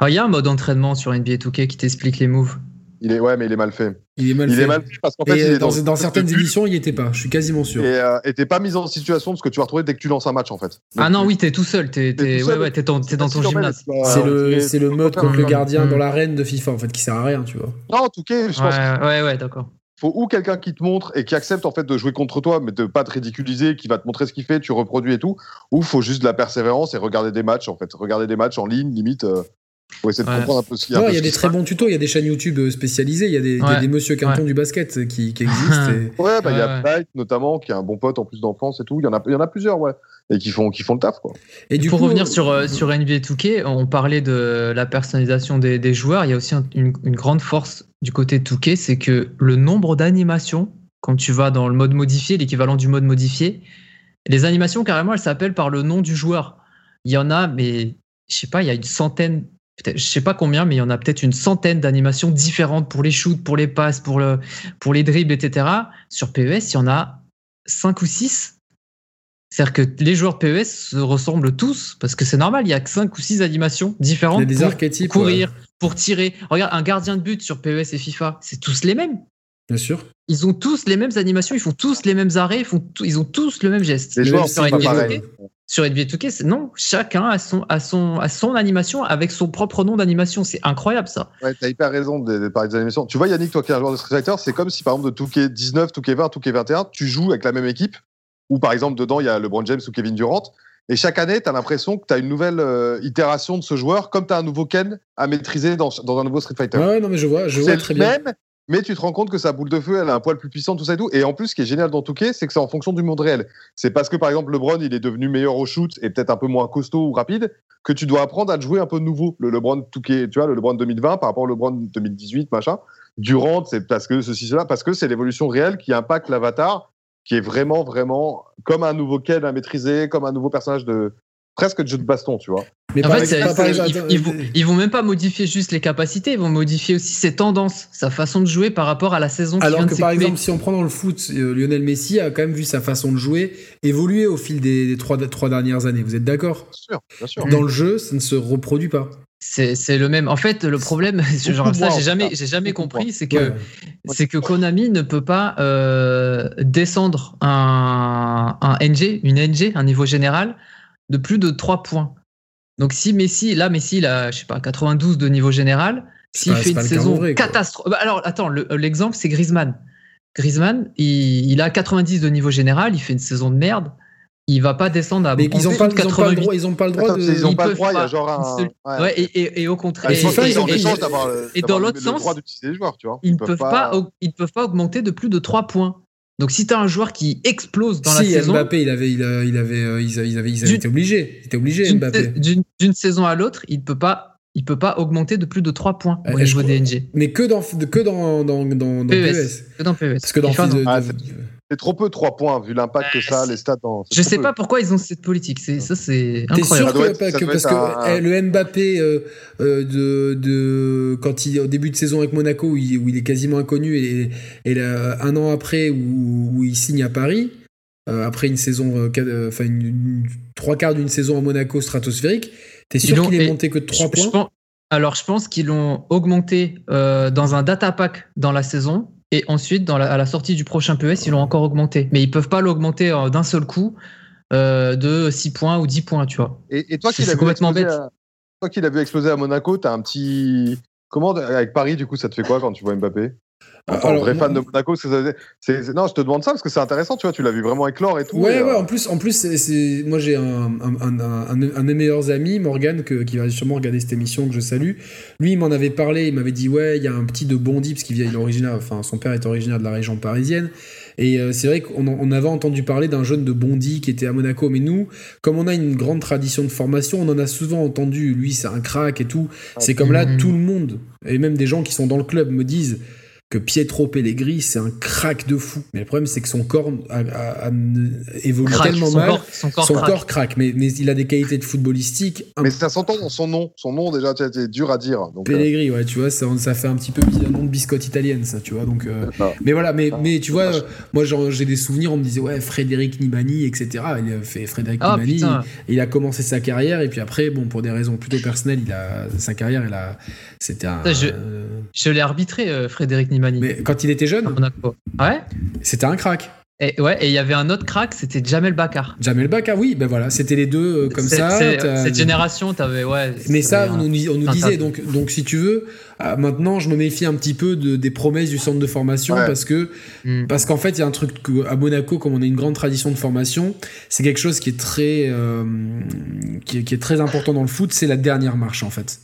Speaker 3: Ah, il y a un mode entraînement sur NBA 2K qui t'explique les moves.
Speaker 2: Il est, ouais, mais il est mal fait.
Speaker 1: Il est mal fait. parce qu'en fait, dans, certaines éditions, il n'y était pas. Je suis quasiment sûr.
Speaker 2: Et euh, t'es pas mis en situation de ce que tu vas retrouver dès que tu lances un match, en fait.
Speaker 3: ah non, oui, t'es tout seul. T'es, ouais, ouais, dans, ton gymnase.
Speaker 1: C'est le, c'est le mode contre le gardien dans l'arène de FIFA, en fait, qui sert à rien, tu vois.
Speaker 2: Non, en tout cas, je pense.
Speaker 3: Ouais, ouais, d'accord.
Speaker 2: Faut ou quelqu'un qui te montre et qui accepte en fait de jouer contre toi, mais de pas te ridiculiser, qui va te montrer ce qu'il fait, tu reproduis et tout, ou faut juste de la persévérance et regarder des matchs en fait, regarder des matchs en ligne, limite. Euh, faut essayer de comprendre un peu ce qu'il y a.
Speaker 1: il y a des très bons tutos, il y a des chaînes YouTube euh, spécialisées, il y a des, des Monsieur Quinton du basket qui, qui existent. <laughs>
Speaker 2: Ouais, bah, il y a Blight notamment, qui est un bon pote en plus d'enfance et tout. Il y en a, il y en a plusieurs, ouais. Et qui font, qui font le taf, quoi.
Speaker 3: Et du pour revenir sur, euh, sur NBA 2K, on parlait de la personnalisation des, des joueurs. Il y a aussi une, une, grande force du côté de 2K, c'est que le nombre d'animations, quand tu vas dans le mode modifié, l'équivalent du mode modifié, les animations, carrément, elles s'appellent par le nom du joueur. Il y en a, mais je sais pas, il y a une centaine je sais pas combien, mais il y en a peut-être une centaine d'animations différentes pour les shoots, pour les passes, pour, le, pour les dribbles, etc. Sur PES, il y en a 5 ou 6. C'est-à-dire que les joueurs PES se ressemblent tous, parce que c'est normal, il y a 5 ou 6 animations différentes
Speaker 1: il y a des
Speaker 3: pour
Speaker 1: archétypes,
Speaker 3: courir, pour tirer. Regarde, un gardien de but sur PES et FIFA, c'est tous les mêmes.
Speaker 1: Bien sûr.
Speaker 3: Ils ont tous les mêmes animations, ils font tous les mêmes arrêts, ils, font ils ont tous le même geste.
Speaker 2: Les joueurs, c'est pas
Speaker 3: sur NBA 2K, non, chacun a son, a, son, a son animation avec son propre nom d'animation. C'est incroyable ça.
Speaker 2: Ouais, t'as hyper raison de, parler des animations. Tu vois, Yannick, toi qui es un joueur de Street Fighter, c'est comme si par exemple de 2K 19, 2K 20, 2K 21, tu joues avec la même équipe, ou par exemple dedans il y a LeBron James ou Kevin Durant, et chaque année, tu as l'impression que tu as une nouvelle euh, itération de ce joueur, comme tu as un nouveau Ken à maîtriser dans, dans, un nouveau Street Fighter.
Speaker 1: Ouais, non, mais je vois, je vois très bien.
Speaker 2: Même, mais tu te rends compte que sa boule de feu, elle a un poil plus puissant, tout ça et tout. Et en plus, ce qui est génial dans Touquet, c'est que c'est en fonction du monde réel. C'est parce que, par exemple, LeBron, il est devenu meilleur au shoot et peut-être un peu moins costaud ou rapide, que tu dois apprendre à le jouer un peu nouveau. Le LeBron Touquet, tu vois, le LeBron 2020 par rapport au LeBron 2018, machin. Durant, c'est parce que ceci, cela, parce que c'est l'évolution réelle qui impacte l'avatar, qui est vraiment, vraiment comme un nouveau Ken à maîtriser, comme un nouveau personnage de, presque de jeu de baston, tu vois.
Speaker 3: Mais en fait, ils, ils, vont, même pas modifier juste les capacités, ils vont modifier aussi ses tendances, sa façon de jouer par rapport à la saison qui
Speaker 1: Alors
Speaker 3: vient
Speaker 1: que par exemple, si on prend dans le foot, euh, Lionel Messi a quand même vu sa façon de jouer évoluer au fil des, trois, trois, dernières années. Vous êtes d'accord?
Speaker 2: Bien sûr, bien sûr.
Speaker 1: Dans le jeu, ça ne se reproduit pas.
Speaker 3: C'est le même. En fait, le problème, <laughs> genre ça, j'ai jamais, j'ai jamais compris, c'est que c'est que Konami ne peut pas euh, descendre un, un NG, une NG, un niveau général, de plus de 3 points. Donc si Messi, là Messi, il a, je sais pas, 92 de niveau général, s'il fait une saison catastrophique. Bah, alors attends, l'exemple c'est Griezmann. Griezmann, il, a 90 de niveau général, il fait une saison de merde. Il va pas descendre à
Speaker 1: Mais ils ont pas, ils ont pas le droit, ils ont pas le droit de...
Speaker 2: ils ont pas le droit, il y a genre
Speaker 3: un ouais. et, et, au contraire
Speaker 2: et,
Speaker 3: et, dans l'autre sens, ils ne peuvent pas ils peuvent pas augmenter de plus de 3 points. Donc si tu as un joueur qui explose dans la saison,
Speaker 1: Mbappé, il avait, il, avait, il avait, euh, ils avaient, ils avaient, été obligés, il était obligé Mbappé.
Speaker 3: D'une saison à l'autre, il peut pas, il peut pas augmenter de plus de 3 points au niveau des NG.
Speaker 1: Mais que dans, que dans, dans, dans, dans PES.
Speaker 3: Que dans PES.
Speaker 1: Parce que dans ah,
Speaker 2: c'est trop peu 3 points vu l'impact que ça a, les stats. Dans,
Speaker 3: je sais pas pourquoi ils ont cette politique. C'est ça, c'est incroyable.
Speaker 1: T'es sûr que, parce que eh, le Mbappé euh, euh, de, de quand il au début de saison avec Monaco où il, où il est quasiment inconnu et, et là, un an après où, où, il signe à Paris. Euh, après une saison, enfin trois quarts d'une saison à Monaco stratosphérique, t'es sûr qu'il est monté que de 3 points?
Speaker 3: Alors je pense qu'ils l'ont augmenté dans un data pack dans la saison et ensuite, dans à la sortie du prochain PES, ils l'ont encore augmenté. Mais ils peuvent pas l'augmenter euh, d'un seul coup euh, de 6 points ou 10 points, tu vois.
Speaker 2: Et, toi qui l'as complètement bête. Toi qui l'as vu exploser à Monaco, tu as un petit. Comment avec Paris, du coup, ça te fait quoi quand tu vois Mbappé? En tant vrai fan de Monaco, c'est, non, je te demande ça parce que c'est intéressant, tu vois, tu l'as vu vraiment éclore et tout.
Speaker 1: Ouais,
Speaker 2: ouais,
Speaker 1: en plus, en plus c'est, moi j'ai un, un, un, de mes meilleurs amis, Morgan, qui va sûrement regarder cette émission, que je salue. Lui, il m'en avait parlé, il m'avait dit, ouais, il y a un petit de Bondy, parce qu'il vient, il originaire, enfin, son père est originaire de la région parisienne. Et euh, c'est vrai qu'on on avait entendu parler d'un jeune de Bondy qui était à Monaco, mais nous, comme on a une grande tradition de formation, on en a souvent entendu, lui c'est un crack et tout. C'est comme là, tout le monde, et même des gens qui sont dans le club me disent que Pietro Pellegrini, c'est un crack de fou. Mais le problème, c'est que son corps a, évolue tellement mal. son corps, craque. Mais, mais, il a des qualités de footballistique.
Speaker 2: Mais ça s'entend dans son nom. Son nom, déjà, c'est dur à dire.
Speaker 1: Donc, Pellegrini, ouais, tu vois, ça, ça, fait un petit peu un nom de biscotte italienne, ça, tu vois. Donc, euh, mais voilà, mais, mais tu vois, moi, j'ai des souvenirs, on me disait, ouais, Frédéric Nibani, etc. Il a fait Frédéric Nibani. Il, a commencé sa carrière, et puis après, bon, pour des raisons plutôt personnelles, il a, sa carrière, il a, c'était un.
Speaker 3: Je, je l'ai arbitré, euh, Frédéric
Speaker 1: Mais quand il était jeune
Speaker 3: Ouais.
Speaker 1: C'était un crack.
Speaker 3: Et ouais, et il y avait un autre crack, c'était Jamel Bakar.
Speaker 1: Jamel Bakar, oui, ben voilà, c'était les deux euh, comme ça.
Speaker 3: Cette génération, t'avais ouais.
Speaker 1: Mais ça, on, nous, disait donc, donc si tu veux, euh, maintenant je me méfie un petit peu de, des promesses du centre de formation parce que hmm. parce qu'en fait il y a un truc à Monaco, comme on a une grande tradition de formation, c'est quelque chose qui est très euh, qui, est, très important dans le foot, c'est la dernière marche en fait.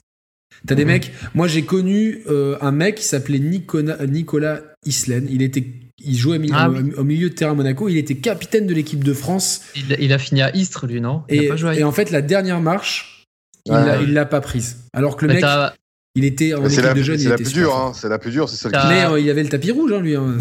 Speaker 1: T'as des mhm. mecs? Moi, j'ai connu euh, un mec qui s'appelait Nicolas, Nicolas Islen. Il était, il jouait ah au, milieu de terrain à Monaco. Il était capitaine de l'équipe de France.
Speaker 3: Il, a fini à Istres, lui, non?
Speaker 1: Et, en fait, la dernière marche, il l'a pas prise. Alors que le mec. Il était en équipe de jeunes.
Speaker 2: C'est la, plus dure, hein, c'est la plus dure, c'est celle
Speaker 1: qui. Mais euh, il avait le tapis rouge, hein, lui. Hein,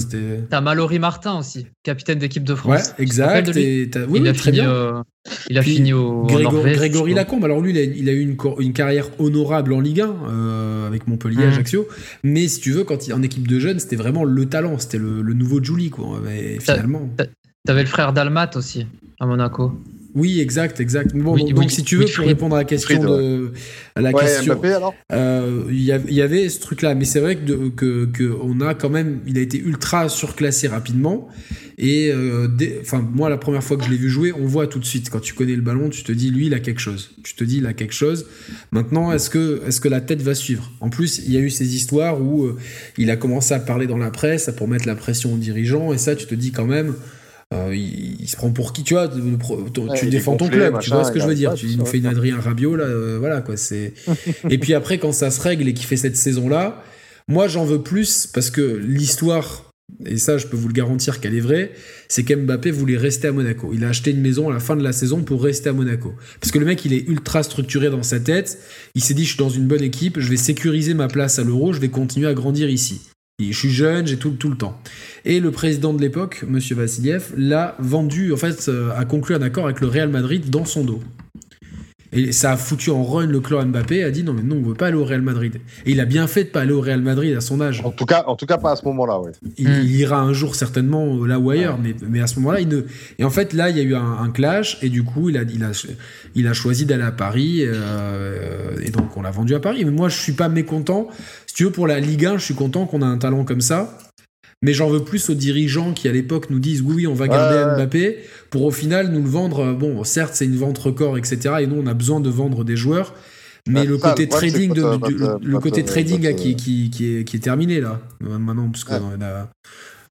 Speaker 3: T'as Mallory Martin aussi, capitaine d'équipe de France.
Speaker 1: Ouais, exact.
Speaker 3: Et oui, il, a fini, euh, il a fini au.
Speaker 1: Grégory Lacombe. Alors lui, il a, eu une, une, carrière honorable en Ligue 1 euh, avec Montpellier, mmh. Ajaccio. Mais si tu veux, quand il en équipe de jeunes, c'était vraiment le talent. C'était le, nouveau Julie, quoi. Mais finalement.
Speaker 3: T'avais le frère d'Almat aussi à Monaco.
Speaker 1: Oui, exact, exact. Bon, donc, si tu veux, pour répondre à la question de à la question, euh, il y, avait ce truc-là, mais c'est vrai que, que, on a quand même, il a été ultra surclassé rapidement. Et euh, enfin, moi, la première fois que je l'ai vu jouer, on voit tout de suite quand tu connais le ballon, tu te dis lui, il a quelque chose. Tu te dis, il a quelque chose. Maintenant, est-ce que est-ce que la tête va suivre? En plus, il y a eu ces histoires où euh, il a commencé à parler dans la presse pour mettre la pression aux dirigeants, et ça, tu te dis quand même euh, il, se prend pour qui tu vois tu défends ton club tu vois ce que je veux dire. tu nous fais une Adrien Rabiot là euh, voilà quoi c'est <laughs> et puis après quand ça se règle et qu'il fait cette saison là moi j'en veux plus parce que l'histoire et ça je peux vous le garantir qu'elle est vraie c'est qu'Mbappé voulait rester à Monaco. Il a acheté une maison à la fin de la saison pour rester à Monaco. Parce que le mec il est ultra structuré dans sa tête. Il s'est dit je suis dans une bonne équipe je vais sécuriser ma place à l'euro je vais continuer à grandir ici je suis jeune, j'ai tout, tout le temps. Et le président de l'époque, M. Vassiliev, l'a vendu, en fait, euh, a conclu un accord avec le Real Madrid dans son dos. Et ça a foutu en run le clan Mbappé, a dit non mais non, on veut pas aller au Real Madrid. Et il a bien fait de pas aller au Real Madrid à son âge.
Speaker 2: En tout cas, en tout cas pas à ce moment-là, ouais.
Speaker 1: Il, hmm. ira un jour certainement là ou ailleurs, mais, mais à ce moment-là, il ne. Et en fait, là, il y a eu un, clash, et du coup, il a, il a, il a choisi d'aller à Paris, euh, et donc on l'a vendu à Paris. Mais moi, je suis pas mécontent. Tu veux, pour la Ligue 1, je suis content qu'on a un talent comme ça mais j'en veux plus aux dirigeants qui à l'époque nous disent oui, oui on va garder Mbappé pour au final nous le vendre. Euh, bon, certes c'est une vente record, etc. Et nous on a besoin de vendre des joueurs, mais le côté trading, de, le, côté trading qui, qui, qui, est, qui est terminé là maintenant parce qu'on a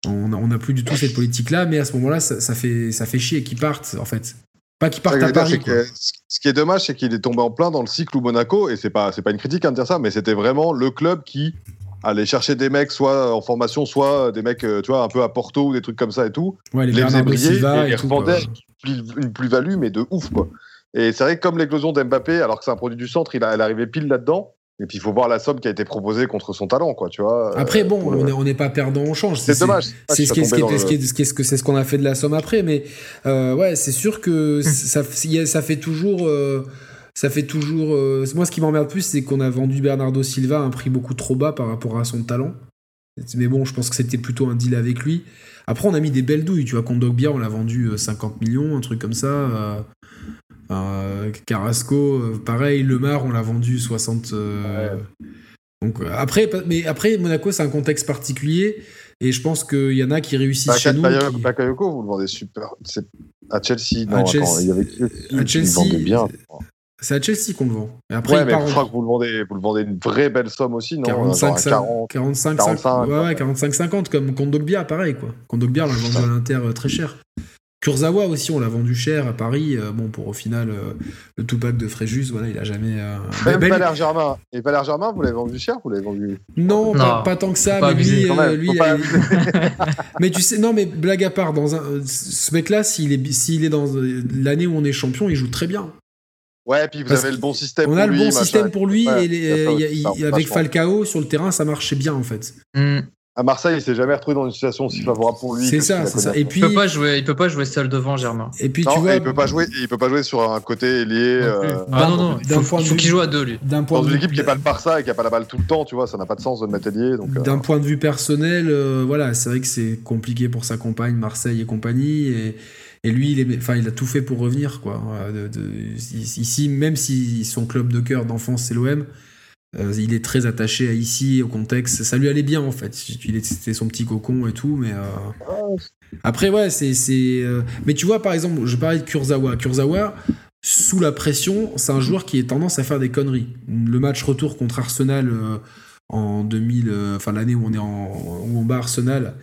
Speaker 1: on n'a plus du tout cette politique là, mais à ce moment-là ça, ça, fait ça fait chier qu'ils partent en fait. Pas qu'ils partent à Paris.
Speaker 2: ce qui est dommage, c'est qu'il est tombé en plein dans le cycle où Monaco, et c'est pas, c'est pas une critique à dire ça, mais c'était vraiment le club qui aller chercher des mecs soit en formation, soit des mecs, euh, tu vois, un peu à Porto ou des trucs comme ça et tout.
Speaker 1: Ouais, les, les briller et,
Speaker 2: et les une plus-value, mais de ouf, quoi. Et c'est vrai que comme l'éclosion d'Mbappé, alors que c'est un produit du centre, il, a, elle arrivait pile là-dedans. Et puis il faut voir la somme qui a été proposée contre son talent, quoi, tu vois.
Speaker 1: Après, bon, on n'est pas perdant, on change.
Speaker 2: C'est dommage.
Speaker 1: C'est ce que c'est ce qu'on a fait de la somme après, mais euh, ouais, c'est sûr que ça, ça fait toujours. Euh, ça fait toujours. Euh, moi, ce qui m'emmerde plus, c'est qu'on a vendu Bernardo Silva à un prix beaucoup trop bas par rapport à son talent. Mais bon, je pense que c'était plutôt un deal avec lui. Après, on a mis des belles douilles. Tu vois, Kondogbia, on l'a vendu 50 euh, millions, un truc comme ça. Euh, Carrasco, pareil. Lemar, on l'a vendu 60. Donc après, mais après Monaco, c'est un contexte particulier. Et je pense qu'il y en a qui réussissent chez nous.
Speaker 2: Bakayoko, vous le vendez super. À Chelsea, non,
Speaker 1: à Chelsea,
Speaker 2: il y avait
Speaker 1: à Chelsea,
Speaker 2: bien.
Speaker 1: C'est à Chelsea qu'on le vend.
Speaker 2: Et après, ouais, mais je crois que vous le, vendez, vous le vendez une vraie belle somme aussi, non
Speaker 1: 45, 40, 45, 45, ouais, 45, 50, comme Kondogbia, pareil, quoi. Kondogbia, l'a vendu à l'Inter très cher. Kurzawa aussi, on l'a vendu cher à Paris. Euh, bon, pour au final, euh, le Tupac de Fréjus, voilà, il a jamais. Euh,
Speaker 2: Même ben, Valère Germain. Et Valère Germain, vous l'avez vendu cher Vous l'avez vendu
Speaker 1: Non, Pas, tant que ça. mais lui, lui <laughs> mais tu sais, non, mais blague à part, dans un... ce mec-là, s'il est, s'il est dans l'année où on est champion, il joue très bien.
Speaker 2: Ouais, puis vous avez le bon système.
Speaker 1: On a le bon système pour lui et avec Falcao sur le terrain, ça marchait bien en fait.
Speaker 3: Hmm
Speaker 2: à Marseille, il s'est jamais retrouvé dans une situation aussi favorable pour lui.
Speaker 1: C'est ça, c'est ça. Et puis
Speaker 3: il peut pas jouer, il peut pas jouer seul devant Germain.
Speaker 2: Et puis tu vois, il peut pas jouer, il peut pas jouer sur un côté lié.
Speaker 3: Euh... Ah non non, il faut, qu'il joue à deux lui.
Speaker 2: Dans une équipe qui n'est pas le Barça et qui a pas la balle tout le temps, tu vois, ça n'a pas de sens de le mettre lié.
Speaker 1: Euh. D'un point de vue personnel, euh, voilà, c'est vrai que c'est compliqué pour sa compagne Marseille et compagnie et. Et lui, il, est, enfin, il a tout fait pour revenir. Quoi. ici, même si son club de cœur d'enfance, c'est l'OM, euh, il est très attaché à ici, au contexte. Ça lui allait bien en fait. C'était son petit cocon et tout, mais euh, après ouais, c'est euh, Mais tu vois par exemple, je parlais de Kurzawa. Kurzawa, sous la pression, c'est un joueur qui a tendance à faire des conneries. Le match retour contre Arsenal en 2000, enfin l'année où on en où on bat Arsenal.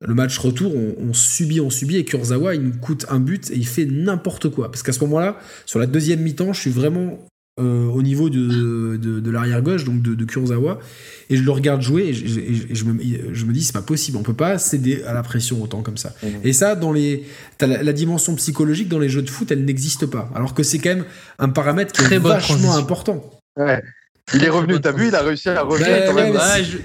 Speaker 1: Le match retour, on, subit, on subit, et Kurzawa, il nous coûte un but et il fait n'importe quoi. Parce qu'à ce moment-là, sur la deuxième mi-temps, je suis vraiment euh, au niveau de, de, l'arrière gauche, donc de, de, Kurzawa, et je le regarde jouer et je, me, je me, dis c'est pas possible, on peut pas céder à la pression autant comme ça. Mmh. Et ça, dans les, la, dimension psychologique dans les jeux de foot, elle n'existe pas. Alors que c'est quand même un paramètre qui est vachement important.
Speaker 2: Ouais. Il est revenu, t'as vu, il a réussi à revenir.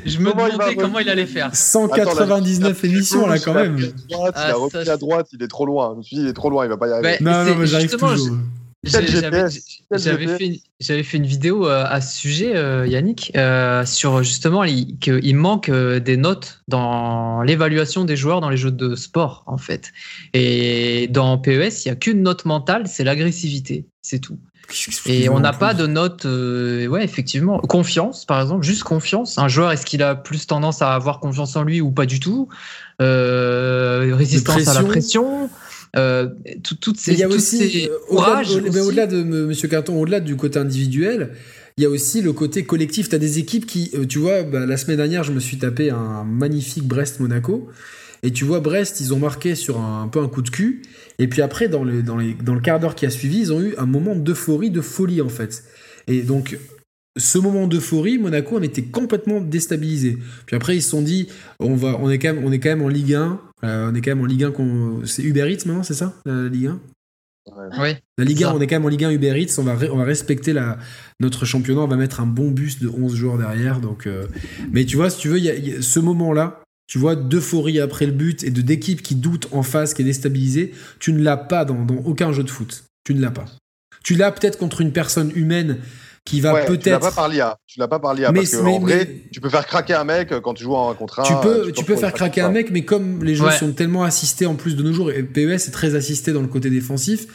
Speaker 3: je, me demandais comment il allait faire.
Speaker 1: 199 émissions là quand même.
Speaker 2: il a repris à droite, il est trop loin. Je me suis dit, il est trop loin, il va pas y arriver.
Speaker 1: non, non, mais j'arrive toujours.
Speaker 3: J'avais fait, fait, une vidéo euh, à ce sujet, euh, Yannick, euh, sur justement qu'il manque des notes dans l'évaluation des joueurs dans les jeux de sport, en fait. Et dans PES, il n'y a qu'une note mentale, c'est l'agressivité, c'est tout. Et on n'a pas de note, ouais, effectivement. Confiance, par exemple, juste confiance. Un joueur, est-ce qu'il a plus tendance à avoir confiance en lui ou pas du tout? Résistance à la pression euh, toutes ces,
Speaker 1: il y a aussi, euh, au-delà, de Monsieur Carton, au-delà du côté individuel, il y a aussi le côté collectif. Tu as des équipes qui, euh, tu vois, bah, la semaine dernière, je me suis tapé un magnifique Brest-Monaco. Et tu vois, Brest, ils ont marqué sur un, peu un coup de cul. Et puis après, dans le, dans, les, dans le quart d'heure qui a suivi, ils ont eu un moment d'euphorie, de folie, en fait. Et donc, ce moment d'euphorie, Monaco en était complètement déstabilisé. Puis après, ils se sont dit, on, va, on, est, quand même, on est quand même en Ligue 1. Euh, on est quand même en Ligue 1. C'est Uber Eats maintenant, c'est ça La Ligue 1
Speaker 3: Oui.
Speaker 1: La Ligue 1, on est quand même en Ligue 1 Uber Eats. On va, on va respecter la, notre championnat. On va mettre un bon bus de 11 joueurs derrière. Donc, euh, Mais tu vois, si tu veux, y a, ce moment-là, tu vois, d'euphorie après le but et de d'équipe qui doute en face, qui est déstabilisée, tu ne l'as pas dans, dans aucun jeu de foot. Tu ne l'as pas. Tu l'as peut-être contre une personne humaine qui va peut-être. Tu l'as
Speaker 2: pas par l'IA. Tu l'as pas par l'IA parce que en vrai, tu peux faire craquer un mec quand tu joues en contrat.
Speaker 1: Tu peux, tu peux faire craquer un mec, mais comme les jeux sont tellement assistés en plus de nos jours, et PES est très assisté dans le côté défensif,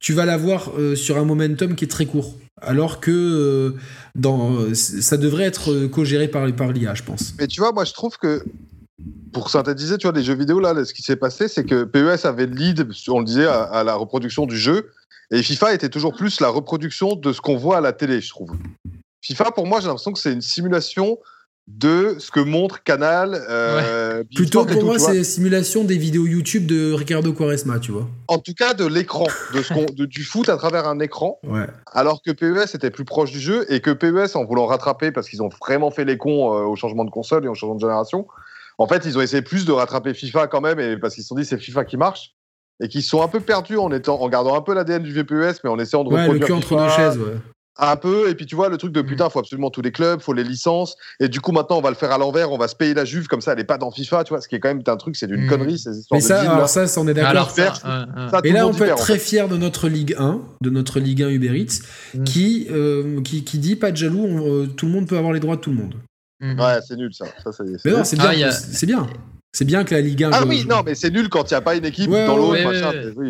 Speaker 1: tu vas l'avoir euh, sur un momentum qui est très court. Alors que euh, dans, ça devrait être co-géré par, par l'IA, je pense.
Speaker 2: Mais tu vois, moi je trouve que pour synthétiser, tu vois, les jeux vidéo, là, ce qui s'est passé, c'est que PES avait le lead, on le disait, à, la reproduction du jeu. Et FIFA était toujours plus la reproduction de ce qu'on voit à la télé, je trouve. FIFA, pour moi, j'ai l'impression que c'est une simulation de ce que montre Canal. Euh,
Speaker 1: Plutôt pour moi, c'est simulation des vidéos YouTube de Ricardo Quaresma, tu vois.
Speaker 2: En tout cas, de l'écran, de du foot à travers un écran.
Speaker 1: Ouais.
Speaker 2: Alors que PES était plus proche du jeu et que PES, en voulant rattraper, parce qu'ils ont vraiment fait les cons euh, au changement de console et au changement de génération, en fait, ils ont essayé plus de rattraper FIFA quand même, et parce qu'ils se sont dit c'est FIFA qui marche et qui sont un peu perdus en étant en gardant un peu l'ADN du VPES mais en essayant de
Speaker 1: ouais, reproduire le cul entre deux chaises ouais.
Speaker 2: un peu et puis tu vois le truc de mm. putain faut absolument tous les clubs faut les licences et du coup maintenant on va le faire à l'envers on va se payer la Juve comme ça elle est pas dans FIFA tu vois ce qui est quand même un truc c'est d'une mm. connerie ces histoires
Speaker 1: mais ça
Speaker 2: de
Speaker 1: alors ça on est d'accord et là on peut être très fier de notre Ligue 1 de notre Ligue 1 Uber Eats mm. qui, euh, qui, qui dit pas de jaloux euh, tout le monde peut avoir les droits de tout le monde
Speaker 2: ouais c'est nul ça, ça c'est
Speaker 1: c'est bien, c'est bien. C'est bien que la Ligue 1.
Speaker 2: Ah oui, non, mais c'est nul quand il n'y a pas une équipe dans l'autre.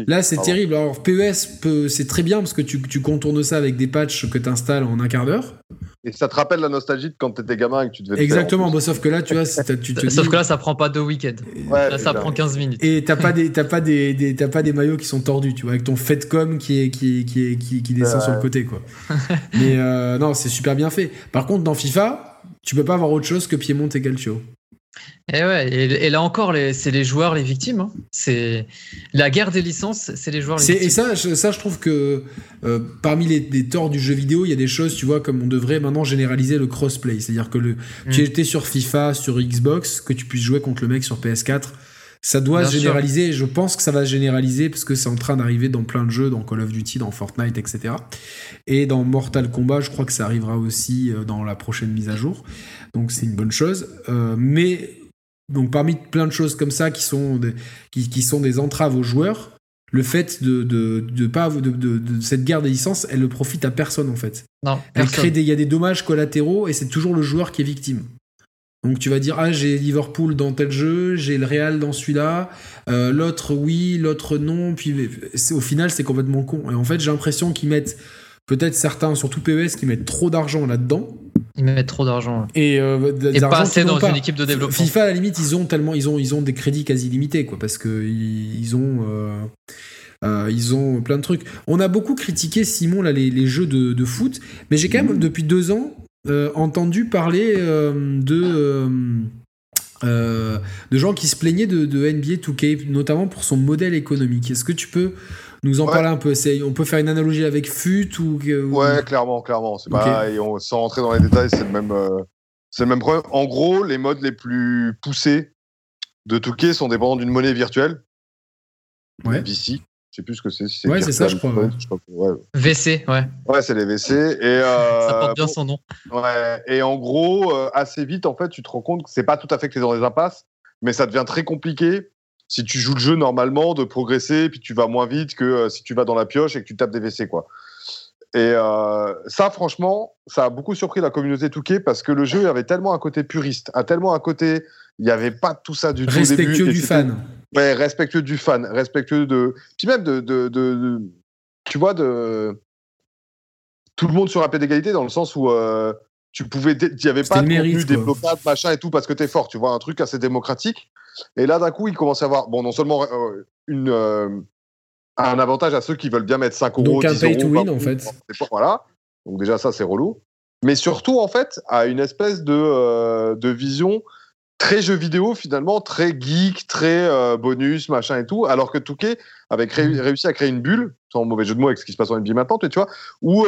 Speaker 1: Là, c'est terrible. Alors, PES, c'est très bien parce que tu, tu, contournes ça avec des patchs que tu installes en un quart d'heure.
Speaker 2: Et ça te rappelle la nostalgie de quand t'étais gamin et que tu devais.
Speaker 1: Exactement, bon, sauf que là, tu vois, tu te
Speaker 3: Sauf que là, ça prend pas deux week-ends. là, ça prend 15 minutes.
Speaker 1: Et t'as pas <laughs> des, pas des, pas des maillots qui sont tordus, tu vois, avec ton Fedcom qui est, qui, qui, qui, qui descend sur le côté, quoi. Mais euh, non, c'est super bien fait. Par contre, dans FIFA, tu peux pas avoir autre chose que Piedmont et Calcio.
Speaker 3: Et, ouais, et, là encore, c'est les joueurs les victimes. Hein. C'est la guerre des licences, c'est les joueurs les victimes.
Speaker 1: Et ça, je, ça, je trouve que euh, parmi les, torts du jeu vidéo, il y a des choses, tu vois, comme on devrait maintenant généraliser le crossplay. C'est-à-dire que le, mm. tu étais sur FIFA, sur Xbox, que tu puisses jouer contre le mec sur PS4. Ça doit se généraliser, je pense que ça va se généraliser parce que c'est en train d'arriver dans plein de jeux, dans Call of Duty, dans Fortnite, etc. Et dans Mortal Kombat, je crois que ça arrivera aussi euh, dans la prochaine mise à jour. Donc c'est une bonne chose. Euh, mais donc parmi plein de choses comme ça qui sont des, qui, sont des entraves aux joueurs, le fait de, de, pas de, de, cette guerre des licences, elle ne profite à personne en fait.
Speaker 3: Non,
Speaker 1: elle crée des, il y a des dommages collatéraux et c'est toujours le joueur qui est victime. Donc tu vas dire ah j'ai Liverpool dans tel jeu, j'ai le Real dans celui-là, euh, l'autre oui, l'autre non, puis au final c'est complètement con. Et en fait j'ai l'impression qu'ils mettent peut-être certains, surtout PES, qui mettent trop d'argent là-dedans
Speaker 3: ils mettent trop d'argent.
Speaker 1: Et, euh,
Speaker 3: pas assez dans une équipe de développement.
Speaker 1: FIFA, à la limite, ils ont tellement, ils ont, ils ont des crédits quasi limités, quoi, parce que ils, ont. Euh, euh, ils ont plein de trucs. On a beaucoup critiqué, Simon, là, les, jeux de, foot, mais j'ai quand même, depuis deux ans, entendu parler de, de gens qui se plaignaient de, de, NBA 2K, notamment pour son modèle économique. Est-ce que tu peux nous en parler un peu? On peut faire une analogie avec FUT ou,
Speaker 2: Ouais, clairement, clairement. C'est sans rentrer dans les détails, c'est le même, euh, c'est le même problème. En gros, les modes les plus poussés de Touquet sont dépendants d'une monnaie virtuelle.
Speaker 1: Ouais.
Speaker 2: Je sais plus ce que c'est.
Speaker 1: ouais, c'est ça, je crois.
Speaker 3: VC, ouais.
Speaker 2: Ouais, c'est les VC. Et, euh,
Speaker 3: ça porte bien son nom.
Speaker 2: Ouais. Et en gros, euh, assez vite, en fait, tu te rends compte que c'est pas tout à fait que tu es dans des impasses, mais ça devient très compliqué si tu joues le jeu normalement, de progresser, puis tu vas moins vite que euh, si tu vas dans la pioche et que tu tapes des WC, quoi. Et euh, ça, franchement, ça a beaucoup surpris la communauté Touquet parce que le jeu avait tellement un côté puriste, a tellement un côté, il n'y avait pas tout ça du tout.
Speaker 1: Respectueux du fan.
Speaker 2: Ouais, respectueux du fan, respectueux de. Puis même de, de, de, tu vois, de. Tout le monde sur un pied d'égalité dans le sens où euh, tu pouvais. Il n'y avait pas de contenu développable, machin et tout parce que tu es fort, tu vois, un truc assez démocratique. Et là, d'un coup, il commence à avoir, bon, non seulement euh, une, euh, un avantage à ceux qui veulent bien mettre 5 euros.
Speaker 1: Donc un pay to win, en fait.
Speaker 2: Voilà. Donc déjà, ça, c'est relou. Mais surtout, en fait, à une espèce de, de vision très jeu vidéo, finalement, très geek, très bonus, machin et tout. Alors que Touquet avait mmh. réussi à créer une bulle, sans mauvais jeu de mots avec ce qui se passe en NBA maintenant, tu vois, où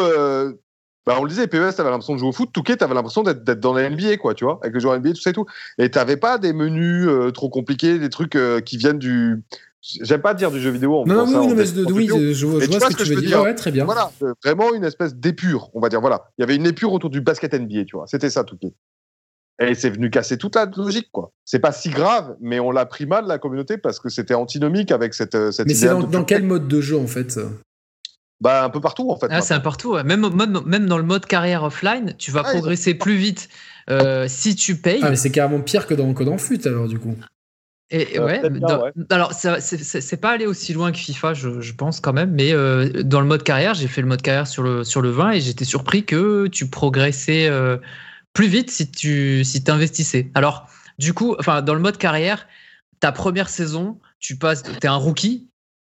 Speaker 2: bah, on le disait, PES, t'avais l'impression de jouer au foot. Touquet, t'avais l'impression d'être dans la NBA, quoi, tu vois, avec les joueurs NBA, tout ça et tout. Et t'avais pas des menus euh, trop compliqués, des trucs euh, qui viennent du. J'aime pas dire du jeu vidéo.
Speaker 1: non, non, oui, non, mais de, oui, je, vois, ce que, tu veux dire. Ouais, très bien.
Speaker 2: Voilà, euh, vraiment une espèce d'épure, on va dire. Voilà, il y avait une épure autour du basket NBA, tu vois. C'était ça, Touquet. Et c'est venu casser toute la logique, quoi. C'est pas si grave, mais on l'a pris mal, la communauté, parce que c'était antinomique avec cette, cette
Speaker 1: mais c'est dans, dans quel mode de jeu, en fait
Speaker 2: bah, un peu partout en fait.
Speaker 3: Ah, c'est un partout. Même, même dans le mode carrière offline, tu vas ah, progresser plus vite euh, si tu payes.
Speaker 1: Ah, mais c'est carrément pire que dans, que dans FUT alors du coup.
Speaker 3: Et, euh, ouais, alors c'est pas aller aussi loin que FIFA, je, pense quand même, mais euh, dans le mode carrière, j'ai fait le mode carrière sur le, sur le 20 et j'étais surpris que tu progressais plus vite si tu si investissais. Alors, du coup, enfin, dans le mode carrière, ta première saison, tu passes, es un rookie,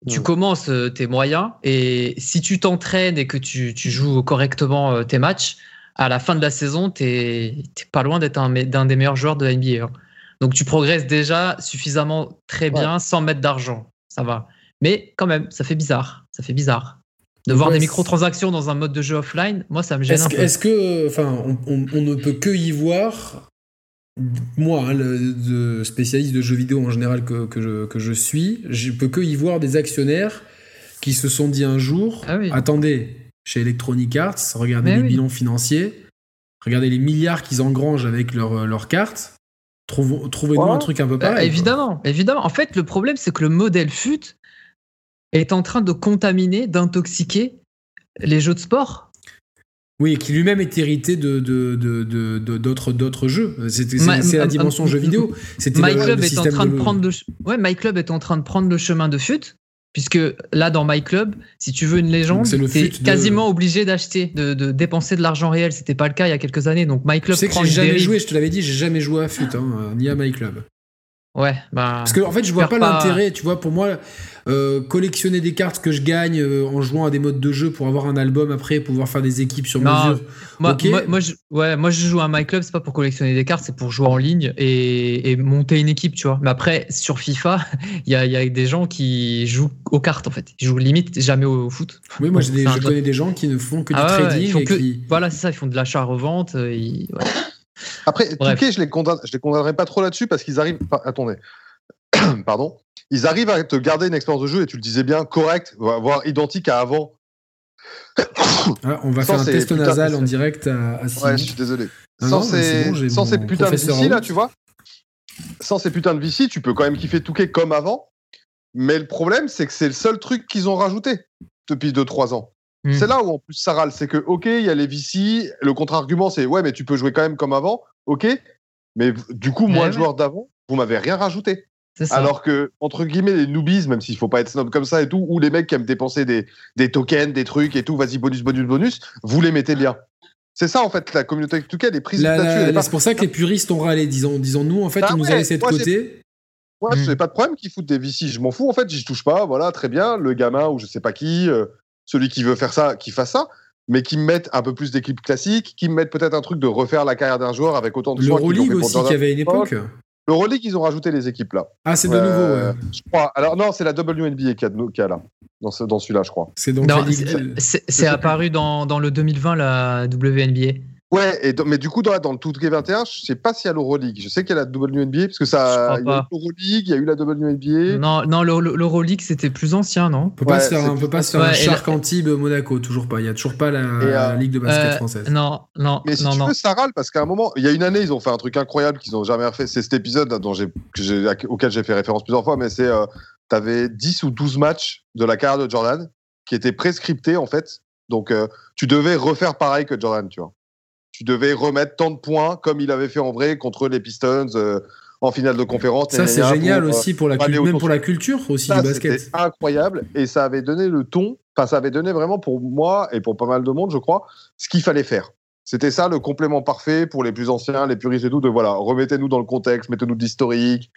Speaker 3: tu commences euh, tes moyens et si tu t'entraînes et que tu, joues correctement euh, tes matchs, à la fin de la saison, tu n'es pas loin d'être un, des meilleurs joueurs de NBA. Hein. Donc tu progresses déjà suffisamment très bien sans mettre d'argent. Ça va. Mais quand même, ça fait bizarre. Ça fait bizarre. De voir des microtransactions dans un mode de jeu offline, moi ça me gêne
Speaker 1: est-ce
Speaker 3: un
Speaker 1: que, Est-ce que, enfin, on, ne peut que y voir moi, hein, le, spécialiste de jeux vidéo en général que, que, je, suis, je peux que y voir des actionnaires qui se sont dit un jour ah attendez, chez Electronic Arts, regardez les bilans financiers, regardez les milliards qu'ils engrangent avec leurs leur cartes. Trouvez-nous un truc un peu pareil.
Speaker 3: évidemment, évidemment. En fait, le problème, c'est que le modèle FUT est en train de contaminer, d'intoxiquer les jeux de sport.
Speaker 1: Oui, qui lui-même est hérité de, d'autres, d'autres jeux. C'est, la dimension jeu vidéo.
Speaker 3: C'était My Club est en train de, prendre le, ouais, My Club est en train de prendre le chemin de FUT. Puisque là, dans My Club, si tu veux une légende, es quasiment obligé d'acheter, de, dépenser de l'argent réel. C'était pas le cas il y a quelques années. Donc My Club.
Speaker 1: Tu sais que j'ai jamais joué, je te l'avais dit, j'ai jamais joué à FUT, hein, ni à My Club.
Speaker 3: Ouais, bah.
Speaker 1: Parce que en fait, je vois pas, l'intérêt. Tu vois, pour moi, euh, collectionner des cartes que je gagne euh, en jouant à des modes de jeu pour avoir un album après, pouvoir faire des équipes sur mesure.
Speaker 3: Moi, moi, je, ouais, moi, je joue à My Club, c'est pas pour collectionner des cartes, c'est pour jouer en ligne et, monter une équipe, tu vois. Mais après, sur FIFA, <laughs> il y a, y a, des gens qui jouent aux cartes, en fait. Ils jouent limite jamais au, foot.
Speaker 1: Oui, moi, je connais des gens qui ne font que du ah trading. et qui...
Speaker 3: Voilà, c'est ça, ils font de l'achat-revente. Euh,
Speaker 2: après, Touquet, je les condamne, je les condamnerai pas trop là-dessus parce qu'ils arrivent. attendez. <coughs> Pardon. Ils arrivent à te garder une expérience de jeu et tu le disais bien, correct, voire identique à avant. <coughs>
Speaker 1: Ah, on va faire un test nasal en direct à,
Speaker 2: à Ouais, je suis désolé. sans, ces, putains de VC là, tu vois. Sans ces putains de VC, tu peux quand même kiffer Touquet comme avant. Mais le problème, c'est que c'est le seul truc qu'ils ont rajouté depuis 2-3 ans. Hmm. C'est là où en plus ça râle, c'est que ok, il y a les VC, le contre-argument c'est ouais, mais tu peux jouer quand même comme avant, ok, mais du coup, moi, le joueur d'avant, vous m'avez rien rajouté. Alors que, entre guillemets, les newbies, même s'il faut pas être snob comme ça et tout, ou les mecs qui aiment dépenser des, des tokens, des trucs et tout, vas-y, bonus, bonus, bonus, vous les mettez bien. C'est ça, en fait, la communauté tout cas, elle est prise
Speaker 1: là-dessus. C'est pour ça que les puristes ont râlé, disons, disons nous, en fait, ils nous a laissé de côté.
Speaker 2: Moi, j'ai pas de problème qu'ils foutent des VC, je m'en fous, en fait, j'y touche pas, voilà, très bien, le gamin ou je sais pas qui, euh, celui qui veut faire ça, qui fasse ça mais qui me mettent un peu plus d'équipes classiques, qui me mettent peut-être un truc de refaire la carrière d'un joueur avec autant de
Speaker 1: Le Euroleague aussi, qui avait une époque.
Speaker 2: L'Euroleague, ils ont rajouté les équipes là.
Speaker 1: Ah, c'est de nouveau,
Speaker 2: ouais. Je crois. Alors, non, c'est la WNBA qui a, qui a là, dans, ce, dans celui-là, je crois.
Speaker 3: C'est donc C'est apparu dans, dans le 2020, la WNBA.
Speaker 2: Ouais, et mais du coup, dans, dans le tout 21, je sais pas s'il y a l'Euroleague. Je sais qu'il y a la WNBA, parce que ça. Il y a l'Euroleague, il y a eu la WNBA.
Speaker 3: Non, non l'Euroleague, c'était plus ancien, non?
Speaker 1: On peut pas se faire, on peut pas se faire un Shark Antibes Monaco, toujours pas. Il y a toujours pas la, euh, Ligue de basket euh, française.
Speaker 3: Non, non.
Speaker 2: Mais si
Speaker 3: tu
Speaker 2: veux, ça râle, parce qu'à un moment, il y a une année, ils ont fait un truc incroyable qu'ils n'ont jamais refait. C'est cet épisode dont auquel j'ai fait référence plusieurs fois, mais c'est. Euh, tu avais 10 ou 12 matchs de la carrière de Jordan qui étaient prescriptés, en fait. Donc, tu devais refaire pareil que Jordan, tu vois tu devais remettre tant de points comme il avait fait en vrai contre les Pistons euh, en finale de conférence.
Speaker 1: Ça, c'est génial euh, aussi pour la même pour la culture aussi du basket.
Speaker 2: C'était incroyable et ça avait donné le ton. Enfin, ça avait donné vraiment pour moi et pour pas mal de monde, je crois, ce qu'il fallait faire. C'était ça le complément parfait pour les plus anciens, les puristes et tout, de voilà, remettez-nous dans le contexte, mettez-nous de l'historique.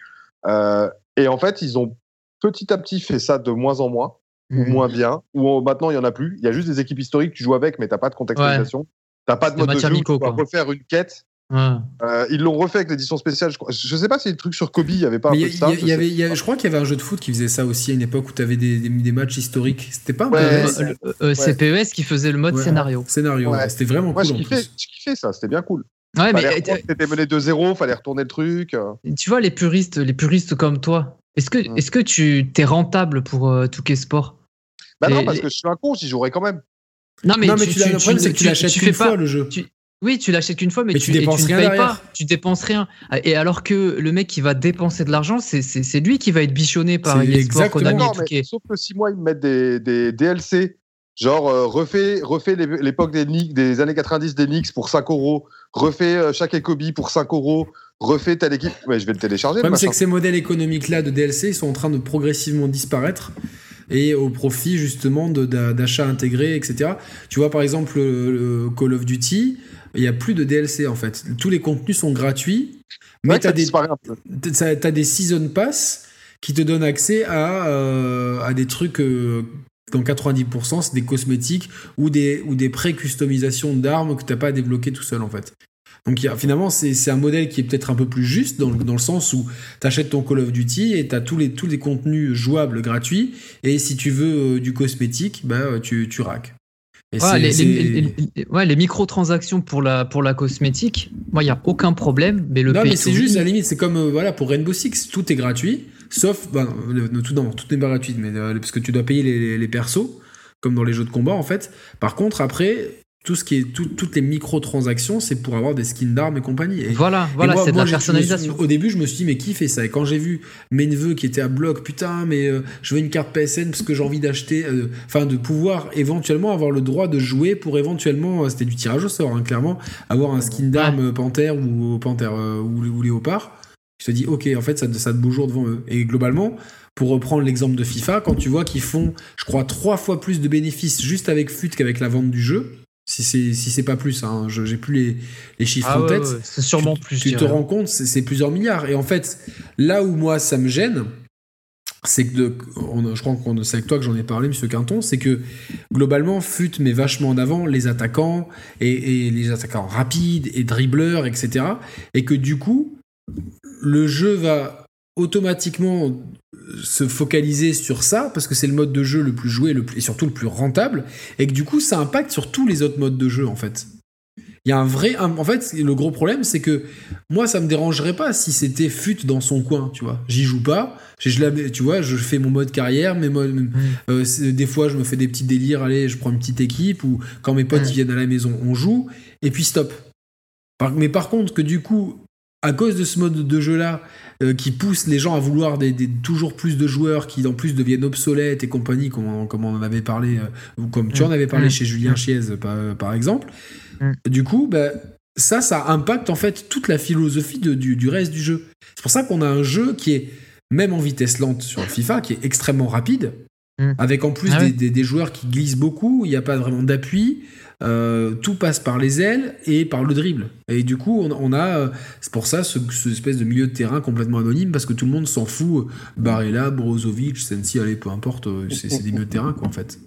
Speaker 2: Euh, et en fait, ils ont petit à petit fait ça de moins en moins, ou mmh. moins bien, ou maintenant il y en a plus. Il y a juste des équipes historiques, tu joues avec, mais t'as pas de contextualisation. T'as pas de mode de jeu, tu dois refaire une quête. Euh, ils l'ont refait avec l'édition spéciale. Je, je sais pas si le truc sur Kobe, il y avait pas un peu de ça.
Speaker 1: Y avait, je crois qu'il y avait un jeu de foot qui faisait ça aussi à une époque où tu avais des, des, matchs historiques. C'était pas un PES
Speaker 3: euh, euh, C'est PES qui faisait le mode scénario.
Speaker 1: Scénario, c'était vraiment cool. Je
Speaker 2: kiffais, je kiffais ça, c'était bien cool. Ouais, mais t'étais mené de 0 fallait retourner le truc.
Speaker 3: Tu vois les puristes, les puristes comme toi. Est-ce que, mm. est-ce que tu t'es rentable pour euh, Touquet Sport?
Speaker 2: Bah non, parce que je suis un con, j'y jouerais quand même.
Speaker 1: Non, mais, tu, tu, le problème, c'est que tu l'achètes une fois le jeu.
Speaker 3: Oui, tu l'achètes une fois, mais, tu, dépenses rien payes pas. Tu dépenses rien. Et alors que le mec qui va dépenser de l'argent, c'est lui qui va être bichonné par
Speaker 2: EA Konami mais, Sauf que si moi, ils me mettent des, des DLC, genre euh, refait, refait l'époque des, des années 90 des Knicks pour 5 euros, refait euh, chaque Ekobi pour 5 euros, refait telle équipe, ouais, je vais le télécharger. Le
Speaker 1: problème, c'est que ces modèles économiques-là de DLC sont en train de progressivement disparaître et au profit justement d'achats intégrés, etc. Tu vois, par exemple, le Call of Duty il n'y a plus de DLC en fait. Tous les contenus sont gratuits, mais tu as, as, des season pass qui te donnent accès à, euh, à des trucs. Euh, dans 90%, c'est des cosmétiques ou des, ou des pré-customisations d'armes que tu n'as pas à débloquer tout seul en fait. Donc finalement, c'est un modèle qui est peut-être un peu plus juste dans, dans le sens où tu achètes ton Call of Duty et tu as tous les, tous les contenus jouables gratuits. Et si tu veux euh, du cosmétique, bah, tu, tu raques
Speaker 3: ouais, les, microtransactions pour la, pour la cosmétique, il n'y a aucun problème. Mais le
Speaker 1: non, mais c'est juste, à la limite, c'est comme euh, voilà, pour Rainbow Six, tout est gratuit, sauf. Ben, tout, non, tout n'est pas gratuit, mais, euh, parce que tu dois payer les, les, persos, comme dans les jeux de combat, en fait. Par contre, après, tout ce qui est toutes les microtransactions, c'est pour avoir des skins d'armes et compagnie.
Speaker 3: voilà, voilà, c'est de la personnalisation.
Speaker 1: au début, je me suis dit, mais qui fait ça? Et quand j'ai vu mes neveux qui étaient à bloc, putain, mais euh, je veux une carte PSN parce que j'ai envie d'acheter, euh, enfin, de pouvoir éventuellement avoir le droit de jouer pour éventuellement, euh, c'était du tirage au sort, hein, clairement, avoir un skin d'arme panthère ou panthère ou, ou léopard. Tu te dis, ok, en fait, ça, ça te beau jour devant eux. Et globalement, pour reprendre l'exemple de FIFA, quand tu vois qu'ils font, je crois, trois fois plus de bénéfices juste avec FUT qu'avec la vente du jeu, si c'est si c'est pas plus, hein, j'ai plus les, les chiffres
Speaker 3: ah
Speaker 1: en tête.
Speaker 3: c'est sûrement plus.
Speaker 1: Tu te rends compte, c'est plusieurs milliards. Et en fait, là où moi ça me gêne, c'est que de, je crois qu'on c'est avec toi que j'en ai parlé, Monsieur Quinton, c'est que globalement FUT met vachement en avant les attaquants et, et les attaquants rapides et dribbleurs, etc. Et que du coup, le jeu va automatiquement se focaliser sur ça parce que c'est le mode de jeu le plus joué le plus, et surtout le plus rentable et que du coup ça impacte sur tous les autres modes de jeu en fait. Il y a un vrai en fait le gros problème c'est que moi ça me dérangerait pas si c'était fut dans son coin, tu vois. J'y joue pas, je, tu vois, je fais mon mode carrière, mes modes, mm. euh, des fois je me fais des petits délires, allez, je prends une petite équipe ou quand mes potes mm. viennent à la maison, on joue et puis stop. mais par contre que du coup à cause de ce mode de jeu là euh, qui pousse les gens à vouloir des, toujours plus de joueurs qui en plus deviennent obsolètes et compagnie, comme, on, comme on en avait parlé, euh, ou comme tu en avais parlé mm. chez Julien mm. Chiez par, exemple. Mm. Du coup, bah, ça, ça impacte en fait toute la philosophie de, du, reste du jeu. C'est pour ça qu'on a un jeu qui est, même en vitesse lente sur FIFA, qui est extrêmement rapide, avec en plus ah des, des, joueurs qui glissent beaucoup, il n'y a pas vraiment d'appui. Euh, tout passe par les ailes et par le dribble. Et du coup, on, a, euh, c'est pour ça, ce, espèce de milieu de terrain complètement anonyme, parce que tout le monde s'en fout. Barella, Brozovic, Sensi, allez, peu importe, euh, c'est des milieux de terrain, quoi, en fait.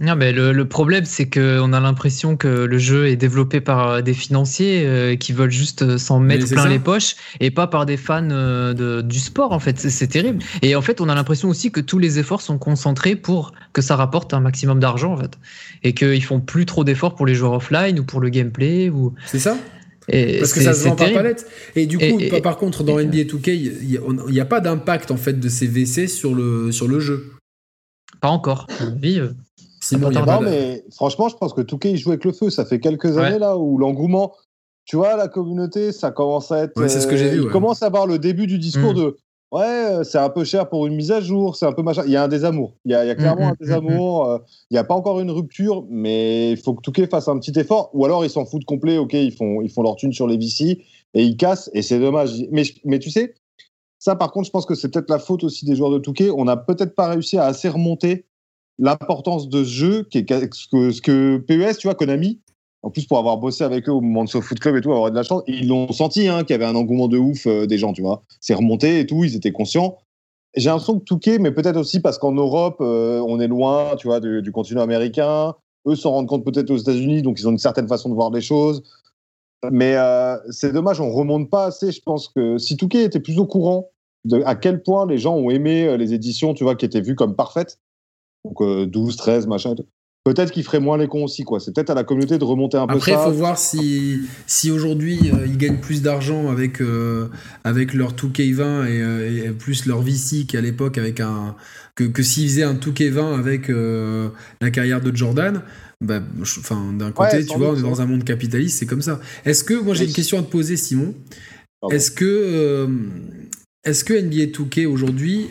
Speaker 3: Non, mais le, problème, c'est qu'on a l'impression que le jeu est développé par euh, des financiers euh, qui veulent juste euh, s'en mettre plein les poches et pas par des fans de, du sport, en fait. C'est terrible. Et en fait, on a l'impression aussi que tous les efforts sont concentrés pour que ça rapporte un maximum d'argent, en fait. Et qu'ils font plus trop d'efforts pour les joueurs offline ou pour le gameplay. Ou...
Speaker 1: C'est ça et Parce que ça se vend par palette. Et du coup, par contre, dans NBA 2K, il n'y a, pas d'impact en fait de ces VC sur le, sur le jeu.
Speaker 3: Pas encore. Vive.
Speaker 2: Non, mais franchement, je pense que Touquet, il joue avec le feu. Ça fait quelques années là où l'engouement, tu vois, la communauté, ça commence à être.
Speaker 1: c'est ce que j'ai vu.
Speaker 2: Il commence à avoir le début du discours mm. de ouais, euh, c'est un peu cher pour une mise à jour, c'est un peu machin. Il y a un désamour. Il y a, il y a clairement mm, un mm, désamour. Euh, il n'y a pas encore une rupture, mais il faut que Touquet fasse un petit effort. Ou alors ils s'en foutent complet. Ok, ils font, ils font leur thune sur les VC et ils cassent et c'est dommage. Mais, mais tu sais, ça par contre, je pense que c'est peut-être la faute aussi des joueurs de Touquet. On n'a peut-être pas réussi à assez remonter l'importance de ce jeu, qui est ce que, ce que PES, tu vois, Konami, en plus pour avoir bossé avec eux au moment de ce foot club et tout, avoir de la chance, ils l'ont senti hein, qu'il y avait un engouement de ouf euh, des gens, tu vois. C'est remonté et tout, ils étaient conscients. J'ai l'impression que Touquet, mais peut-être aussi parce qu'en Europe, euh, on est loin, tu vois, du, continent américain. Eux s'en rendent compte peut-être aux États-Unis, donc ils ont une certaine façon de voir les choses. Mais euh, c'est dommage, on remonte pas assez. Je pense que si Touquet était plus au courant de à quel point les gens ont aimé les éditions, tu vois, qui étaient vues comme parfaites, donc 12, euh, 13, machin. Peut-être qu'il ferait moins les cons aussi, quoi. C'est peut-être à la communauté de remonter un peu
Speaker 1: Après, il faut voir si, si aujourd'hui euh, ils gagnent plus d'argent avec, euh, avec leur 2K20 et, plus leur VC qu'à l'époque avec un. que, que s'ils faisaient un 2K20 avec la carrière de Jordan. Bah, enfin, d'un côté, tu vois, on est dans un monde capitaliste, c'est comme ça. Est-ce que, moi j'ai une question à te poser, Simon. Est-ce que, est-ce que NBA 2K aujourd'hui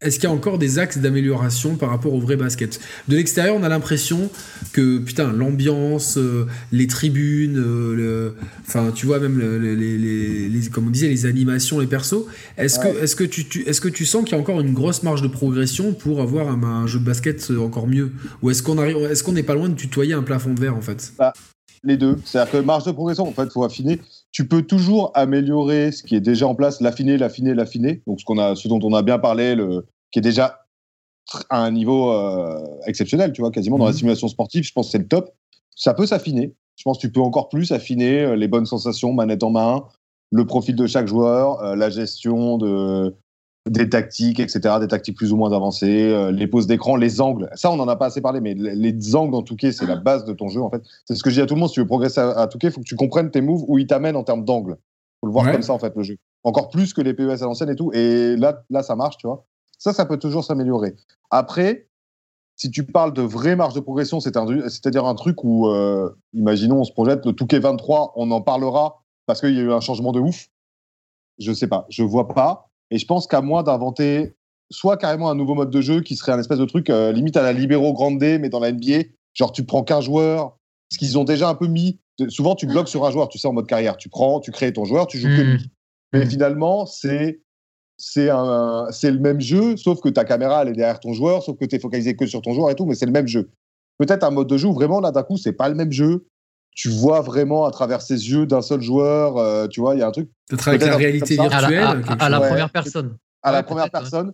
Speaker 1: est-ce qu'il y a encore des axes d'amélioration par rapport au vrai basket? De l'extérieur, on a l'impression que, putain, l'ambiance, euh, les tribunes, euh, enfin, tu vois, même les, comme on disait, les animations, les persos. Est-ce que, est que, tu, est que tu sens qu'il y a encore une grosse marge de progression pour avoir un, jeu de basket encore mieux? Ou est-ce qu'on est qu'on n'est pas loin de tutoyer un plafond de verre, en fait?
Speaker 2: Bah, Les deux. C'est-à-dire que marge de progression, en fait, il faut affiner tu peux toujours améliorer ce qui est déjà en place, l'affiner, l'affiner, l'affiner. Donc, ce, qu'on a, ce dont on a bien parlé, le, qui est déjà à un niveau euh, exceptionnel, tu vois, quasiment dans la mhm. simulation sportive, je pense que c'est le top. Ça peut s'affiner. Je pense que tu peux encore plus affiner euh, les bonnes sensations, manette en main, le profil de chaque joueur, euh, la gestion de, des tactiques, etc., des tactiques plus ou moins avancées, les poses d'écran, les angles. Ça, on n'en a pas assez parlé, mais les, angles en tout cas, c'est la base de ton jeu, en fait. C'est ce que je dis à tout le monde, si tu veux progresser à, tout cas, il faut que tu comprennes tes moves, où ils t'amènent en termes d'angle. faut le voir comme ça, en fait, le jeu. Encore plus que les PES à l'ancienne et tout. Et là, là, ça marche, tu vois. Ça, ça peut toujours s'améliorer. Après, si tu parles de vraie marge de progression, c'est-à-dire un, truc où, euh, imaginons, on se projette, le Touquet 23, on en parlera parce qu'il y a eu un changement de ouf. Je sais pas, je vois pas. Et je pense qu'à moins d'inventer soit carrément un nouveau mode de jeu qui serait un espèce de truc euh, limite à la Libero Grande, mais dans la NBA, genre tu prends qu'un joueur, ce qu'ils ont déjà un peu mis. Souvent, tu bloques sur un joueur, tu sais, en mode carrière. Tu prends, tu crées ton joueur, tu joues que hmm. lui. Mais finalement, c'est c'est le même jeu, sauf que ta caméra elle est derrière ton joueur, sauf que tu es focalisé que sur ton joueur et tout, mais c'est le même jeu. Peut-être un mode de jeu où vraiment là d'un coup c'est pas le même jeu. Tu vois vraiment à travers ses yeux d'un seul joueur, euh, tu vois, il y a un truc.
Speaker 1: Peut-être avec la réalité virtuelle.
Speaker 3: À la, première personne.
Speaker 2: À la première personne.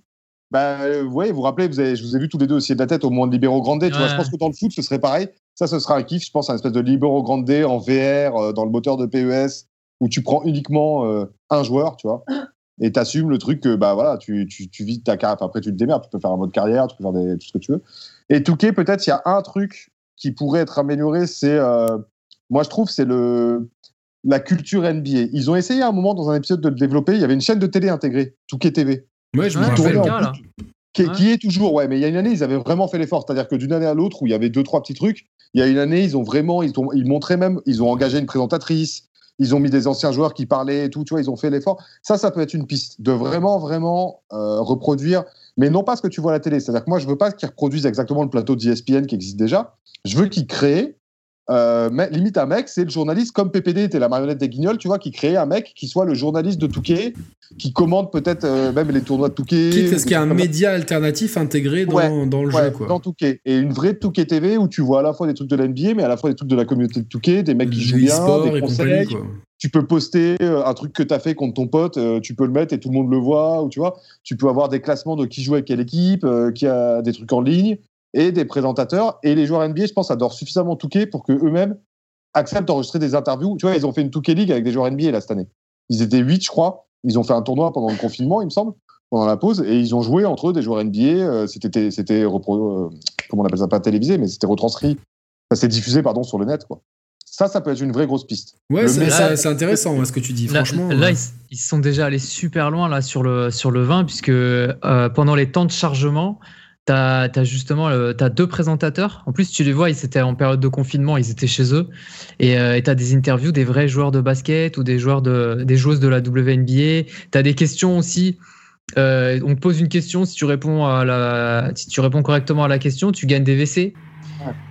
Speaker 2: Ben, euh, vous vous rappelez, vous avez, je vous ai vu tous les deux aussi de la tête au moment de Libero Grande. Tu vois, je pense que dans le foot, ce serait pareil. Ça, ce sera un kiff. Je pense à une espèce de Libero Grande en VR euh, dans le moteur de PES où tu prends uniquement un joueur, tu vois et tu assumes le truc que bah voilà, tu, tu, tu vis ta carrière. Après, tu te démerdes, tu peux faire un mode carrière, tu peux faire des, tout ce que tu veux. Et Touquet, peut-être, il y a un truc qui pourrait être amélioré, c'est, euh, moi je trouve, c'est le la culture NBA. Ils ont essayé à un moment dans un épisode de le développer. Il y avait une chaîne de télé intégrée, Touquet TV.
Speaker 1: Ouais, je me rappelle.
Speaker 2: Qui, qui, est toujours, ouais, mais il y a une année, ils avaient vraiment fait l'effort. C'est-à-dire que d'une année à l'autre, où il y avait deux, trois petits trucs, il y a une année, ils ont vraiment, ils, ont, ils montraient même, ils ont engagé une présentatrice, ils ont mis des anciens joueurs qui parlaient et tout, tu vois, ils ont fait l'effort. Ça, ça peut être une piste de vraiment, vraiment euh, reproduire, mais non pas ce que tu vois à la télé. C'est-à-dire que moi, je veux pas qu'ils reproduisent exactement le plateau d'ESPN qui existe déjà. Je veux qu'ils créent euh, limite un mec, c'est le journaliste comme PPD était la marionnette des Guignols, tu vois, qui crée un mec qui soit le journaliste de Touquet, qui commande peut-être euh, même les tournois de Touquet.
Speaker 1: Quitte qu'il y a un média alternatif intégré dans, dans le jeu, quoi.
Speaker 2: Dans Touquet. Et une vraie Touquet TV où tu vois à la fois des trucs de l'NBA, mais à la fois des trucs de la communauté de Touquet, des mecs qui jouent bien, des conseils. Tu peux poster euh, un truc que tu as fait contre ton pote, tu peux le mettre et tout le monde le voit, ou tu vois, tu peux avoir des classements de qui joue avec quelle équipe, qui a des trucs en ligne et des présentateurs. Et les joueurs NBA, je pense, adorent suffisamment Touquet pour qu'eux-mêmes acceptent d'enregistrer des interviews. Tu vois, ils ont fait une Touquet League avec des joueurs NBA là, cette année. Ils étaient 8, je crois. Ils ont fait un tournoi pendant le confinement, il me semble, pendant la pause. Et ils ont joué entre eux des joueurs NBA. Euh, c'était, c'était euh, comment on appelle ça, pas télévisé, mais c'était retranscrit. Ça s'est diffusé, pardon, sur le net, quoi. Ça, ça peut être une vraie grosse piste.
Speaker 1: Ouais, c'est intéressant ce que tu dis. Franchement,
Speaker 3: là, ils, sont déjà allés super loin là sur le sur le 20 puisque euh, pendant les temps de chargement, tu as, justement as deux présentateurs. En plus, tu les vois, ils étaient en période de confinement, ils étaient chez eux. Et euh, tu as des interviews des vrais joueurs de basket ou des, joueurs de, des joueuses de la WNBA. Tu as des questions aussi. Euh, on te pose une question, si tu, réponds à la, si tu réponds correctement à la question, tu gagnes des WC.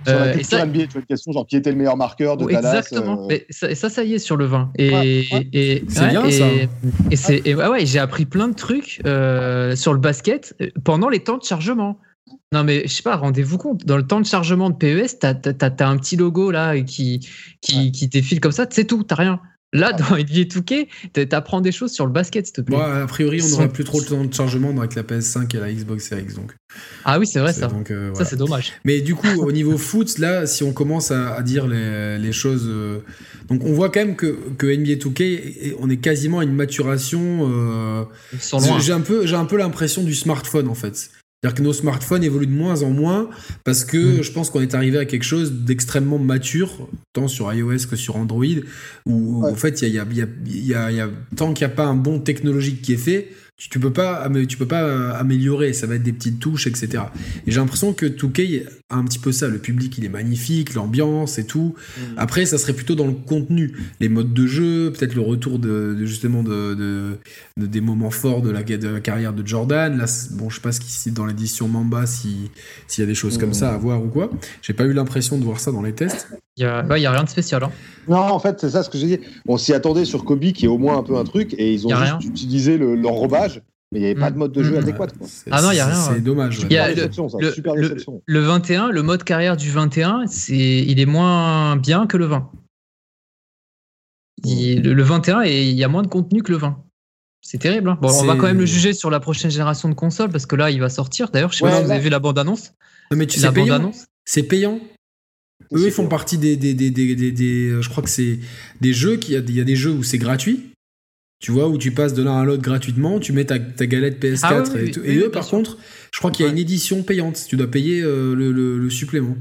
Speaker 2: Sur la euh, NBA, tu as une question genre qui était le meilleur marqueur de Dallas
Speaker 3: Exactement. Mais ça, ça, y est sur le 20. Et,
Speaker 1: et c'est bien ça.
Speaker 3: Et, c'est, ouais, j'ai appris plein de trucs sur le basket pendant les temps de chargement. Non, mais je sais pas, rendez-vous compte, dans le temps de chargement de PES, t'as as, un petit logo là qui, qui, qui défile comme ça, c'est tout, t'as rien. Là, dans NBA 2K, t'apprends des choses sur le basket, s'il te plaît.
Speaker 1: a priori, on n'aura plus trop de temps de chargement avec la PS5 et la Xbox Series X. Donc.
Speaker 3: Ah oui, c'est vrai ça. Euh, ça, c'est dommage.
Speaker 1: Mais du coup, au niveau foot, là, si on commence à, dire les, les choses. Euh, donc, on voit quand même que, que NBA 2K, on est quasiment à une maturation. Euh, j'ai un peu, un peu l'impression du smartphone, en fait. C'est-à-dire que nos smartphones évoluent de moins en moins parce que mm. je pense qu'on est arrivé à quelque chose d'extrêmement mature, tant sur iOS que sur Android, où en fait, il y a, y a, tant qu'il n'y a pas un bon technologique qui est fait, tu, peux pas tu peux pas euh, améliorer ça va être des petites touches etc et j'ai l'impression que 2K a un petit peu ça. Le public il est magnifique l'ambiance et tout. Mm. après ça serait plutôt dans le contenu. Les modes de jeu peut-être le retour de, justement de, des moments forts de la, carrière de Jordan. Là bon je sais pas ce dans l'édition Mamba s'il y a des choses comme mm. ça à voir ou quoi. J'ai pas eu l'impression de voir ça dans les tests
Speaker 3: il y a, rien de spécial hein.
Speaker 2: non en fait c'est ça ce que j'ai dit on s'y attendait sur Kobe qui est au moins un peu un truc et ils ont juste utilisé l'enrobage mais il n'y avait pas de mode de jeu mmh. adéquat.
Speaker 3: Ah non, il n'y a rien.
Speaker 1: C'est dommage.
Speaker 3: Il y a le, le, 21, le mode carrière du 21, il est moins bien que le 20. le, 21, et il y a moins de contenu que le 20. C'est terrible. Hein. Bon, on va quand même le juger sur la prochaine génération de consoles parce que là, il va sortir. D'ailleurs, je sais pas si vous avez vu la bande-annonce.
Speaker 1: Mais tu sais, c'est payant. Eux, ils font partie des, des, des, des, Je crois que c'est des jeux. Il y, y a des jeux où c'est gratuit. Tu vois, où tu passes de l'un à l'autre gratuitement, tu mets ta, galette PS4 ah et, tout. et eux, par contre, je crois qu'il y a une édition payante. Tu dois payer euh, le, supplément.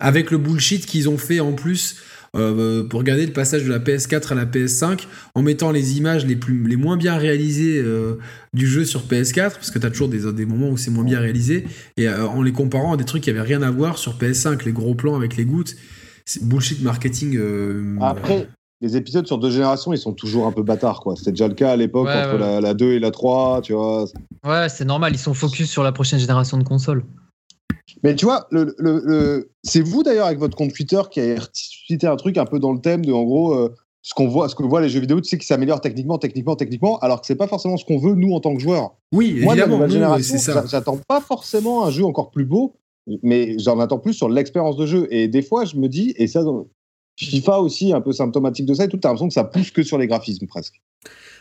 Speaker 1: Avec le bullshit qu'ils ont fait en plus euh, pour regarder le passage de la PS4 à la PS5 en mettant les images les, plus, les moins bien réalisées euh, du jeu sur PS4, parce que tu as toujours des, des moments où c'est moins bien réalisé, et en les comparant à des trucs qui avaient rien à voir sur PS5, les gros plans avec les gouttes. C'est bullshit marketing.
Speaker 2: Après, les épisodes sur deux générations, ils sont toujours un peu bâtards, quoi. C'était déjà le cas à l'époque entre La, 2 et la 3, tu vois.
Speaker 3: Ouais, c'est normal, ils sont focus sur la prochaine génération de consoles.
Speaker 2: Mais tu vois, le, c'est vous d'ailleurs avec votre compte Twitter qui a cité un truc un peu dans le thème de, en gros, euh, ce qu'on voit, ce que voient les jeux vidéo, tu sais qu'ils s'améliorent techniquement, techniquement, techniquement, alors que c'est pas forcément ce qu'on veut nous en tant que joueurs.
Speaker 1: Oui,
Speaker 2: Moi,
Speaker 1: évidemment,
Speaker 2: la génération,
Speaker 1: ça.
Speaker 2: j'attends pas forcément un jeu encore plus beau, mais j'en attends plus sur l'expérience de jeu. Et des fois, je me dis, et ça, FIFA aussi, un peu symptomatique de ça, et tout, t'as l'impression que ça pousse que sur les graphismes presque.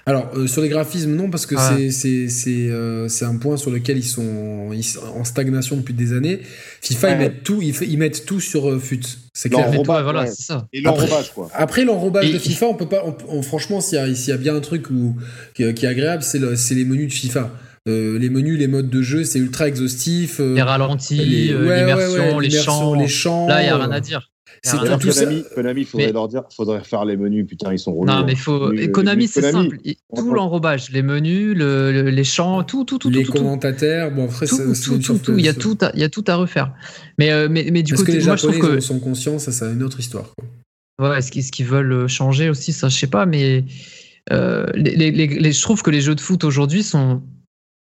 Speaker 1: Alors, euh, sur les graphismes, non, parce que
Speaker 3: Ah.
Speaker 1: c'est c'est c'est euh, c'est un point sur lequel ils sont, en stagnation depuis des années. FIFA, ils, mettent tout, ils, mettent tout sur euh, FUT. C'est clair.
Speaker 2: L'enrobage,
Speaker 3: voilà,
Speaker 2: ouais.
Speaker 3: c'est ça.
Speaker 2: Et l'enrobage, quoi.
Speaker 1: Après l'enrobage de FIFA, on peut pas. on- on- franchement, s'il y, a- s'il y a bien un truc où, qui, qui est agréable, c'est le- c'est les menus de FIFA. Euh, les menus, les modes de jeu, c'est ultra exhaustif. euh,
Speaker 3: Les ralentis,
Speaker 1: les-
Speaker 3: euh,
Speaker 1: ouais, ouais,
Speaker 3: l'immersion,
Speaker 1: ouais,
Speaker 3: les champs.
Speaker 1: les champs.
Speaker 3: Là, il n'y a rien à dire.
Speaker 1: C'est tout ça-
Speaker 2: Konami, Konami, faudrait
Speaker 1: Mais-
Speaker 2: leur dire, faudrait refaire les menus, putain, ils sont relous.
Speaker 3: Non,
Speaker 2: hein.
Speaker 3: mais faut.
Speaker 2: Les-
Speaker 3: Konami,
Speaker 2: les
Speaker 3: c'est simple. Tout l'enrobage, les menus, le- le- les champs, tout, tout, tout,
Speaker 1: les
Speaker 3: tout, tout, tout.
Speaker 1: commentateurs. Bon, après,
Speaker 3: Tout,
Speaker 1: ça-
Speaker 3: tout,
Speaker 1: c'est
Speaker 3: tout, tout, tout. Il y a tout, à, il y a tout à refaire. Mais, euh, mais, mais du
Speaker 1: Est-ce que
Speaker 3: côté,
Speaker 1: les
Speaker 3: moi, je trouve que.
Speaker 1: sont conscients Ça, c'est une autre histoire. quoi.
Speaker 3: Ouais, est-ce qu'ils veulent changer aussi Ça, je sais pas, mais euh, les, les- les- les- je trouve que les jeux de foot aujourd'hui sont,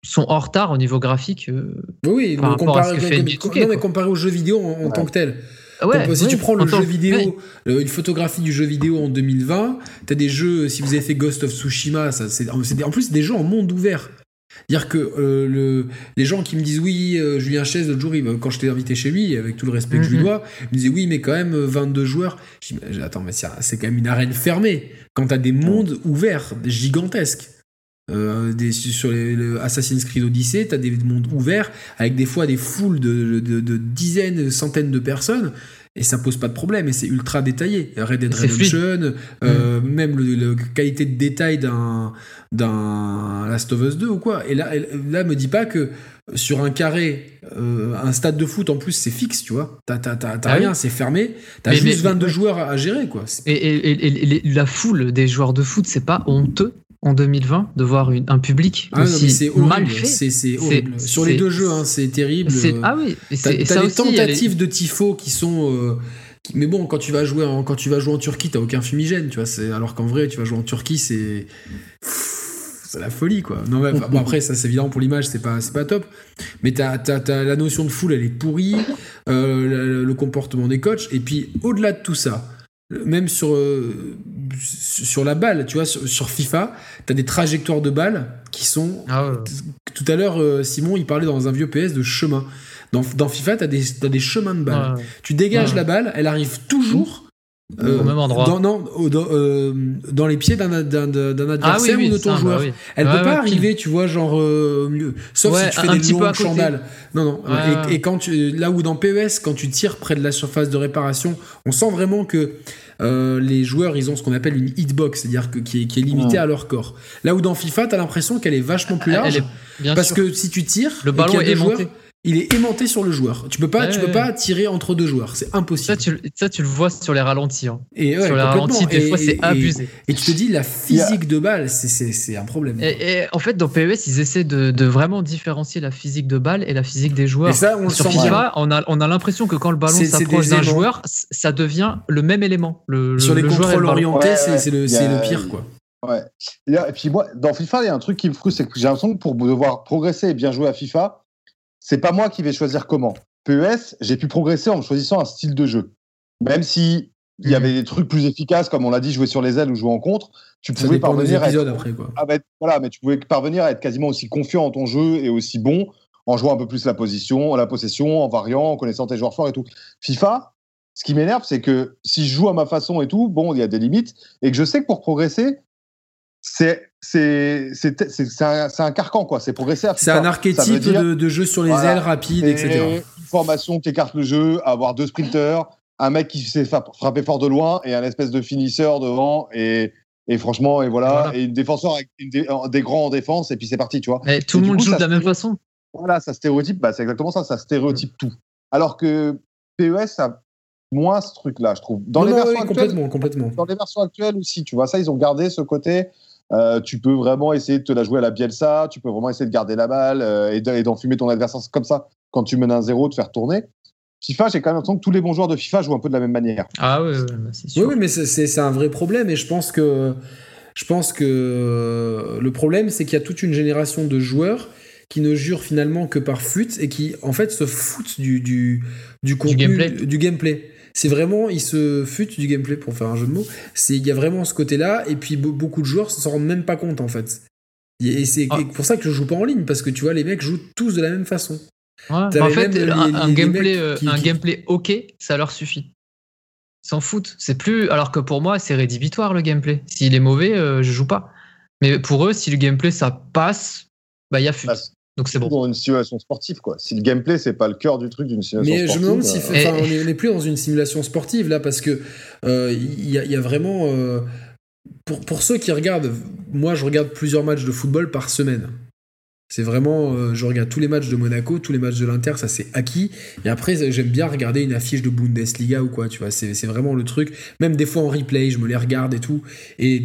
Speaker 3: sont en retard au niveau graphique. euh.
Speaker 1: Oui, oui,
Speaker 3: à ce
Speaker 1: comparé,
Speaker 3: que fait
Speaker 1: comme-
Speaker 3: NBA 2K,
Speaker 1: non, mais
Speaker 3: quoi.
Speaker 1: comparé aux jeux vidéo en, en
Speaker 2: Ouais.
Speaker 1: tant que tel.
Speaker 3: Ouais,
Speaker 1: Comme, si tu prends le jeu vidéo, une photographie du jeu vidéo en 2020, t'as des jeux, si vous avez fait Ghost of Tsushima, ça, c'est, en plus des jeux en monde ouvert. Dire que euh, le, les gens qui me disent oui, euh, Julien Chaise, l'autre jour, il, quand je t'ai invité chez lui, avec tout le respect que je lui
Speaker 3: Mhm.
Speaker 1: dois, il me disait oui, mais quand même euh, 22 joueurs. Je dis, attends, mais c'est, c'est quand même une arène fermée. Quand t'as des mondes ouverts, gigantesques. Euh, des, sur les, le Assassin's Creed Odyssey, t'as des mondes ouverts avec des fois des foules de, de, de dizaines, centaines de personnes et ça pose pas de problème et c'est ultra détaillé. Red Dead. Redemption, euh, même le, le qualité de détail d'un d'un Last of Us 2 ou quoi. Et là, là, me dis pas que sur un carré, euh, un stade de foot en plus c'est fixe, tu vois. T'as
Speaker 3: Ah oui.
Speaker 1: rien, c'est fermé. T'as juste
Speaker 3: mais-
Speaker 1: 22 joueurs à, à gérer, quoi.
Speaker 3: Et- et la foule des joueurs de foot, c'est pas honteux? En 2020 de voir une- un public
Speaker 1: Ah non,
Speaker 3: aussi
Speaker 1: c'est
Speaker 3: mal
Speaker 1: horrible.
Speaker 3: fait.
Speaker 1: C'est c'est
Speaker 3: C'est-
Speaker 1: horrible. Sur les deux jeux, hein, c'est terrible.
Speaker 3: C'est- Ah oui,
Speaker 1: T'as
Speaker 3: ça
Speaker 1: des
Speaker 3: aussi,
Speaker 1: tentatives de tifo qui sont. euh, qui- mais bon, quand tu vas jouer en, quand tu vas jouer en Turquie, t'as aucun fumigène, tu vois. c'est- Alors qu'en vrai, tu vas jouer en Turquie, c'est. C'est la folie, quoi. Non, mais, bon, après, ça, c'est évident pour l'image, c'est pas, c'est pas top. Mais t'as, t'as- t'as la notion de foule, elle est pourrie. euh, le, le comportement des coachs. Et puis, au-delà de tout ça, même sur, euh, sur la balle, tu vois, sur, sur FIFA, t'as des trajectoires de balles qui sont
Speaker 3: Ah ouais.
Speaker 1: tout à l'heure, euh, Simon, il parlait dans un vieux PS de chemin. Dans, dans FIFA, des, t'as des chemins de balles.
Speaker 3: Ouais.
Speaker 1: Tu dégages
Speaker 3: Ouais.
Speaker 1: la balle, elle arrive toujours euh,
Speaker 3: Au même endroit.
Speaker 1: Dans, non, au- dans, euh, dans les pieds d'un, d'un- d'un
Speaker 3: Ah oui,
Speaker 1: adversaire
Speaker 3: oui,
Speaker 1: ou de ton
Speaker 3: ça, bah
Speaker 1: joueur.
Speaker 3: oui.
Speaker 1: Elle
Speaker 3: Ouais,
Speaker 1: peut pas
Speaker 3: ouais,
Speaker 1: arriver, tu vois, genre euh, au milieu. Sauf si tu fais
Speaker 3: un
Speaker 1: des longues chandales. Non, non. Et quand tu, là où dans PES, quand tu tires près de la surface de réparation, on sent vraiment que euh, les joueurs, ils ont ce qu'on appelle une hitbox, c'est-à-dire que, qui, est, qui est limitée
Speaker 2: Ouais.
Speaker 1: à leur corps. Là où dans FIFA, t'as l'impression qu'elle est vachement plus
Speaker 3: Elle
Speaker 1: large.
Speaker 3: est-
Speaker 1: Parce
Speaker 3: sûr.
Speaker 1: que si tu tires,
Speaker 3: le
Speaker 1: et
Speaker 3: ballon
Speaker 1: y a
Speaker 3: est
Speaker 1: joueurs,
Speaker 3: aimanté.
Speaker 1: Il est aimanté sur le joueur. Tu peux pas,
Speaker 3: Ouais,
Speaker 1: tu peux
Speaker 3: ouais,
Speaker 1: pas tirer entre deux joueurs, c'est
Speaker 3: Ça
Speaker 1: impossible.
Speaker 3: tu, le- ça, tu le vois sur les ralentis. hein.
Speaker 1: Et ouais,
Speaker 3: sur les ralentis, des
Speaker 1: Et-
Speaker 3: fois, c'est abusé.
Speaker 1: Et tu te dis, la physique de balle, c'est- un problème.
Speaker 3: Et, et en fait, dans PES, ils essaient de, de vraiment différencier la physique de balle et la physique des joueurs.
Speaker 1: Et ça, on le
Speaker 3: Sur
Speaker 1: sent bien.
Speaker 3: FIFA, on a, on a l'impression que quand le ballon s'approche
Speaker 1: des
Speaker 3: d'un joueur, ça devient le même élément. Le, le-
Speaker 1: Sur les
Speaker 3: le
Speaker 1: contrôles
Speaker 3: le
Speaker 1: orientés,
Speaker 2: Ouais,
Speaker 1: c'est le, le pire, quoi.
Speaker 2: Ouais. Et, là- et puis moi, dans FIFA, il y a un truc qui me frustre, c'est que j'ai l'impression que pour devoir progresser et bien jouer à FIFA, c'est pas moi qui vais choisir comment. PES, j'ai pu progresser en choisissant un style de jeu. Même si il y avait des trucs plus efficaces, comme on l'a dit, jouer sur les ailes ou jouer en contre, tu
Speaker 1: Ça
Speaker 2: pouvais parvenir à être,
Speaker 1: après, quoi.
Speaker 2: ah bah, voilà, mais tu pouvais parvenir à être quasiment aussi confiant en ton jeu et aussi bon en jouant un peu plus la position, la possession, en variant, en connaissant tes joueurs forts et tout. FIFA, ce qui m'énerve, c'est que si je joue à ma façon et tout, bon, il y a des limites, et que je sais que pour progresser, c'est c'est c'est c'est- c'est un, c'est un carcan quoi. C'est progresser à
Speaker 1: C'est un archétype
Speaker 2: dire
Speaker 1: de, de jeu sur les
Speaker 2: Voilà.
Speaker 1: ailes, rapide,
Speaker 2: et
Speaker 1: etc.
Speaker 2: Une formation qui écarte le jeu, avoir deux sprinters, un mec qui sait frapper fort de loin et un espèce de finisseur devant et et franchement et voilà,
Speaker 3: Voilà.
Speaker 2: et une défenseur avec une dé- des grands en défense et puis c'est parti tu vois.
Speaker 3: Et tout le monde
Speaker 2: coup,
Speaker 3: joue de la même façon.
Speaker 2: Voilà, ça stéréotype, bah, c'est exactement ça, ça stéréotype tout. Alors que PES a moins ce truc-là, je trouve. Dans
Speaker 1: Non,
Speaker 2: les
Speaker 1: non,
Speaker 2: versions
Speaker 1: oui,
Speaker 2: actuelles,
Speaker 1: complètement, complètement.
Speaker 2: dans les versions actuelles aussi, tu vois, ça, ils ont gardé ce côté. euh, tu peux vraiment essayer de te la jouer à la Bielsa, tu peux vraiment essayer de garder la balle euh, et de- et d'enfumer ton adversaire comme ça quand tu mènes un zéro, de faire tourner. FIFA, j'ai quand même l'impression que tous les bons joueurs de FIFA jouent un peu de la même manière.
Speaker 3: Ah ouais, ouais, bah, c'est
Speaker 1: Oui,
Speaker 3: sûr.
Speaker 1: oui, mais c'est- un vrai problème et je pense que je pense que le problème c'est qu'il y a toute une génération de joueurs qui ne jurent finalement que par fut et qui en fait se foutent du du, du contenu
Speaker 3: gameplay.
Speaker 1: du gameplay. C'est vraiment, il se fute du gameplay pour faire un jeu de mots. C'est, il y a vraiment ce côté-là, et puis beaucoup de joueurs s'en rendent même pas compte en fait. Et c'est ah. pour ça que je joue pas en ligne, parce que tu vois, les mecs jouent tous de la même façon.
Speaker 3: en fait, un, gameplay, euh, un gameplay ok, ça leur suffit. S'en foutent. C'est plus. Alors que pour moi, c'est rédhibitoire le gameplay. S'il est mauvais, euh, je joue pas. Mais pour eux, si le gameplay ça passe, bah il y a fut. Donc c'est bon.
Speaker 2: Dans une simulation sportive, quoi. Si le gameplay c'est pas le cœur du truc d'une simulation sportive. Mais je me demande si,
Speaker 1: euh, on n'est plus dans une simulation sportive là parce que il y, y, a vraiment pour, pour ceux qui regardent, moi je regarde plusieurs matchs de football par semaine. C'est vraiment, euh, je regarde tous les matchs de Monaco, tous les matchs de l'Inter, ça c'est acquis. Et après, j'aime bien regarder une affiche de Bundesliga ou quoi, tu vois. C'est vraiment le truc. Même des fois en replay, je me les regarde et tout. Et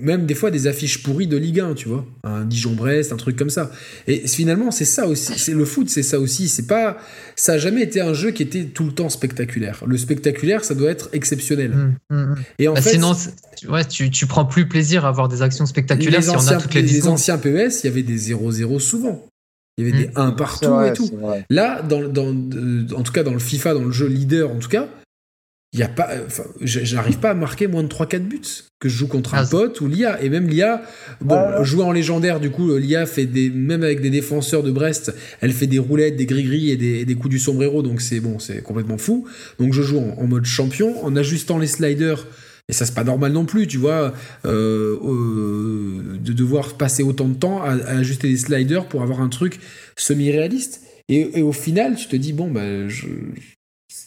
Speaker 1: même des fois des affiches pourries de Ligue 1, tu vois. Un Dijon-Brest, un truc comme ça. Et finalement, c'est ça aussi. C'est le foot, c'est ça aussi. C'est pas, ça a jamais été un jeu qui était tout le temps spectaculaire. Le spectaculaire, ça doit être exceptionnel. Mmh,
Speaker 3: mmh, mmh. Et en bah, fait, sinon, ouais, tu, tu prends plus plaisir à avoir des actions spectaculaires si on a toutes les,
Speaker 1: les anciens PES, il y avait des 0-0 souvent. Il y avait des 1 mm. partout et tout. Là, dans, dans, en tout cas dans le FIFA, dans le jeu leader en tout cas, il y a pas, j'arrive pas à marquer moins de 3-4 buts que je joue contre un ah, pote ou l'IA. Et même l'IA, bon, jouer en légendaire, du coup, l'IA fait des, même avec des défenseurs de Brest, elle fait des roulettes, des gris-gris et des, des, coups du sombrero, donc c'est bon, c'est complètement fou. Donc je joue en, mode champion, en ajustant les sliders et ça, c'est pas normal non plus, tu vois, euh, euh, de devoir passer autant de temps à, ajuster les sliders pour avoir un truc semi-réaliste. Et, au final, tu te dis, bon, bah, je,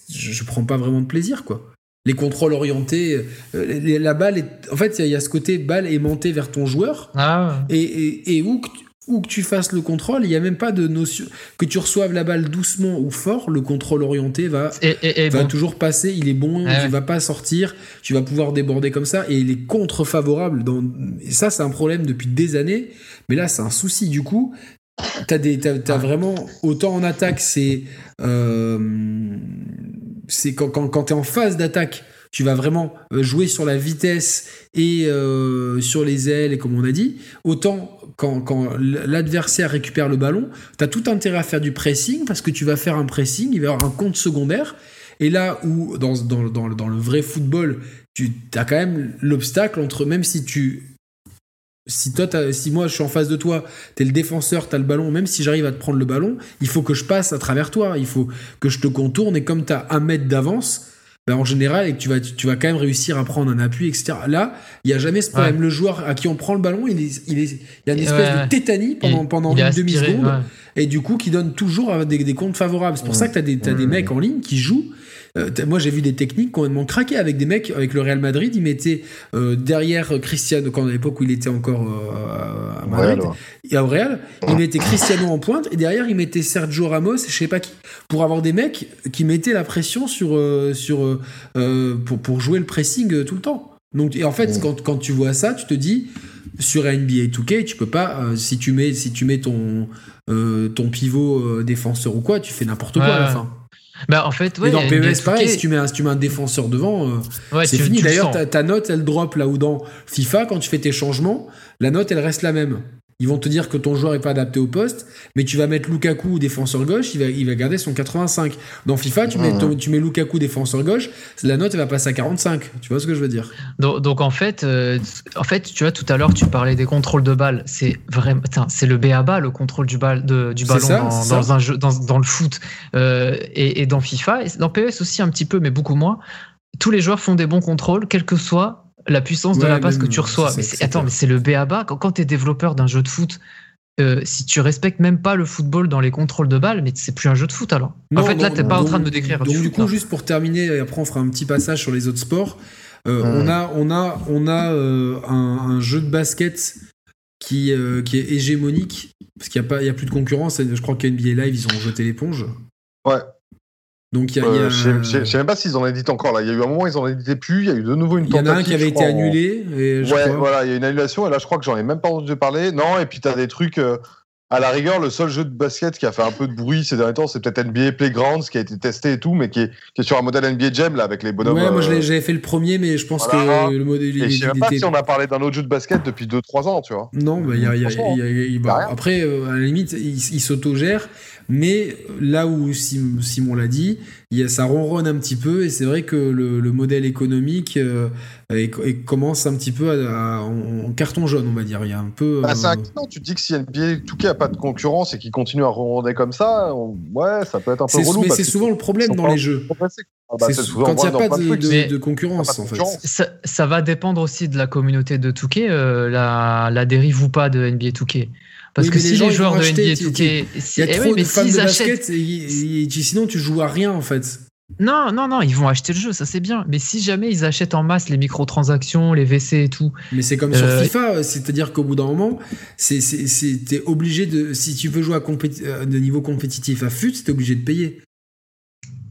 Speaker 1: je, prends pas vraiment de plaisir, quoi. Les contrôles orientés, euh, la balle, est, en fait, il y, a ce côté balle aimantée vers ton joueur. Ah. Et, et, et où, ou que tu fasses le contrôle, il n'y a même pas de notion que tu reçoives la balle doucement ou fort, le contrôle orienté va, va toujours passer, il est bon, tu va pas sortir, tu vas pouvoir déborder comme ça et il est contre-favorable. Dans... Et ça, c'est un problème depuis des années, mais là, c'est un souci du coup. T'as des, as, vraiment autant en attaque, c'est euh, c'est quand, quand, quand tu es en phase d'attaque, tu vas vraiment euh, jouer sur la vitesse et euh, sur les ailes, et comme on a dit, autant quand, quand l'adversaire récupère le ballon, tu as tout intérêt à faire du pressing parce que tu vas faire un pressing, il va y avoir un compte secondaire. Et là où, dans, dans, dans, dans le vrai football, tu as quand même l'obstacle entre, même si tu si toi, si moi je suis en face de toi, t'es le défenseur, t'as le ballon, même si j'arrive à te prendre le ballon, il faut que je passe à travers toi, il faut que je te contourne et comme t'as un mètre d'avance, ben, en général, et que tu vas, tu, vas quand même réussir à prendre un appui, etc. Là, il n'y a jamais ce problème. Le joueur à qui on prend le ballon, il, est, il, est, il y a une espèce de tétanie pendant, pendant une demi-seconde, et du coup, qui donne toujours des, des comptes favorables. C'est pour ça que tu as, des, as des mecs en ligne qui jouent euh, moi, j'ai vu des techniques complètement craquées avec des mecs, avec le Real Madrid, ils mettaient euh, derrière Cristiano, quand à l'époque où il était encore euh, à Madrid, et au Real, ils mettaient Cristiano en pointe, et derrière, ils mettaient Sergio Ramos, je sais pas qui, pour avoir des mecs qui mettaient la pression sur, sur, pour, pour jouer le pressing tout le temps. Donc, et en fait, quand, quand, tu vois ça, tu te dis, sur NBA 2K, tu peux pas, si tu mets, si tu mets ton, ton pivot défenseur ou quoi, tu fais n'importe quoi à la fin.
Speaker 3: Bah, en fait, ouais.
Speaker 1: Et dans PES, pareil, si tu, mets un, si tu mets un défenseur devant, euh, c'est fini. D'ailleurs, ta, ta, note, elle drop là où dans FIFA, quand tu fais tes changements, la note, elle reste la même. Ils vont te dire que ton joueur est pas adapté au poste, mais tu vas mettre Lukaku défenseur gauche, il va, il va garder son 85. Dans FIFA, tu, mets, tu mets Lukaku défenseur gauche, la note elle va passer à 45. Tu vois ce que je veux dire?
Speaker 3: Donc, en fait, euh, en fait, tu vois, tout à l'heure tu parlais des contrôles de balle. C'est vraiment, c'est le BABA le contrôle du, bal, de, du ballon dans, un jeu, dans, dans le foot euh, et, et, dans FIFA, et dans PES aussi un petit peu, mais beaucoup moins. Tous les joueurs font des bons contrôles, quel que soit la puissance de la passe que tu reçois. Mais attends, mais c'est le BABA. Quand, quand tu es développeur d'un jeu de foot, euh, si tu respectes même pas le football dans les contrôles de balles, mais c'est plus un jeu de foot alors. en fait, là, t'es pas en train de me décrire.
Speaker 1: Donc, du, coup, juste pour terminer, et après on fera un petit passage sur les autres sports. Euh, on a, on a, on a euh, un, jeu de basket qui, qui est hégémonique parce qu'il n'y a pas, il y a plus de concurrence. Je crois qu'à NBA Live, ils ont jeté l'éponge.
Speaker 2: Ouais. Donc il y a. Euh, je sais même pas s'ils en éditent encore là. Il y a eu un moment ils en éditaient plus. Il y a eu de nouveau une
Speaker 1: tentative. Il y en a un qui avait été annulé.
Speaker 2: Et ouais, voilà, il y a une annulation et là je crois que j'en ai même pas entendu parler. Non, et puis tu as des trucs. Euh, à la rigueur, le seul jeu de basket qui a fait un peu de bruit ces derniers temps, c'est peut-être NBA Playgrounds qui a été testé et tout, mais qui est, qui est sur un modèle NBA Jam là avec les bonhommes.
Speaker 1: Ouais, moi euh, j'avais fait le premier, mais je pense que le modèle.
Speaker 2: Et je sais même pas si on a parlé d'un autre jeu de basket depuis 2-3 ans, tu vois.
Speaker 1: Non, bah, y a, y a, y a, après, à la limite, il, il s'autogère. Mais là où Simon l'a dit, ça ronronne un petit peu et c'est vrai que le, modèle économique euh, commence un petit peu en, carton jaune, on va dire. Il y a un peu.
Speaker 2: Bah, c'est euh, Tu te dis que si NBA tout cas a pas de concurrence et qu'il continue à ronronner comme ça, ouais, ça peut être un peu relou.
Speaker 1: Mais c'est souvent le problème dans les jeux. Ah bah, quand il n'y a pas de, concurrence, en fait.
Speaker 3: Ça, va dépendre aussi de la communauté de Touquet, euh, la, la, dérive ou pas de NBA Touquet. Parce que si les joueurs de NBA 2K.
Speaker 1: Il y a trop de fans de basket, sinon tu joues à rien en fait.
Speaker 3: Non, non, non, ils vont acheter le jeu, ça c'est bien. Mais si jamais ils achètent en masse les microtransactions, les WC et tout.
Speaker 1: Mais c'est comme sur euh, FIFA, c'est-à-dire qu'au bout d'un moment, t'es obligé de. Si tu veux jouer à euh, de niveau compétitif à FUT, t'es obligé de payer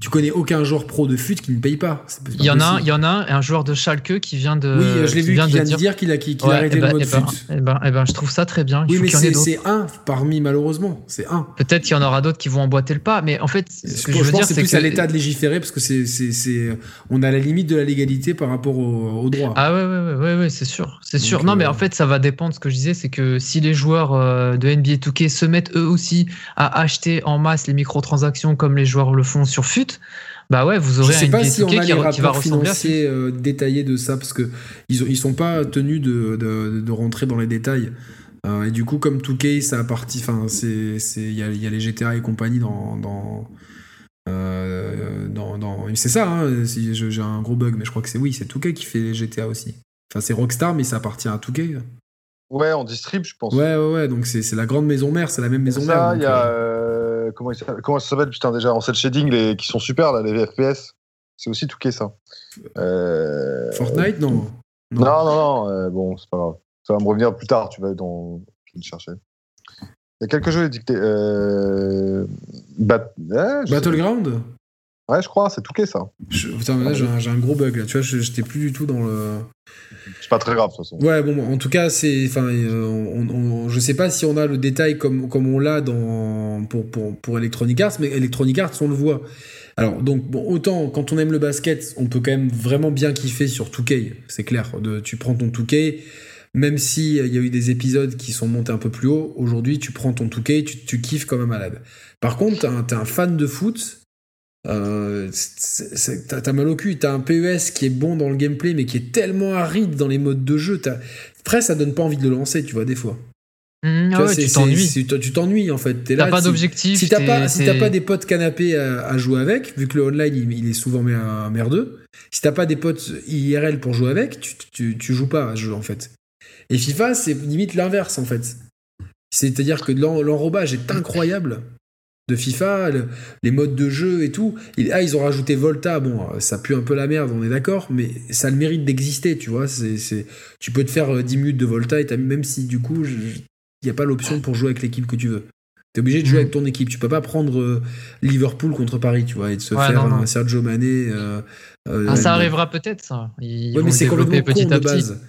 Speaker 1: tu connais aucun joueur pro de fut qui ne paye pas.
Speaker 3: il y en a, il y en a un joueur de Schalke qui vient de.
Speaker 1: Oui, je l'ai vu, qui vient de dire, qu'il a, qu'il a arrêté eh le ben, mode
Speaker 3: eh ben, fut. Eh ben, eh ben, je trouve ça très bien.
Speaker 1: oui, mais c'est un parmi malheureusement, c'est un.
Speaker 3: Peut-être qu'il y en aura d'autres qui vont emboîter le pas, mais en fait, ce que je, veux dire, c'est
Speaker 1: plus à l'État de légiférer parce que c'est, c'est, on a la limite de la légalité par rapport au, droit.
Speaker 3: Ah ouais, ouais, ouais, ouais, c'est sûr, c'est sûr. Non, mais euh, en fait, ça va dépendre. Ce que je disais, c'est que si les joueurs euh, de NBA 2K se mettent eux aussi à acheter en masse les microtransactions comme les joueurs le font sur FUT. Bah ouais, vous aurez
Speaker 1: Je sais pas si on a les rapports financiers euh, détaillés de ça parce que ils, ils sont pas tenus de, de, rentrer dans les détails. Euh, et du coup, comme 2K, ça a parti. Enfin, c'est il y a, y a, les GTA et compagnie dans dans euh, dans, dans c'est ça. Hein, si j'ai un gros bug, mais je crois que c'est oui, c'est 2K qui fait les GTA aussi. Enfin, c'est Rockstar, mais ça appartient à 2K.
Speaker 2: Ouais, on distribue, je pense.
Speaker 1: Ouais, ouais, ouais. Donc c'est la grande maison mère, c'est la même maison
Speaker 2: mère. Il y a comment, comment ça s'appelle putain déjà en cel shading les, qui sont super là les FPS c'est aussi tout ça
Speaker 1: euh... Fortnite non.
Speaker 2: non non non, euh, bon c'est pas grave. Ça va me revenir plus tard tu vas dans je vais le chercher. Il y a quelques jeux dictés euh...
Speaker 1: Battleground?
Speaker 2: Ouais, je crois, c'est Touquet ça.
Speaker 1: putain, là, j'ai un, gros bug là. Tu vois, j'étais plus du tout dans le.
Speaker 2: C'est pas très grave de toute façon.
Speaker 1: Ouais, bon, en tout cas, c'est. Enfin, euh, je sais pas si on a le détail comme, comme on l'a dans pour, pour, pour Electronic Arts, mais Electronic Arts, on le voit. Alors, donc, bon, autant quand on aime le basket, on peut quand même vraiment bien kiffer sur 2K, c'est clair. De, tu prends ton 2K, même s'il il y a eu des épisodes qui sont montés un peu plus haut, aujourd'hui, tu prends ton 2K, tu, tu kiffes comme un malade. Par contre, t'es un, un fan de foot, euh, t'as mal au cul, t'as un PES qui est bon dans le gameplay, mais qui est tellement aride dans les modes de jeu. Après, ça donne pas envie de le lancer, tu vois, des fois.
Speaker 3: Mmh, tu t'ennuies.
Speaker 1: Tu t'ennuies en fait.
Speaker 3: T'as pas d'objectif.
Speaker 1: Si t'as pas, si pas des potes canapés à, jouer avec, vu que le online il, est souvent merdeux, si t'as pas des potes IRL pour jouer avec, tu, tu, tu joues pas à ce jeu en fait. Et FIFA, c'est limite l'inverse en fait. C'est-à-dire que l'enrobage est incroyable de FIFA, les modes de jeu et tout. ah, ils ont rajouté Volta, bon, ça pue un peu la merde, on est d'accord, mais ça a le mérite d'exister, tu vois. C'est, tu peux te faire 10 euh, minutes de Volta, et même si du coup, il n'y a pas l'option pour jouer avec l'équipe que tu veux. Tu es obligé de jouer mm. avec ton équipe. Tu peux pas prendre euh, Liverpool contre Paris, tu vois, et de se faire un Sergio Mané. Euh,
Speaker 3: ah, ça arrivera peut-être, ça.
Speaker 1: mais c'est complètement petit con à de base.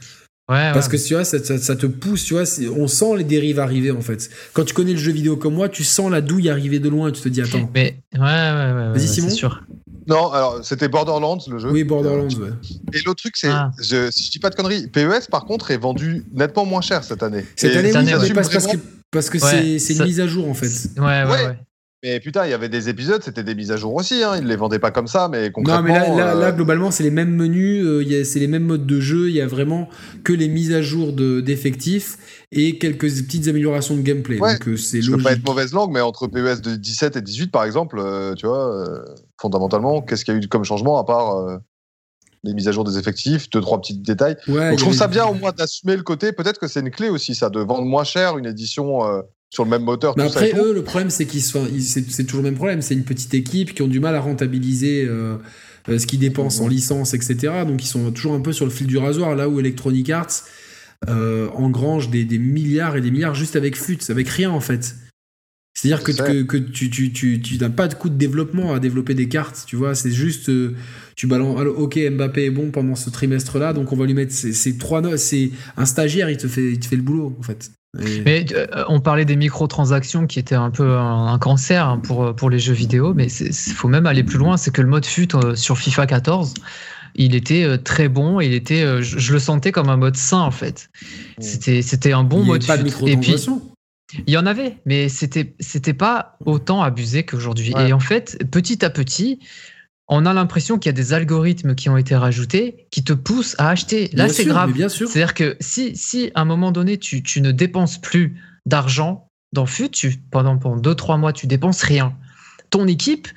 Speaker 1: Parce que tu vois, ça, te pousse, tu vois, on sent les dérives arriver en fait. Quand tu connais le jeu vidéo comme moi, tu sens la douille arriver de loin et tu te dis attends.
Speaker 3: Mais ouais, ouais, ouais. Vas-y, Simon. Sûr.
Speaker 2: Non, alors c'était Borderlands le jeu.
Speaker 1: Oui, Borderlands, ouais.
Speaker 2: Et l'autre truc, c'est, ah. je, si je dis pas de conneries, PES par contre est vendu nettement moins cher cette année.
Speaker 1: Cette année, oui, parce, que, parce que c'est une mise à jour en fait.
Speaker 3: Ouais, ouais, ouais.
Speaker 2: Mais putain, il y avait des épisodes, c'était des mises à jour aussi. Hein. Ils les vendaient pas comme ça, mais concrètement.
Speaker 1: Non, mais là, là, euh, globalement, c'est les mêmes menus, euh, c'est les mêmes modes de jeu. Il y a vraiment que les mises à jour d'effectifs et quelques petites améliorations de gameplay. Donc euh, c'est logique.
Speaker 2: peux pas être mauvaise langue, mais entre PES de 17 et 18, par exemple, tu vois, fondamentalement, qu'est-ce qu'il y a eu comme changement à part les mises à jour des effectifs, deux trois petits détails. Donc je trouve ça bien au moins d'assumer le côté. Peut-être que c'est une clé aussi, ça, de vendre moins cher une édition sur le même moteur.
Speaker 1: Mais après, eux, le problème, c'est qu'ils sont, c'est toujours le même problème. C'est une petite équipe qui ont du mal à rentabiliser euh, euh, ce qu'ils dépensent en licence, etc. Donc, ils sont toujours un peu sur le fil du rasoir. Là où Electronic Arts euh, engrange des, milliards et des milliards juste avec FUT, avec rien en fait. C'est-à-dire que, que, tu, tu, tu, tu n'as pas de coût de développement à développer des cartes, tu vois. C'est juste, tu balances, ok, Mbappé est bon pendant ce trimestre-là, donc on va lui mettre ces, trois notes. C'est un stagiaire, il te fait, il te fait le boulot, en fait.
Speaker 3: Mais euh, on parlait des microtransactions qui étaient un peu un, cancer hein, pour, pour les jeux vidéo, mais il faut même aller plus loin. C'est que le mode fut euh, sur FIFA 14, il était euh, très bon. Il était, je, le sentais comme un mode sain en fait. C'était c'était un bon il mode
Speaker 1: pas De et puis
Speaker 3: il y en avait, mais c'était c'était pas autant abusé qu'aujourd'hui. Et en fait, petit à petit, on a l'impression qu'il y a des algorithmes qui ont été rajoutés qui te poussent à acheter. Là, c'est grave.
Speaker 1: Bien sûr.
Speaker 3: C'est-à-dire que si, si à un moment donné, tu, tu ne dépenses plus d'argent dans FUT, tu, pendant, pendant 2-3 mois, tu dépenses rien. Ton équipe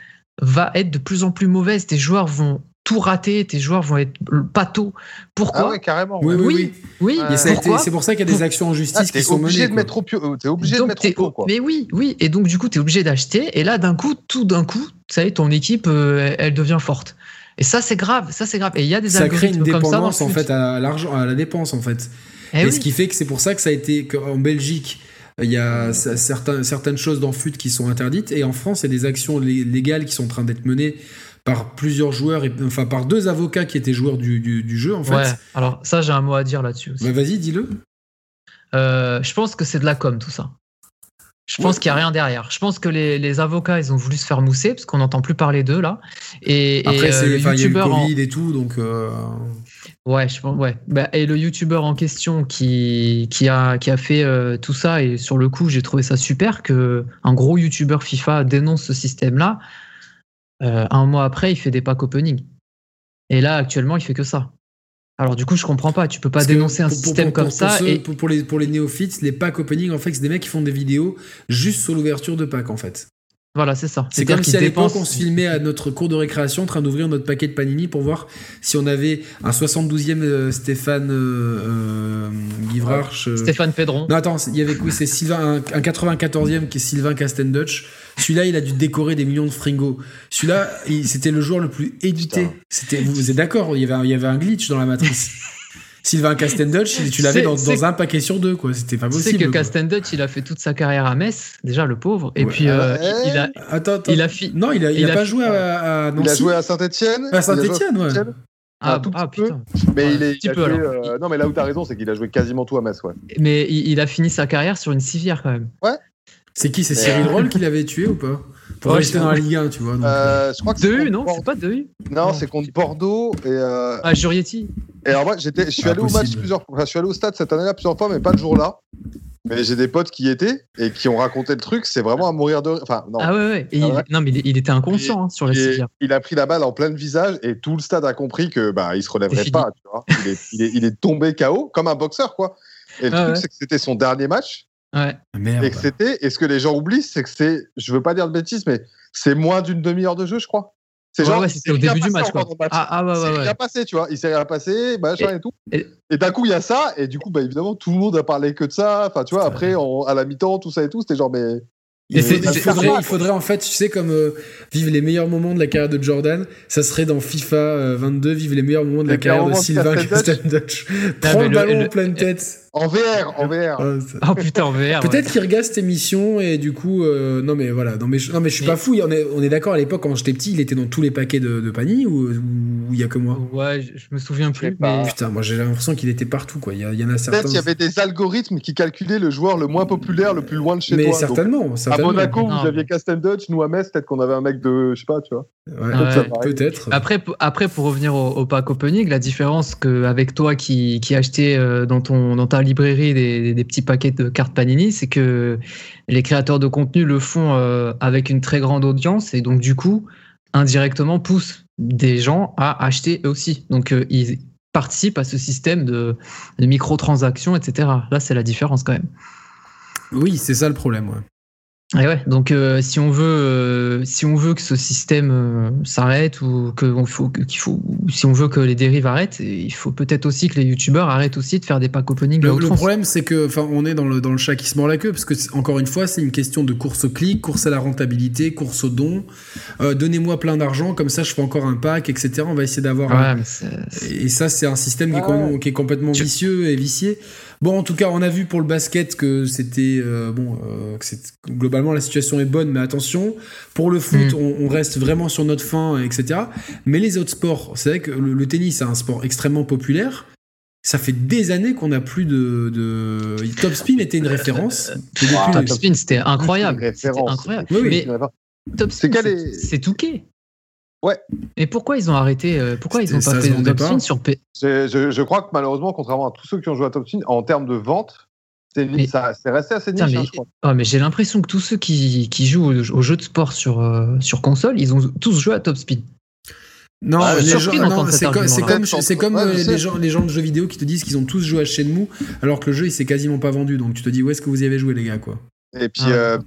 Speaker 3: va être de plus en plus mauvaise. Tes joueurs vont tout rater, tes joueurs vont être pato. Pourquoi
Speaker 2: Ah ouais, carrément.
Speaker 1: Oui, oui, oui. été- C'est pour ça qu'il y a des actions en justice
Speaker 2: T'es
Speaker 1: qui sont
Speaker 2: obligé
Speaker 1: menées.
Speaker 2: de
Speaker 1: quoi.
Speaker 2: mettre au pio- euh, t'es obligé de mettre
Speaker 3: t'es-
Speaker 2: au quoi.
Speaker 3: Mais oui, oui. Et donc, du coup, tu es obligé d'acheter. Et là, d'un coup, tout d'un coup, ça y est, ton équipe, euh, elle, devient forte. Et ça, c'est grave. Ça, c'est grave. Et il y a des
Speaker 1: Ça crée
Speaker 3: algorithmes
Speaker 1: une
Speaker 3: comme ça. dans
Speaker 1: dépendance en fait à l'argent, à la dépense en fait.
Speaker 3: Eh
Speaker 1: et
Speaker 3: oui.
Speaker 1: ce qui fait que c'est pour ça que ça a été qu'en Belgique, il y a certains, certaines choses dans FUT qui sont interdites et en France, il y a des actions lé- légales qui sont en train d'être menées par plusieurs joueurs, et, enfin par deux avocats qui étaient joueurs du, du- du jeu en fait.
Speaker 3: Ouais. Alors, ça, j'ai un mot à dire là-dessus.
Speaker 1: Bah, Vas-y, dis-le.
Speaker 3: Euh, je pense que c'est de la com, tout ça. Je pense
Speaker 1: Ouais.
Speaker 3: qu'il n'y a rien derrière. Je pense que les, les avocats, ils ont voulu se faire mousser parce qu'on n'entend plus parler d'eux là. Et, et,
Speaker 1: Après,
Speaker 3: euh,
Speaker 1: c'est,
Speaker 3: le youtubeur en-
Speaker 1: et tout, donc. euh,
Speaker 3: Ouais, je pense, ouais. Bah, et le youtubeur en question qui, qui, a, qui a fait euh, tout ça, et sur le coup, j'ai trouvé ça super que un gros youtubeur FIFA dénonce ce système-là. Euh, un mois après, il fait des packs opening. Et là, actuellement, il fait que ça. Alors, du coup, je comprends pas. Tu peux pas
Speaker 1: parce
Speaker 3: dénoncer un
Speaker 1: pour-
Speaker 3: système
Speaker 1: pour-
Speaker 3: comme ça.
Speaker 1: ceux-
Speaker 3: et...
Speaker 1: pour, les, pour les néophytes, les packs opening, en fait, c'est des mecs qui font des vidéos juste sur l'ouverture de packs en fait.
Speaker 3: Voilà, c'est ça.
Speaker 1: C'est comme si à l'époque
Speaker 3: dépensent-
Speaker 1: on se filmait à notre cours de récréation en train d'ouvrir notre paquet de panini pour voir si on avait un 72e euh, Stéphane euh, euh, euh,
Speaker 3: Stéphane Pedron.
Speaker 1: Non, attends, il y avait oui, c'est Sylvain, un, un 94e qui est Sylvain Castendutch. Celui-là, il a dû décorer des millions de fringos. Celui-là, il- c'était le joueur le plus édité. C'était, vous, vous êtes d'accord il y, avait un, il y avait un glitch dans la matrice. <laughs> Sylvain Castendutch, il- tu l'avais
Speaker 3: C'est-
Speaker 1: dans,
Speaker 3: c'est-
Speaker 1: dans un paquet sur deux, quoi. C'était pas
Speaker 3: Tu sais
Speaker 1: possible.
Speaker 3: que
Speaker 1: quoi.
Speaker 3: Castendutch, il a fait toute sa carrière à Metz, déjà le pauvre. Et
Speaker 1: Ouais.
Speaker 3: puis, euh,
Speaker 2: Ouais.
Speaker 3: il, a,
Speaker 1: Attends, attends.
Speaker 3: il a fi-
Speaker 1: Non, il a, il
Speaker 3: il
Speaker 1: a
Speaker 3: a
Speaker 1: pas
Speaker 3: fi-
Speaker 1: joué à, à Nancy.
Speaker 2: Il a joué à Saint-Etienne.
Speaker 1: À Saint-Etienne, ouais.
Speaker 3: Ah,
Speaker 2: un tout
Speaker 3: ah,
Speaker 2: petit peu.
Speaker 3: putain.
Speaker 2: Mais
Speaker 3: Ouais,
Speaker 2: il
Speaker 3: un
Speaker 2: est.
Speaker 3: petit
Speaker 2: il a
Speaker 3: peu,
Speaker 2: joué, euh, non, mais là où t'as raison, c'est qu'il a joué quasiment tout à Metz, ouais.
Speaker 3: Mais il, il a fini sa carrière sur une civière quand même.
Speaker 1: C'est qui C'est Cyril
Speaker 2: euh,
Speaker 1: Roll <laughs> qui l'avait tué ou pas Pour
Speaker 3: Ouais,
Speaker 1: rester dans la Ligue 1, tu vois. donc, euh,
Speaker 2: Euh, je crois que c'est
Speaker 3: 2
Speaker 2: contre
Speaker 3: U, non
Speaker 2: Bordeaux.
Speaker 3: C'est pas 2 U
Speaker 2: Non, c'est contre Bordeaux. Et, euh,
Speaker 3: Ah, Jurietti.
Speaker 2: et alors, moi, j'étais, je suis allé au match plusieurs fois. Enfin, je suis allé au stade cette année-là plusieurs fois, mais pas le jour-là. Mais j'ai des potes qui y étaient et qui ont raconté le truc. C'est vraiment à mourir de rire. Enfin, non.
Speaker 3: Ah ouais, ouais. Et
Speaker 2: Ah
Speaker 3: il- Non, mais il, était inconscient hein, sur la civière.
Speaker 2: il a pris la balle en plein visage et tout le stade a compris que bah il se relèverait pas. Tu vois. Il, est, il, est, il est tombé KO comme un boxeur quoi. Et le
Speaker 3: Ah
Speaker 2: truc
Speaker 3: ouais.
Speaker 2: c'est que c'était son dernier match
Speaker 3: Ouais.
Speaker 1: Merde.
Speaker 2: et que c'était et ce que les gens oublient c'est que c'est je veux pas dire de bêtises mais c'est moins d'une demi-heure de jeu je crois. C'est
Speaker 3: Ouais,
Speaker 2: genre
Speaker 3: ouais, c'était au début du match, quoi.
Speaker 2: match.
Speaker 3: Ah, ah ouais,
Speaker 2: il s'est
Speaker 3: ouais,
Speaker 2: rien passé tu vois il s'est rien passé machin et, tout.
Speaker 3: et-
Speaker 2: Et, d'un coup il y a ça et du coup bah évidemment tout le monde a parlé que de ça. Enfin tu vois après à la mi-temps tout ça et tout c'était genre mais
Speaker 1: Il,
Speaker 3: Et
Speaker 1: faudrait, il faudrait en fait, tu sais, comme euh, vivre les meilleurs moments de la carrière de Jordan, ça serait dans FIFA euh, 22, vivre les meilleurs moments de la carrière de Sylvain.
Speaker 2: Castendutch.
Speaker 1: Prends le
Speaker 3: le-
Speaker 1: ballon en pleine tête.
Speaker 2: En VR en VR.
Speaker 1: Ah, ça-
Speaker 3: Oh putain, en VR.
Speaker 1: Peut-être
Speaker 3: ouais.
Speaker 1: qu'il regarde cette émission et du coup, euh, non mais voilà, non mais je, non mais je suis
Speaker 3: Mais-
Speaker 1: pas fou. On est, on est d'accord à l'époque quand j'étais petit, il était dans tous les paquets de, de Panini ou il y a que moi?
Speaker 3: Ouais, je, je me souviens
Speaker 2: Je
Speaker 3: plus.
Speaker 2: pas.
Speaker 3: Mais...
Speaker 1: Putain, moi j'ai l'impression qu'il était partout quoi. Il y, a- il y en a certains.
Speaker 2: Peut-être qu'il y avait des algorithmes qui calculaient le joueur le moins populaire le plus loin de chez
Speaker 1: mais
Speaker 2: toi. Donc,
Speaker 1: certainement,
Speaker 2: à
Speaker 1: certainement.
Speaker 2: Monaco,
Speaker 3: Non,
Speaker 2: vous aviez Castendutch, nous à Metz, peut-être qu'on avait un mec de, je sais pas, tu vois.
Speaker 1: Ouais,
Speaker 3: Ouais.
Speaker 1: peut- Peut-être.
Speaker 3: Après, après, pour revenir au, au pack opening, la différence qu'avec toi qui, qui achetais euh, dans, ton, dans ta librairie des, petits paquets de cartes Panini, c'est que les créateurs de contenu le font euh, avec une très grande audience et donc du coup, indirectement, poussent des gens à acheter eux aussi. Donc euh, ils participent à ce système de, de microtransactions, etc. Là, c'est la différence quand même.
Speaker 1: Oui, c'est ça le problème. Ouais.
Speaker 3: Et ouais, donc euh, si on veut, euh, si on veut que ce système euh, s'arrête ou que on faut qu'il faut, si on veut que les dérives arrêtent, il faut peut-être aussi que les youtubeurs arrêtent aussi de faire des pack opening
Speaker 1: Le, le problème, c'est que, enfin, on est dans le, dans le chat qui se mord la queue, parce que, encore une fois, c'est une question de course au clic, course à la rentabilité, course au don. Donnez-moi plein d'argent, comme ça, je fais encore un pack, etc. On va essayer d'avoir. un-
Speaker 3: Ouais,
Speaker 1: Et ça, c'est un système qui est, complètement- qui est complètement
Speaker 3: Tu-
Speaker 1: vicieux et vicié. Bon, en tout cas, on a vu pour le basket que c'était euh, bon, euh, que globalement la situation est bonne, mais attention. Pour le foot,
Speaker 3: Mm.
Speaker 1: on, on reste vraiment sur notre fin, etc. Mais les autres sports, c'est vrai que le, le tennis, c'est un sport extrêmement populaire. Ça fait des années qu'on n'a plus de, de. Top Spin était une référence. <laughs> Depuis-
Speaker 2: Ah,
Speaker 3: Top
Speaker 2: top-
Speaker 3: Spin, c'était incroyable.
Speaker 2: Référence.
Speaker 3: incroyable.
Speaker 1: Oui, oui.
Speaker 3: Mais Top
Speaker 2: C'est
Speaker 3: Spin, c'est Touquet.
Speaker 2: Ouais.
Speaker 3: Et pourquoi ils ont arrêté euh, Pourquoi ils
Speaker 1: C'était-
Speaker 3: ont pas fait Top
Speaker 1: pas.
Speaker 3: Spin sur P
Speaker 2: Je, crois que malheureusement, contrairement à tous ceux qui ont joué à Top Spin, en termes de vente, c'est
Speaker 3: Mais-
Speaker 2: ça- c'est resté assez niche, hein,
Speaker 3: mais,
Speaker 2: je crois.
Speaker 3: oh, mais j'ai l'impression que tous ceux qui, qui jouent aux, aux jeux de sport sur, euh, sur console, ils ont tous joué à Top Speed.
Speaker 1: Non, c'est comme, c'est comme, les, gens, les gens de jeux vidéo qui te disent qu'ils ont tous joué à Shenmue, alors que le jeu il s'est quasiment pas vendu. Donc tu te dis où est-ce que vous y avez joué les gars quoi?
Speaker 2: Et puis, euh,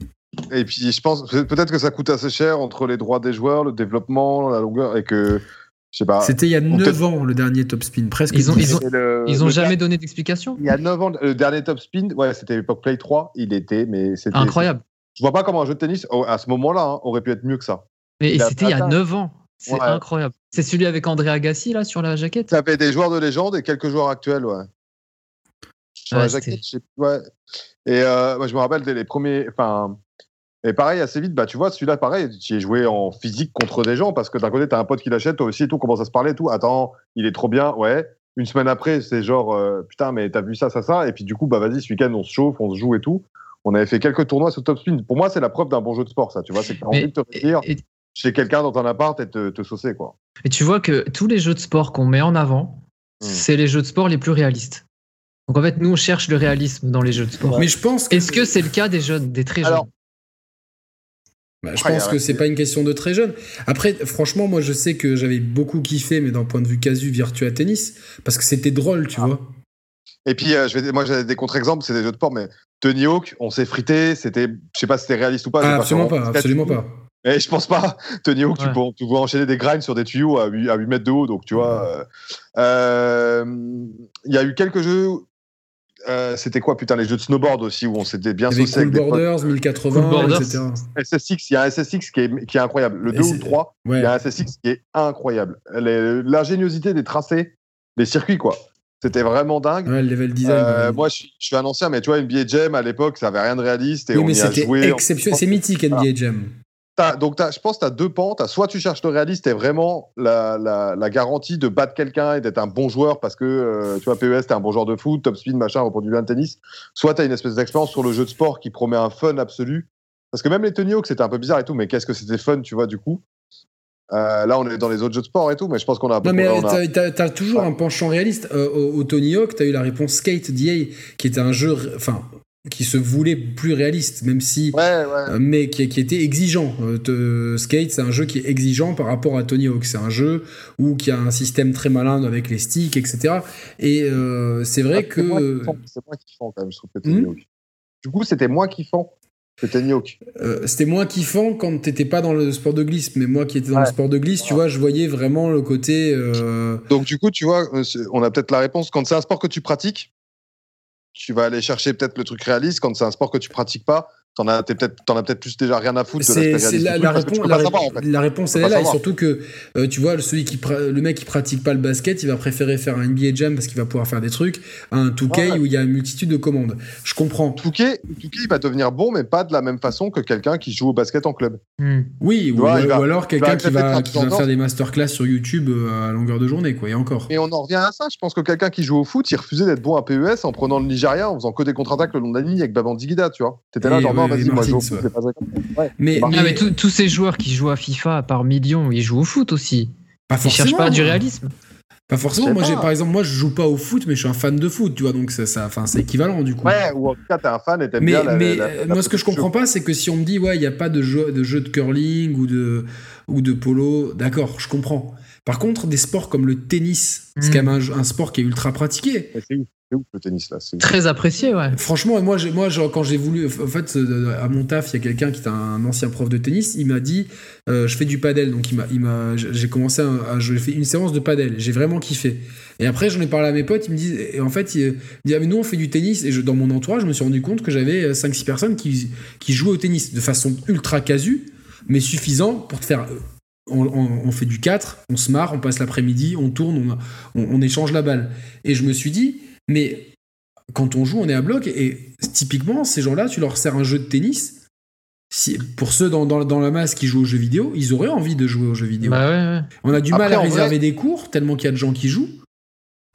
Speaker 2: et puis je pense peut-être que ça coûte assez cher entre les droits des joueurs, le développement, la longueur et que
Speaker 1: c'était il y a 9 ans le dernier Top Spin, presque.
Speaker 3: Ils ont, ils ont, jamais donné d'explication?
Speaker 2: Il y a 9 ans, le dernier Top Spin, ouais, c'était l'époque Play 3, il était, mais c'était.
Speaker 3: Incroyable.
Speaker 2: Je vois pas comment un jeu de tennis, à ce moment-là, hein, aurait pu être mieux que ça.
Speaker 3: Mais c'était il y a 9 ans. C'est incroyable. C'est celui avec André Agassi, là, sur la jaquette?
Speaker 2: Ça fait des joueurs de légende et quelques joueurs actuels, ouais. Sur la jaquette, je sais Ouais. Et euh, moi, je me rappelle, les premiers. Enfin, et pareil, assez vite, bah, tu vois, celui-là, pareil, tu es joué en physique contre des gens parce que d'un côté, tu as un pote qui l'achète, toi aussi, et tout, commence à se parler, et tout. Attends, il est trop bien, ouais. Une semaine après, c'est genre, euh, putain, mais t'as vu ça, ça, ça. Et puis, du coup, bah, vas-y, ce week-end, on se chauffe, on se joue et tout. On avait fait quelques tournois sur Top Spin. Pour moi, c'est la preuve d'un bon jeu de sport, ça, tu vois. C'est que t'as envie de te réunir chez quelqu'un dans ton appart et te, te saucer, quoi.
Speaker 3: Et tu vois que tous les jeux de sport qu'on met en avant, hmm. c'est les jeux de sport les plus réalistes. Donc en fait, nous, on cherche le réalisme dans les jeux de sport.
Speaker 1: Mais je pense.
Speaker 3: Est-ce que c'est le cas des jeunes, des très jeunes?
Speaker 1: Bah, je pense que c'est pas une question de très jeune. Après, franchement, moi, je sais que j'avais beaucoup kiffé, mais d'un point de vue casu, Virtua Tennis, parce que c'était drôle, tu ah. vois.
Speaker 2: Et puis, euh, je vais, moi, j'ai des contre-exemples, c'est des jeux de sport, mais Tony Hawk, on s'est frité, c'était, je sais pas si c'était réaliste ou pas.
Speaker 1: Ah, absolument pas, absolument pas.
Speaker 2: Et je pense pas. Tony Hawk, tu, peux, tu peux enchaîner des grinds sur des tuyaux à 8, à 8 mètres de haut, donc tu vois. Euh, il y a eu quelques jeux euh, c'était quoi putain les jeux de snowboard aussi où on s'était bien
Speaker 1: saucé avec Borders, 1080, etc.
Speaker 2: SSX, il y a un SSX qui est, qui est incroyable. Le 2 ou le 3, il y a un SSX qui est incroyable. L'ingéniosité des tracés, des circuits, quoi. C'était vraiment dingue.
Speaker 1: Ouais, le level design.
Speaker 2: Euh, moi, je, suis un ancien, mais tu vois, NBA Jam à l'époque, ça avait rien de réaliste. Et
Speaker 1: oui, mais c'était exceptionnel. C'est mythique, NBA Jam
Speaker 2: donc, je pense que tu as deux pentes. soit tu cherches le réaliste et vraiment la, garantie de battre quelqu'un et d'être un bon joueur parce que, euh, tu vois, PES, tu un bon joueur de foot, top speed, machin, reproduit bien le tennis. Soit tu as une espèce d'expérience sur le jeu de sport qui promet un fun absolu. Parce que même les Tony Hawk, c'était un peu bizarre et tout, mais qu'est-ce que c'était fun, tu vois, du coup. Euh, là, on est dans les autres jeux de sport et tout, mais je pense qu'on a.
Speaker 1: Non, mais tu as, toujours un penchant réaliste. Euh, au, Tony Hawk, tu as eu la réponse Skate DA, qui était un jeu. Enfin, qui se voulait plus réaliste, même si,
Speaker 2: euh,
Speaker 1: mais qui, était exigeant. Euh, Skate, c'est un jeu qui est exigeant par rapport à Tony Hawk. C'est un jeu où qui a un système très malin avec les sticks, etc. Et euh, c'est vrai que
Speaker 2: c'est moins kiffant quand même, je trouve que Tony hmm Hawk. Du coup, c'était moins kiffant que Tony Hawk.
Speaker 1: c'était moins kiffant quand t'étais pas dans le sport de glisse, mais moi qui étais dans le sport de glisse, tu vois, je voyais vraiment le côté.
Speaker 2: Donc du coup, tu vois, on a peut-être la réponse. Quand c'est un sport que tu pratiques, tu vas aller chercher peut-être le truc réaliste quand c'est un sport que tu pratiques pas. T'en as peut-être peut plus déjà rien à foutre de
Speaker 1: la, la, réponse, la, en fait. la, réponse elle est là et surtout que euh, tu vois celui qui le mec qui pratique pas le basket il va préférer faire un NBA Jam parce qu'il va pouvoir faire des trucs un 2K où il y a une multitude de commandes. Je comprends.
Speaker 2: 2K, il va devenir bon mais pas de la même façon que quelqu'un qui joue au basket en club.
Speaker 1: Hmm. oui ou, alors quelqu'un qui va, qui va faire des masterclass sur YouTube euh, à longueur de journée quoi et encore.
Speaker 2: Et on en revient à ça je pense que quelqu'un qui joue au foot il refusait d'être bon à PES en prenant le Nigeria en faisant que des contre-attaques le long de la ligne avec Babandiguida tu vois. T'étais là genre
Speaker 3: mais, mais, tous ces joueurs qui jouent à FIFA par millions, ils jouent au foot aussi. Pas ils cherchent pas du réalisme.
Speaker 1: Pas forcément. Moi, j'ai par exemple, moi, je joue pas au foot, mais je suis un fan de foot, tu vois. Donc, ça, ça, enfin, c'est équivalent du coup.
Speaker 2: Ouais, ou en tout cas, t'es un fan et t'aimes
Speaker 1: bien.
Speaker 2: La,
Speaker 1: mais moi, ce que je comprends pas, c'est que si on me dit, ouais, il y a pas de jeu, de jeu de curling ou de ou de polo, d'accord, je comprends. Par contre, des sports comme le tennis, c'est quand même un, sport qui est ultra pratiqué.
Speaker 2: C'est ouf le tennis là.
Speaker 3: Très apprécié, ouais.
Speaker 1: Franchement, moi, moi quand j'ai voulu. En fait, euh, à mon taf, il y a quelqu'un qui est un ancien prof de tennis. Il m'a dit euh, Je fais du padel. Donc, il m'a, j'ai commencé à. J'ai fait une séance de padel. J'ai vraiment kiffé. Et après, j'en ai parlé à mes potes. Ils me disent. Et en fait, ils, disent ah, mais nous, on fait du tennis. Et je, dans mon entourage, je me suis rendu compte que j'avais 5-6 personnes qui, qui jouaient au tennis de façon ultra casu, mais suffisant pour te faire. On, on, fait du 4, on se marre, on passe l'après-midi, on tourne, on, on échange la balle. Et je me suis dit, mais quand on joue, on est à bloc et typiquement, ces gens-là, tu leur sers un jeu de tennis. Si, pour ceux dans, dans, la masse qui jouent aux jeux vidéo, ils auraient envie de jouer aux jeux vidéo.
Speaker 3: Bah
Speaker 1: on a du mal à réserver des cours tellement qu'il y a de gens qui jouent.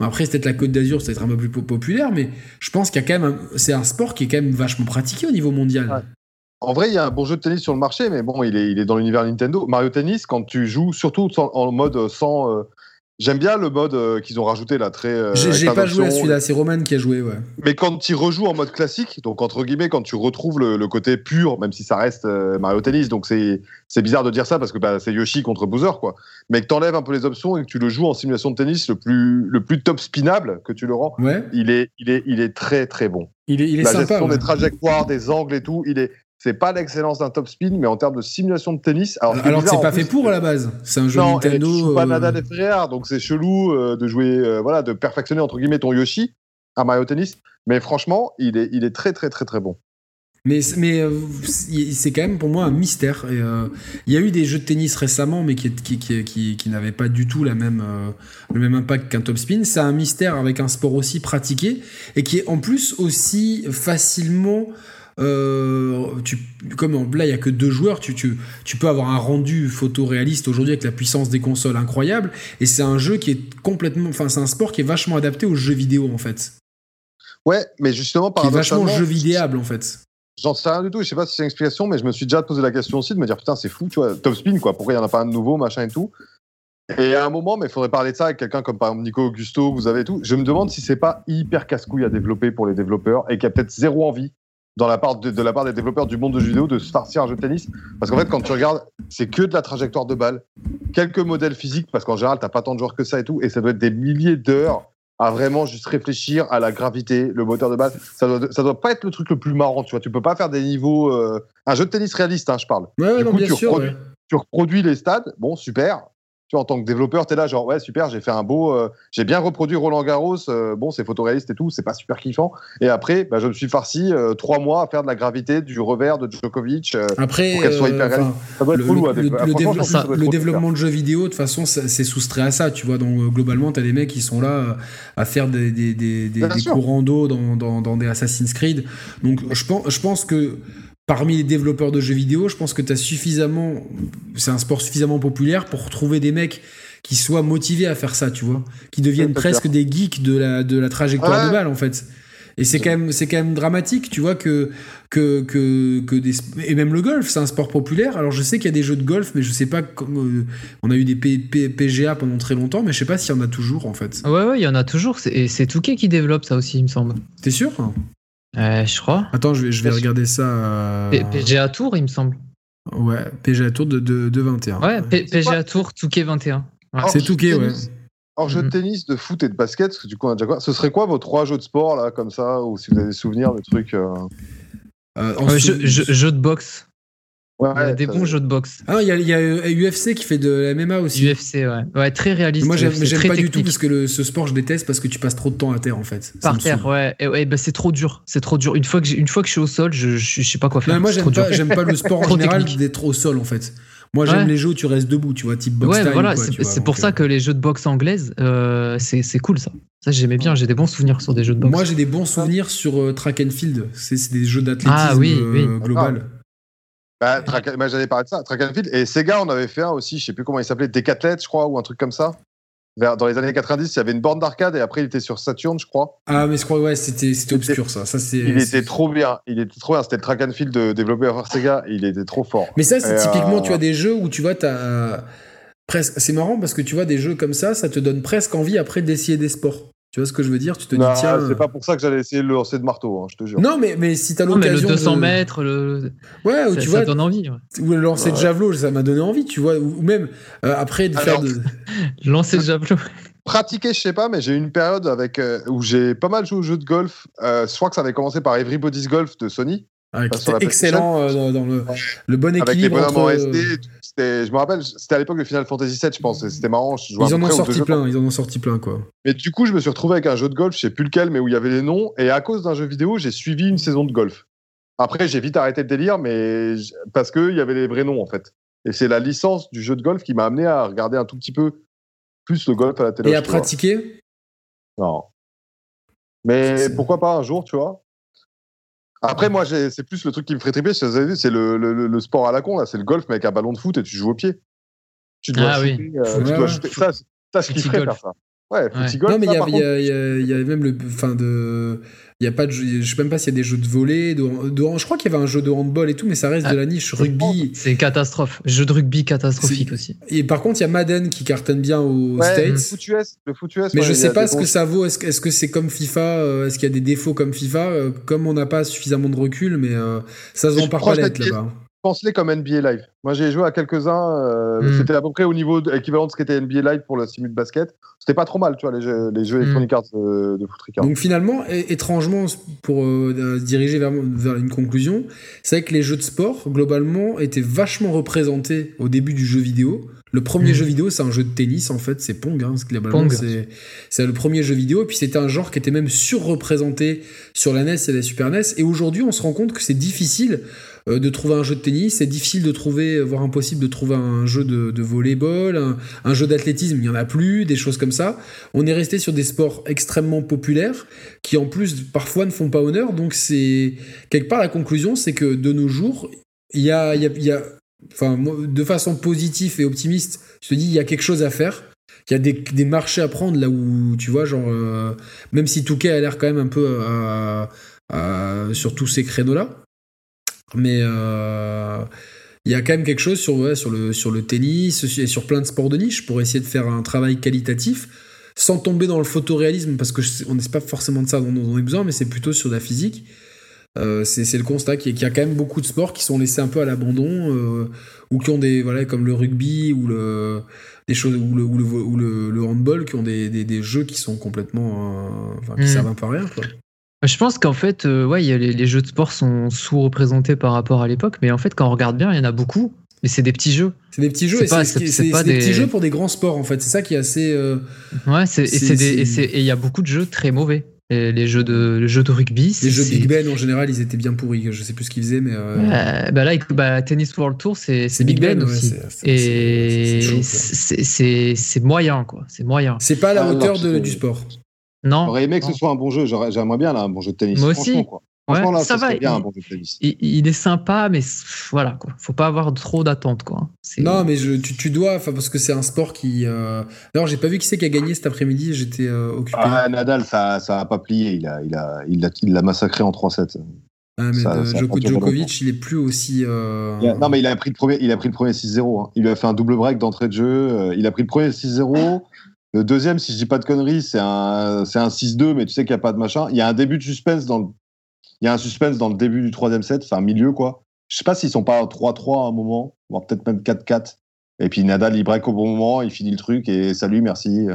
Speaker 1: Après, c'est peut-être la Côte d'Azur, c'est peut-être un peu plus populaire, mais je pense qu'il y a quand même. C'est un sport qui est quand même vachement pratiqué au niveau mondial.
Speaker 2: En vrai, il y a un bon jeu de tennis sur le marché, mais bon, il est, il est dans l'univers Nintendo. Mario Tennis, quand tu joues, surtout en mode sans, euh, J'aime bien le mode euh, qu'ils ont rajouté là, très. euh,
Speaker 1: J'ai pas joué à celui-là, c'est Roman qui a joué, ouais.
Speaker 2: Mais quand tu rejoues en mode classique, donc entre guillemets, quand tu retrouves le, le côté pur, même si ça reste euh, Mario Tennis, donc c'est c'est bizarre de dire ça parce que bah, c'est Yoshi contre Bowser, quoi. Mais que t'enlèves un peu les options et que tu le joues en simulation de tennis le plus, le plus top spinable que tu le rends,
Speaker 1: Ouais,
Speaker 2: il est, il est, il est très très bon.
Speaker 1: il est, il est
Speaker 2: La
Speaker 1: sympa.
Speaker 2: gestion
Speaker 1: ouais.
Speaker 2: des trajectoires, des angles et tout, il est. C'est pas l'excellence d'un top spin, mais en termes de simulation de tennis. Alors, est
Speaker 1: Alors que c'est pas
Speaker 2: plus,
Speaker 1: fait pour à la base. C'est un jeu
Speaker 2: non,
Speaker 1: Nintendo.
Speaker 2: joues pas
Speaker 1: euh,
Speaker 2: Nadal et Ferrer, donc c'est chelou euh, de jouer, euh, voilà, de perfectionner entre guillemets ton Yoshi à Mario Tennis. Mais franchement, il est, il est très très très très bon.
Speaker 1: Mais, mais euh, c'est c'est quand même pour moi un mystère. Et, euh, Il y a eu des jeux de tennis récemment, mais qui, qui, qui, qui, qui n'avaient pas du tout la même, euh, le même impact qu'un top spin. C'est un mystère avec un sport aussi pratiqué et qui est en plus aussi facilement. Euh, tu, comme en- là, il y a que deux joueurs, tu, tu, tu peux avoir un rendu photoréaliste aujourd'hui avec la puissance des consoles incroyable. Et c'est un jeu qui est complètement, enfin, c'est un sport qui est vachement adapté aux jeux vidéo en fait,
Speaker 2: Ouais, mais justement,
Speaker 1: qui est vachement jeu vidéable en fait.
Speaker 2: J'en sais rien du tout. Je sais pas si c'est une explication, mais je me suis déjà posé la question aussi de me dire putain, c'est fou, tu vois, top spin quoi. Pourquoi il y en a pas un de nouveau, machin et tout. Et à un moment, mais il faudrait parler de ça avec quelqu'un comme par exemple Nico Augusto, vous avez tout. Je me demande si c'est pas hyper casse-couille à développer pour les développeurs et qu'il y a peut-être zéro envie dans la part de, de la part des développeurs du monde de jeux vidéo de se farcir un jeu de tennis. Parce qu'en fait, quand tu regardes, c'est que de la trajectoire de balle, quelques modèles physiques, parce qu'en général, t'as pas tant de joueurs que ça et tout, et ça doit être des milliers d'heures à vraiment juste réfléchir à la gravité, le moteur de balle. Ça doit, ça doit pas être le truc le plus marrant, tu vois. Tu peux pas faire des niveaux. euh, Un jeu de tennis réaliste, hein, je parle.
Speaker 1: Ouais, ouais,
Speaker 2: Du
Speaker 1: non,
Speaker 2: coup,
Speaker 1: bien
Speaker 2: tu
Speaker 1: sûr.
Speaker 2: reproduis-
Speaker 1: ouais.
Speaker 2: Tu reproduis les stades, bon, super. Tu vois, en tant que développeur, t'es là, genre, ouais, super, j'ai fait un beau. euh, j'ai bien reproduit Roland Garros, euh, bon, c'est photoréaliste et tout, c'est pas super kiffant. Et après, bah, je me suis farci euh, trois mois à faire de la gravité, du revers de Djokovic.
Speaker 1: Après,
Speaker 2: Pour qu'elle soit hyper réaliste. ça doit être
Speaker 1: le, développe- développement de jeux vidéo, de toute façon, c'est soustrait à ça, tu vois. Donc, globalement, t'as des mecs qui sont là à faire des, courants d'eau dans, dans, dans des Assassin's Creed. Donc, je pense, je pense que parmi les développeurs de jeux vidéo, je pense que t'as suffisamment. C'est un sport suffisamment populaire pour trouver des mecs qui soient motivés à faire ça, tu vois. Qui deviennent presque des geeks de la, de la trajectoire
Speaker 2: Ouais.
Speaker 1: de balle, en fait. Et c'est quand même, c'est quand même dramatique, tu vois, que, que, que, que des, et même le golf, c'est un sport populaire. Alors je sais qu'il y a des jeux de golf, mais je sais pas comme, euh, on a eu des P- P- PGA pendant très longtemps, mais je sais pas s'il y en a toujours, en fait.
Speaker 3: Ouais, ouais, il y en a toujours. Et c'est Touquet qui développe ça aussi, il me semble.
Speaker 1: T'es sûr?
Speaker 3: Euh, je crois.
Speaker 1: Attends, je vais, je regarder ça. euh,
Speaker 3: PGA Tour, il me semble.
Speaker 1: Ouais, PGA Tour de, de, de 21.
Speaker 3: Ouais, P- PGA Tour, Touquet 21. Ouais.
Speaker 2: Hors
Speaker 1: C'est Touquet, ouais.
Speaker 2: Hors jeu de
Speaker 3: Mhm.
Speaker 2: tennis, de foot et de basket, parce que du coup, on a déjà quoi Ce serait quoi vos trois jeux de sport, là, comme ça, ou si vous avez des souvenirs de trucs. euh,
Speaker 1: Euh, en sou-
Speaker 3: jeu, jeu- jeu de boxe.
Speaker 2: Ouais,
Speaker 3: Il y a des bons jeux de boxe.
Speaker 1: Ah, il y a, il y a euh, UFC qui fait de la MMA aussi.
Speaker 3: UFC, ouais. Ouais, très réaliste.
Speaker 1: Moi, j'aime pas du tout parce que le- ce sport, je déteste parce que tu passes trop de temps à terre, en fait. Ça
Speaker 3: Par terre, ouais. Et, ouais, bah, c'est trop dur. C'est trop dur. Une fois que, une fois que je suis au sol, je, je, je sais pas quoi faire.
Speaker 1: Non, moi, j'aime pas, pas le sport <laughs> en général d'être au sol, en fait. Moi, j'aime
Speaker 3: Ouais.
Speaker 1: les jeux où tu restes debout, tu vois, type box
Speaker 3: Ouais,
Speaker 1: time,
Speaker 3: voilà, c'est pour ça
Speaker 1: euh,
Speaker 3: que les jeux de boxe anglaises, euh, c'est c'est cool ça. Ça, j'aimais bien, j'ai des bons souvenirs sur des jeux de boxe.
Speaker 1: Moi, j'ai des bons souvenirs sur euh, track and field. C'est c'est des jeux d'athlétisme
Speaker 3: Ah oui,
Speaker 1: euh,
Speaker 3: oui.
Speaker 1: global.
Speaker 2: Bah, bah, J'allais parler de ça, Track and Field. Et Sega, on avait fait un aussi, je sais plus comment il s'appelait, Decathlete, je crois, ou un truc comme ça. Vers- dans les années 90, il y avait une borne d'arcade et après, il était sur Saturn, je crois.
Speaker 1: Ah, mais je crois, ouais, c'était obscur, ça. ça c'est,
Speaker 2: Il était trop bien. Il était trop bien. C'était le Track and Field de, développé par Sega il était trop fort.
Speaker 1: Mais ça, c'est typiquement,
Speaker 2: euh,
Speaker 1: tu as des jeux où tu vois, t'as presque. C'est marrant parce que tu vois, des jeux comme ça, ça te donne presque envie après d'essayer des sports. Tu vois ce que je veux dire? Tu te
Speaker 2: Non,
Speaker 1: dis, tiens.
Speaker 2: c'est pas pour ça que j'allais essayer de le lancer de marteau, hein, je te jure.
Speaker 1: Non, mais, mais si t'as
Speaker 3: Non, mais le
Speaker 1: l'occasion.
Speaker 3: 200
Speaker 1: de...
Speaker 3: mètres, le...
Speaker 1: Ouais, ou
Speaker 3: ça,
Speaker 1: tu
Speaker 3: ça
Speaker 1: vois,
Speaker 3: donne envie. ouais.
Speaker 1: ou le lancer de
Speaker 2: Ouais.
Speaker 1: javelot, ça m'a donné envie, tu vois. Ou même euh, après de faire de. <laughs>
Speaker 3: Lancer le javelot.
Speaker 2: Pratiquer, je sais pas, mais j'ai eu une période avec, euh, où j'ai pas mal joué aux jeux de golf. Euh, je crois que ça avait commencé par Everybody's Golf de Sony.
Speaker 1: Ah, qui était excellent euh, dans, dans le, le bon
Speaker 2: Avec les
Speaker 1: équilibre
Speaker 2: bonhommes
Speaker 1: entre.
Speaker 2: en SD. Je me rappelle, c'était à l'époque de Final Fantasy VII, je pense. C'était marrant. je
Speaker 1: Ils en ont sorti
Speaker 2: jeux.
Speaker 1: plein, ils en ont sorti plein, quoi.
Speaker 2: Mais du coup, je me suis retrouvé avec un jeu de golf, je sais plus lequel, mais où il y avait les noms. Et à cause d'un jeu vidéo, j'ai suivi une saison de golf. Après, j'ai vite arrêté le délire, mais parce qu'il y avait les vrais noms, en fait. Et c'est la licence du jeu de golf qui m'a amené à regarder un tout petit peu plus le golf à la télé.
Speaker 1: Et à pratiquer?
Speaker 2: Non. Mais pourquoi pas un jour, tu vois Après, moi, c'est plus le truc qui me ferait triper, c'est le, le- le- le sport à la con, là. C'est le golf, mais avec un ballon de foot et tu joues au pied. Tu dois
Speaker 3: Ah oui.
Speaker 2: shooter, euh, tu dois
Speaker 1: ouais.
Speaker 2: shooter. Ça, c'est- ça, je kifferais faire ça. Ouais,
Speaker 1: golf. Non, mais il y, y, a même le. Enfin, de. Il y a pas de je sais même pas s'il y a des jeux de volley, de, je crois qu'il y avait un jeu de handball et tout, mais ça reste de ah, la niche rugby.
Speaker 3: C'est une catastrophe. Jeu de rugby catastrophique aussi.
Speaker 1: Et par contre, il y a Madden qui cartonne bien aux States. Le
Speaker 2: foot US, le foot US,
Speaker 1: mais je sais pas ce que ça vaut. Est-ce que c'est comme FIFA euh, Est-ce qu'il y a des défauts comme FIFA euh, Comme on n'a pas suffisamment de recul, mais euh, ça se vend par palette là-bas
Speaker 2: pense-les comme NBA Live. Moi, j'ai joué à quelques-uns. Euh, hmm. C'était à peu près au niveau équivalent de ce qu'était NBA Live pour la simule de basket. C'était pas trop mal, tu vois, les jeux, les jeux hmm. Electronic Arts de, de Foot
Speaker 1: Donc finalement, étrangement, pour euh, se diriger vers, vers, une conclusion, c'est que les jeux de sport, globalement, étaient vachement représentés au début du jeu vidéo. Le premier hmm. jeu vidéo, c'est un jeu de tennis, en fait, c'est Pong. Hein, globalement, c'est le premier jeu vidéo. Et puis c'était un genre qui était même surreprésenté sur la NES et la Super NES. Et aujourd'hui, on se rend compte que c'est difficile euh, de trouver un jeu de tennis, c'est difficile de trouver, voire impossible de trouver un jeu de, de volleyball, un, jeu d'athlétisme, il n'y en a plus, des choses comme ça. On est resté sur des sports extrêmement populaires qui en plus parfois ne font pas honneur. Donc c'est quelque part la conclusion, c'est que de nos jours, il y a, y a de façon positive et optimiste, je te dis, il y a quelque chose à faire. Il y a des, des, marchés à prendre là où, tu vois, genre, euh, même si Touquet a l'air quand même un peu sur tous ces créneaux-là, mais euh, il y a quand même quelque chose sur, sur, le, sur le tennis et sur plein de sports de niche pour essayer de faire un travail qualitatif sans tomber dans le photoréalisme, parce qu'on n'est pas forcément de ça dont on a besoin, mais c'est plutôt sur la physique. Euh, c'est le constat qu'il y, a quand même beaucoup de sports qui sont laissés un peu à l'abandon euh, ou qui ont des voilà comme le rugby ou le des choses ou le, ou le, le, handball qui ont des, des, des, jeux qui sont complètement enfin, qui mmh. servent un peu à rien quoi.
Speaker 3: Je pense qu'en fait, euh, ouais, les, jeux de sport sont sous-représentés par rapport à l'époque, mais en fait, quand on regarde bien, il y en a beaucoup. Mais c'est des petits jeux.
Speaker 1: C'est des petits jeux, et c'est des... petits jeux pour des grands sports, en fait. C'est ça qui est assez. Euh,
Speaker 3: ouais, et il y a beaucoup de jeux très mauvais. les jeux de, jeux de rugby.
Speaker 1: Les jeux Big Ben en général, ils étaient bien pourris. Je sais plus ce qu'ils faisaient, mais.
Speaker 3: Euh... bah là, bah, Tennis World Tour, c'est Big, Ben, aussi. et c'est moyen, quoi. C'est moyen.
Speaker 1: C'est pas à la ah, hauteur du sport.
Speaker 3: Non.
Speaker 2: J'aurais aimé que ce soit un bon jeu. J'aimerais bien là, un bon jeu de tennis.
Speaker 3: Moi aussi.
Speaker 2: Quoi.
Speaker 3: Franchement, là, ça, va. Bien, il, un bon jeu de tennis. Il, est sympa, mais voilà, quoi. Faut pas avoir trop d'attentes, quoi.
Speaker 1: Non, mais je, tu, tu, dois, parce que c'est un sport qui. Euh... Alors, j'ai pas vu qui c'est qui a gagné cet après-midi. J'étais euh, occupé.
Speaker 2: Ah, Nadal, ça, ça a pas plié. Il a, il a, il l'a massacré en 3-7.
Speaker 1: Ah, mais ça, Djokovic, il est plus aussi. Euh...
Speaker 2: non, mais il a pris le premier, il a pris le premier 6-0. Hein. Il lui a fait un double break d'entrée de jeu. Euh, il a pris le premier 6-0. Le deuxième, si je dis pas de conneries, c'est un, c'est un 6-2, mais tu sais qu'il n'y a pas de machin. Il y a un début de suspense dans le, il y a un suspense dans le début du troisième set, enfin milieu quoi. Je sais pas s'ils sont pas 3-3 à un moment, voire peut-être même 4-4. Et puis Nadal, il break au bon moment, il finit le truc et salut, merci.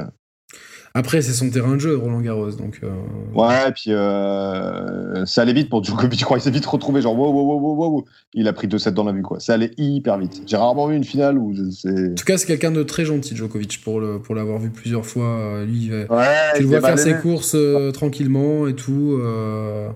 Speaker 1: Après, c'est son terrain de jeu, Roland Garros. Donc, euh,
Speaker 2: Ouais, et puis euh, ça allait vite pour Djokovic. Je crois qu'il s'est vite retrouvé, genre wow, wow, wow, wow, Il a pris 2-7 dans la vue, quoi. Ça allait hyper vite. J'ai rarement vu une finale où c'est.
Speaker 1: En tout cas, c'est quelqu'un de très gentil, Djokovic, pour, le, pour l'avoir vu plusieurs fois. Euh, lui, ouais, tu le vois faire ses courses tranquillement et tout.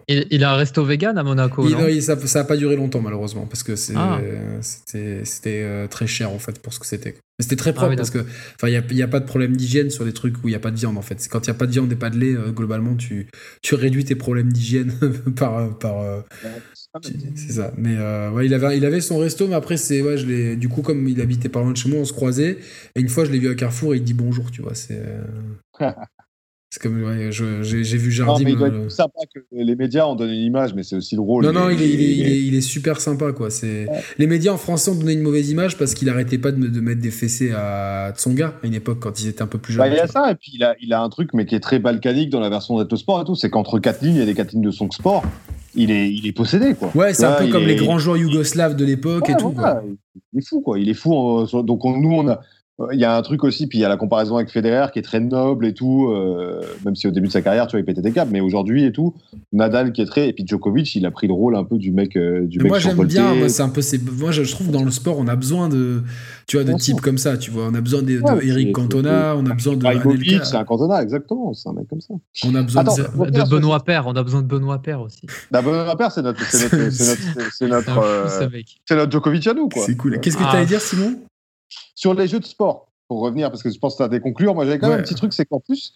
Speaker 3: Il, a un resto vegan à Monaco.
Speaker 1: Il, ça n'a pas duré longtemps, malheureusement, parce que c'est, ah. c'était, c'était très cher, en fait, pour ce que c'était. Mais c'était très ah propre parce que enfin il n'y a, pas de problème d'hygiène sur des trucs où il n'y a pas de viande en fait. Quand il n'y a pas de viande et pas de lait, euh, globalement tu, tu réduis tes problèmes d'hygiène <laughs> par euh, par euh, c'est ça. Mais ouais, il avait il avait son resto mais après c'est ouais, je l'ai du coup comme il habitait pas loin de chez moi, on se croisait et une fois je l'ai vu à Carrefour et il dit bonjour, tu vois, c'est <laughs> C'est comme, ouais, j'ai vu Jardim. Non,
Speaker 2: mais il doit être plus sympa que les médias ont donné une image, mais c'est aussi le rôle.
Speaker 1: Non, non, il est, il, est, il, est, super sympa, quoi. C'est Les médias en français ont donné une mauvaise image parce qu'il arrêtait pas de, de, mettre des fessées à Tsonga à une époque quand ils étaient un peu plus jeunes.
Speaker 2: Bah, il y a ça, et puis il a, il a un truc, mais qui est très balkanique dans la version d'Eto Sport et tout, c'est qu'entre quatre lignes, il y a des quatre lignes de son sport. Il est, il est possédé, quoi.
Speaker 1: Ouais, c'est un peu comme les grands joueurs yougoslaves de l'époque et tout. Quoi.
Speaker 2: Il est fou, quoi. Il est fou. Donc, nous, on a, il y a un truc aussi, puis il y a la comparaison avec Federer qui est très noble et tout, euh, même si au début de sa carrière, tu vois, il pétait des câbles, mais aujourd'hui et tout, Nadal qui est très, et puis Djokovic, il a pris le rôle un peu du mec, euh, du mec
Speaker 1: Moi j'aime bien, moi c'est un peu, moi je trouve dans le sport, on a besoin de, tu vois, de types comme ça, tu vois, on a besoin de, Eric Cantona, on a besoin de.
Speaker 2: C'est un Cantona, exactement, c'est un mec comme ça.
Speaker 3: On a besoin de, Benoît Père, on a besoin de Benoît Père aussi.
Speaker 2: Bah, Benoît Père, c'est notre, c'est notre, c'est notre, <laughs> euh, c'est notre, Djokovic à nous, quoi.
Speaker 1: C'est cool. Qu'est-ce que tu allais dire, Simon?
Speaker 2: Sur les jeux de sport pour revenir, parce que je pense que tu as des conclure, moi j'avais quand même un petit truc, c'est qu'en plus,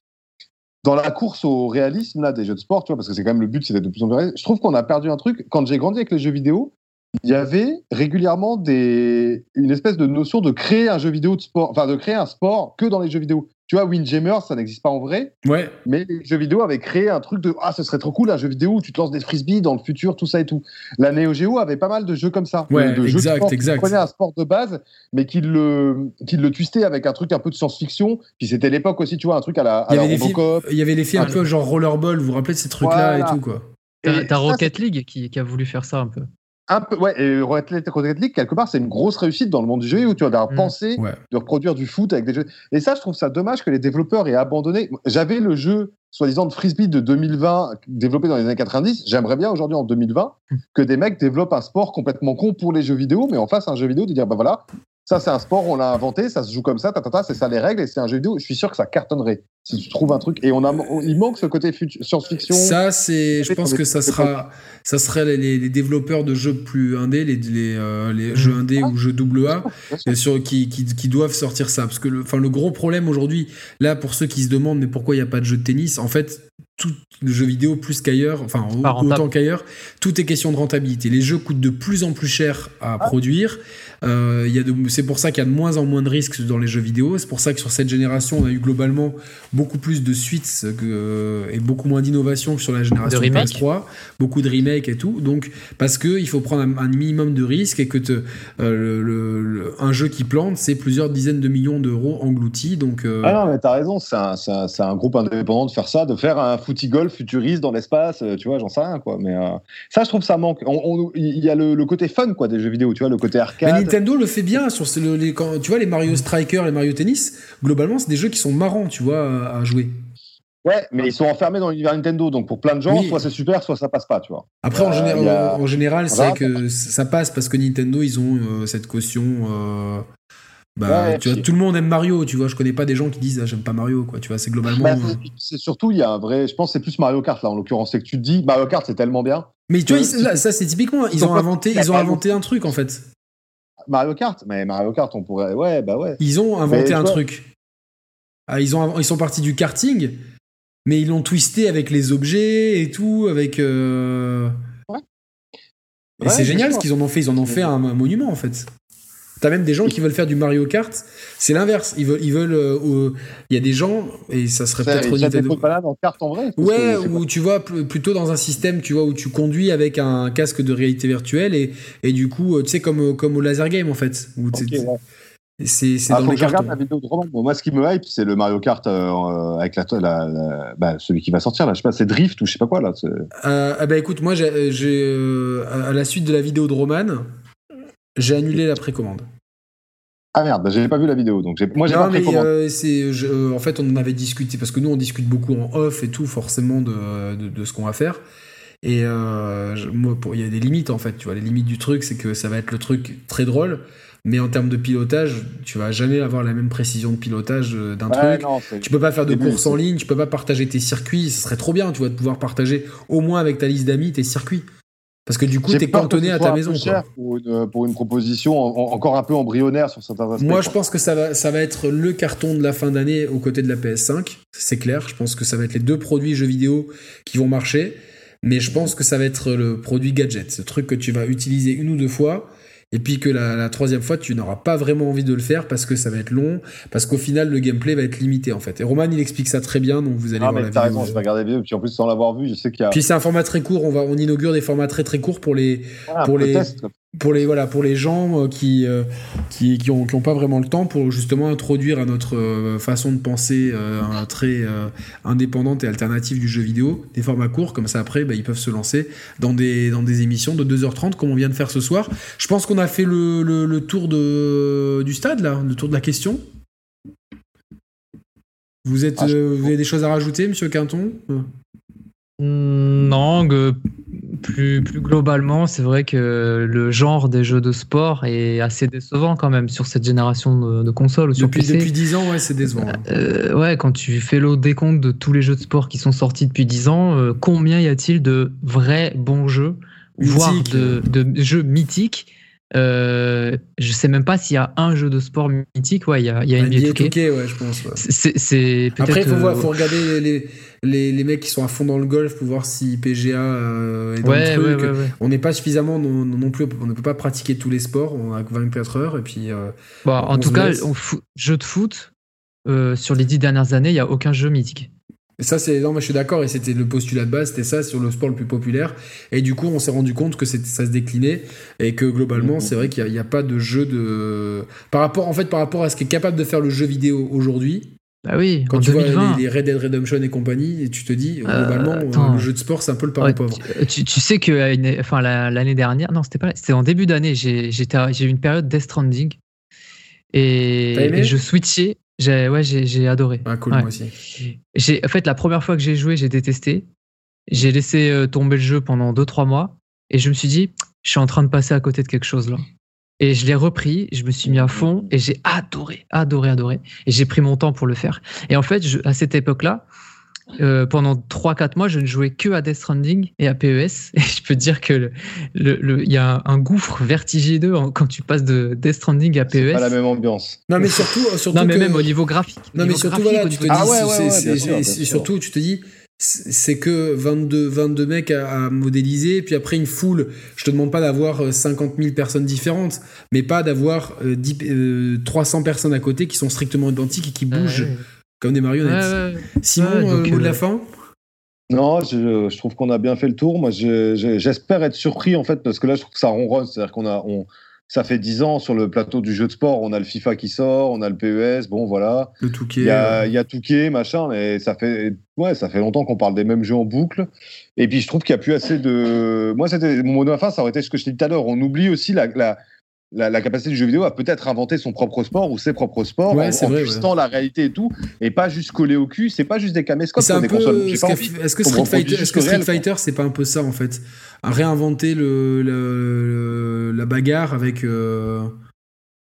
Speaker 2: dans la course au réalisme là, des jeux de sport, tu vois, parce que c'est quand même le but, c'est d'être de plus en plus réaliste, je trouve qu'on a perdu un truc. Quand j'ai grandi avec les jeux vidéo, il y avait régulièrement des... une espèce de notion de créer un jeu vidéo de sport, enfin de créer un sport que dans les jeux vidéo. Tu vois, Windjammer, ça n'existe pas en vrai.
Speaker 1: Ouais.
Speaker 2: Mais les jeux vidéo avaient créé un truc de ah, ce serait trop cool, un jeu vidéo où tu te lances des frisbees dans le futur, tout ça et tout. La Neo Geo avait pas mal de jeux comme ça.
Speaker 1: Ouais,
Speaker 2: de,
Speaker 1: exact,
Speaker 2: jeux de sport,
Speaker 1: exact.
Speaker 2: Qui prenaient un sport de base, mais qui le, qui le twistait avec un truc un peu de science-fiction. Puis c'était l'époque aussi, tu vois, un truc à la, à
Speaker 1: Il y
Speaker 2: la
Speaker 1: avait des films-
Speaker 2: Robocop.
Speaker 1: Il y avait les films un peu genre Rollerball, vous vous rappelez de ces trucs-là
Speaker 2: Voilà.
Speaker 1: et tout, quoi.
Speaker 3: T'as Rocket League qui, qui a voulu faire ça un peu.
Speaker 2: Un peu, ouais, et Rocket League, quelque part, c'est une grosse réussite dans le monde du jeu où tu vas d'avoir
Speaker 3: Mm.
Speaker 2: pensé
Speaker 1: Ouais.
Speaker 2: de reproduire du foot avec des jeux. Et ça, je trouve ça dommage que les développeurs aient abandonné. J'avais le jeu, soi-disant, de frisbee de 2020, développé dans les années 90. J'aimerais bien aujourd'hui, en 2020,
Speaker 3: Mm.
Speaker 2: que des mecs développent un sport complètement con pour les jeux vidéo, mais en face, un jeu vidéo, de dire, bah voilà, ça, c'est un sport, on l'a inventé, ça se joue comme ça, ta, ta, ta, c'est ça les règles, et c'est un jeu vidéo. Je suis sûr que ça cartonnerait si tu trouves un truc. Et on a, on- il manque ce côté science-fiction.
Speaker 1: Ça, c'est, je pense que ça sera, ça serait les, développeurs de jeux plus indés, les, les, euh, les jeux indés ou jeux double A, sur, qui, qui, qui doivent sortir ça. Parce que le, enfin, le gros problème aujourd'hui, là, pour ceux qui se demandent, mais pourquoi il n'y a pas de jeu de tennis, en fait, tout le jeu vidéo, plus qu'ailleurs, enfin, autant qu'ailleurs, tout est question de rentabilité. Les jeux coûtent de plus en plus cher à produire. Euh, il y a de- c'est pour ça qu'il y a de moins en moins de risques dans les jeux vidéo. C'est pour ça que sur cette génération, on a eu globalement beaucoup plus de suites que- et beaucoup moins d'innovation que sur la génération
Speaker 3: De remakes.
Speaker 1: PS3, beaucoup de remakes et tout. Donc, parce que il faut prendre un, un minimum de risques et que te- euh, le- le- le- un jeu qui plante, c'est plusieurs dizaines de millions d'euros engloutis. Donc, euh,
Speaker 2: Ah non, mais t'as raison, c'est un, c'est un- c'est un groupe indépendant de faire ça, de faire un footy golf futuriste dans l'espace, euh, tu vois, j'en sais rien, quoi. Mais euh, ça, je trouve ça manque. Il y a le, le côté fun, quoi, des jeux vidéo, tu vois, le côté
Speaker 1: Mais
Speaker 2: arcade.
Speaker 1: Nintendo le fait bien sur le- les, quand, tu vois les Mario Striker, les Mario Tennis. Globalement, c'est des jeux qui sont marrants, tu vois, à, jouer.
Speaker 2: Ouais, mais ils sont enfermés dans l'univers Nintendo, donc pour plein de gens,
Speaker 1: Oui.
Speaker 2: soit c'est super, soit ça passe pas, tu vois.
Speaker 1: Après, en,
Speaker 2: Euh, a-
Speaker 1: en- général, c'est
Speaker 2: Voilà.
Speaker 1: que ça passe parce que Nintendo, ils ont euh, cette caution. Bah,
Speaker 2: Ouais,
Speaker 1: tu vois, tout le monde aime Mario, tu vois. Je connais pas des gens qui disent ah, j'aime pas Mario, quoi. Tu vois, c'est globalement.
Speaker 2: Bah,
Speaker 1: euh,
Speaker 2: c'est- surtout, il y a un vrai. Je pense que c'est plus Mario Kart, là, en l'occurrence. C'est que tu te dis, Mario Kart, c'est tellement bien.
Speaker 1: Mais tu vois, ils- là, ça c'est typiquement, ils ont inventé, ils ont inventé un truc en fait.
Speaker 2: Mario Kart, mais Mario Kart, on pourrait. Ouais, bah ouais.
Speaker 1: Ils ont inventé
Speaker 2: Mais
Speaker 1: un truc. Ah, ils, ont, ils sont partis du karting, mais ils l'ont twisté avec les objets et tout, avec. euh,
Speaker 2: Ouais.
Speaker 1: Et
Speaker 2: Ouais,
Speaker 1: c'est génial ce qu'ils en ont fait. Ils en ont fait un, un monument en fait. T'as même des gens qui veulent faire du Mario Kart. C'est l'inverse. Ils veulent, ils veulent. euh, euh, Il y a des gens et ça serait peut-être
Speaker 2: il y a des
Speaker 1: Nintendo.
Speaker 2: faux balades en carte en vrai.
Speaker 1: Ouais, ou tu vois pl- plutôt dans un système, tu vois, où tu conduis avec un casque de réalité virtuelle et, et du coup, euh, tu sais comme au- comme au laser game en fait, où
Speaker 2: pas-
Speaker 1: t'es-
Speaker 2: Ok, ouais.
Speaker 1: c'est
Speaker 2: Ah,
Speaker 1: dans les cartons.
Speaker 2: la vidéo de Roman. Bon, moi, ce qui me hype, c'est le Mario Kart euh, avec la, la- la- bah, celui qui va sortir là. Je sais pas, c'est Drift ou je sais pas quoi là.
Speaker 1: ah bah écoute, moi, j'ai, à la suite de la vidéo de Roman, j'ai annulé la précommande.
Speaker 2: Ah merde, bah, j'avais pas vu la vidéo, donc j'ai- moi j'ai pas
Speaker 1: mais euh, c'est, je- euh, en fait, on en avait discuté parce que nous, on discute beaucoup en off et tout, forcément, de, de, de ce qu'on va faire. Et euh, je- moi, pour- il y a des limites en fait. Tu vois, les limites du truc, c'est que ça va être le truc très drôle, mais en termes de pilotage, tu vas jamais avoir la même précision de pilotage euh, d'un
Speaker 2: Ouais,
Speaker 1: truc.
Speaker 2: non,
Speaker 1: Tu peux pas faire de course en ligne, tu peux pas partager tes circuits. Ce serait trop bien, tu vois, de pouvoir partager au moins avec ta liste d'amis tes circuits. Parce que du coup, t'es cantonné à ta maison. quoi.
Speaker 2: cher Pour, une, pour une proposition en- en- encore un peu embryonnaire sur certains aspects.
Speaker 1: Moi, je pense que ça va, ça va être le carton de la fin d'année aux côtés de la PS5. C'est clair. Je pense que ça va être les deux produits jeux vidéo qui vont marcher. Mais je pense que ça va être le produit gadget. Ce truc que tu vas utiliser une ou deux fois. Et puis que la, la troisième fois, tu n'auras pas vraiment envie de le faire parce que ça va être long. Parce qu'au final, le gameplay va être limité en fait. Et Roman, il explique ça très bien. Donc vous allez
Speaker 2: Ah,
Speaker 1: voir
Speaker 2: mais
Speaker 1: la vidéo.
Speaker 2: raison, je vais regarder la vidéo. Puis en plus, sans l'avoir vu, je sais qu'il y a
Speaker 1: Puis c'est un format très court. On, va, on inaugure des formats très très courts pour les,
Speaker 2: voilà,
Speaker 1: pour les-
Speaker 2: test.
Speaker 1: Pour les voilà pour les gens euh, qui euh, qui qui ont, qui ont pas vraiment le temps pour justement introduire à notre euh, façon de penser un très euh, indépendante et alternative du jeu vidéo des formats courts comme ça après bah, ils peuvent se lancer dans des dans des émissions de 2h30 comme on vient de faire ce soir je pense qu'on a fait le, le, le tour de du stade là le tour de la question vous êtes
Speaker 2: Ah,
Speaker 1: vous avez des choses à rajouter monsieur Quinton?
Speaker 3: Hmm, Non, que plus, plus globalement, c'est vrai que le genre des jeux de sport est assez décevant quand même sur cette génération de, de consoles ou sur
Speaker 1: depuis
Speaker 3: PC.
Speaker 1: depuis 10 ans ouais c'est décevant hein.
Speaker 3: Euh, ouais, quand tu fais le décompte de tous les jeux de sport qui sont sortis depuis 10 ans, euh, combien y a-t-il de vrais bons jeux, voire de jeux mythiques euh, Je sais même pas s'il y a un jeu de sport mythique. Ouais, il y a, il y a NBA
Speaker 1: NBA
Speaker 3: 2K.
Speaker 1: 2K, ouais je pense ouais.
Speaker 3: C'est.
Speaker 1: Après, il faut,
Speaker 3: euh,
Speaker 1: regarder les, les, les mecs qui sont à fond dans le golf pour voir si PGA euh, est dans
Speaker 3: ouais,
Speaker 1: le truc.
Speaker 3: ouais.
Speaker 1: On n'est pas suffisamment non, non plus, on ne peut pas pratiquer tous les sports, on a que 24 heures et puis. euh,
Speaker 3: Bon, en tout cas, jeu de foot, sur les dix dernières années, il n'y a aucun jeu mythique.
Speaker 1: Et ça, c'est. Non, mais je suis d'accord, et c'était le postulat de base, c'était ça sur le sport le plus populaire. Et du coup, on s'est rendu compte que ça se déclinait, et que globalement, mmh. c'est vrai qu'il n'y a, pas de jeu de. Par rapport, en fait, par rapport à ce qui est capable de faire le jeu vidéo aujourd'hui.
Speaker 3: Bah oui,
Speaker 1: quand tu vois les, Red Dead Redemption et compagnie, et tu te dis, euh, globalement, euh, le jeu de sport, c'est un peu le parent pauvre.
Speaker 3: Tu, sais que enfin, l'année dernière, non, c'était pas, c'était en début d'année, j'ai eu une période Death Stranding. Et, et, je switchais j'ai ouais, j'ai adoré.
Speaker 1: Ah, cool, moi aussi.
Speaker 3: J'ai en fait la première fois que j'ai joué, j'ai détesté. J'ai laissé euh, tomber le jeu pendant 2-3 mois et je me suis dit, je suis en train de passer à côté de quelque chose là. Et je l'ai repris, je me suis mis à fond et j'ai adoré, adoré, adoré. Et j'ai pris mon temps pour le faire. Et en fait, je, à cette époque-là, euh, pendant 3-4 mois, je ne jouais que à Death Stranding et à PES. <laughs> Et je peux te dire que le, il y a un gouffre vertigineux quand tu passes de Death Stranding à PES. C'est
Speaker 2: pas la même ambiance.
Speaker 1: Non, mais surtout, euh, surtout
Speaker 3: non, mais même au niveau graphique.
Speaker 1: Non, mais surtout, voilà, tu te dis, ah ouais, ouais, surtout, tu te dis, c'est que 22, 22 mecs à, modéliser, puis après une foule. Je te demande pas d'avoir 50 euh, 000 personnes différentes, mais pas d'avoir 300 personnes à côté qui sont strictement identiques et qui bougent comme des marionnettes. Simon, euh, mot de la euh, fin
Speaker 2: non, je, trouve qu'on a bien fait le tour. Moi, j'espère être surpris en fait, parce que là, je trouve que ça ronronne. C'est-à-dire qu'on a, on, ça fait 10 ans sur le plateau du jeu de sport. On a le FIFA qui sort, on a le PES. Bon, voilà.
Speaker 1: Le Touquet.
Speaker 2: Il y a, il y a Touquet, machin, mais ça fait, ouais, ça fait longtemps qu'on parle des mêmes jeux en boucle. Et puis, je trouve qu'il n'y a plus assez de. Moi, c'était mon mot de la fin. Ça aurait été ce que je t'ai dit tout à l'heure. On oublie aussi la, la la, capacité du jeu vidéo à peut-être inventer son propre sport ou ses propres sports en, en la réalité et tout, et pas juste coller au cul. C'est pas juste des caméscopes
Speaker 1: c'est des consoles. Est-ce que, Street Fighter, est que Street Fighter, c'est pas un peu ça en fait, à réinventer le, la bagarre avec. Euh,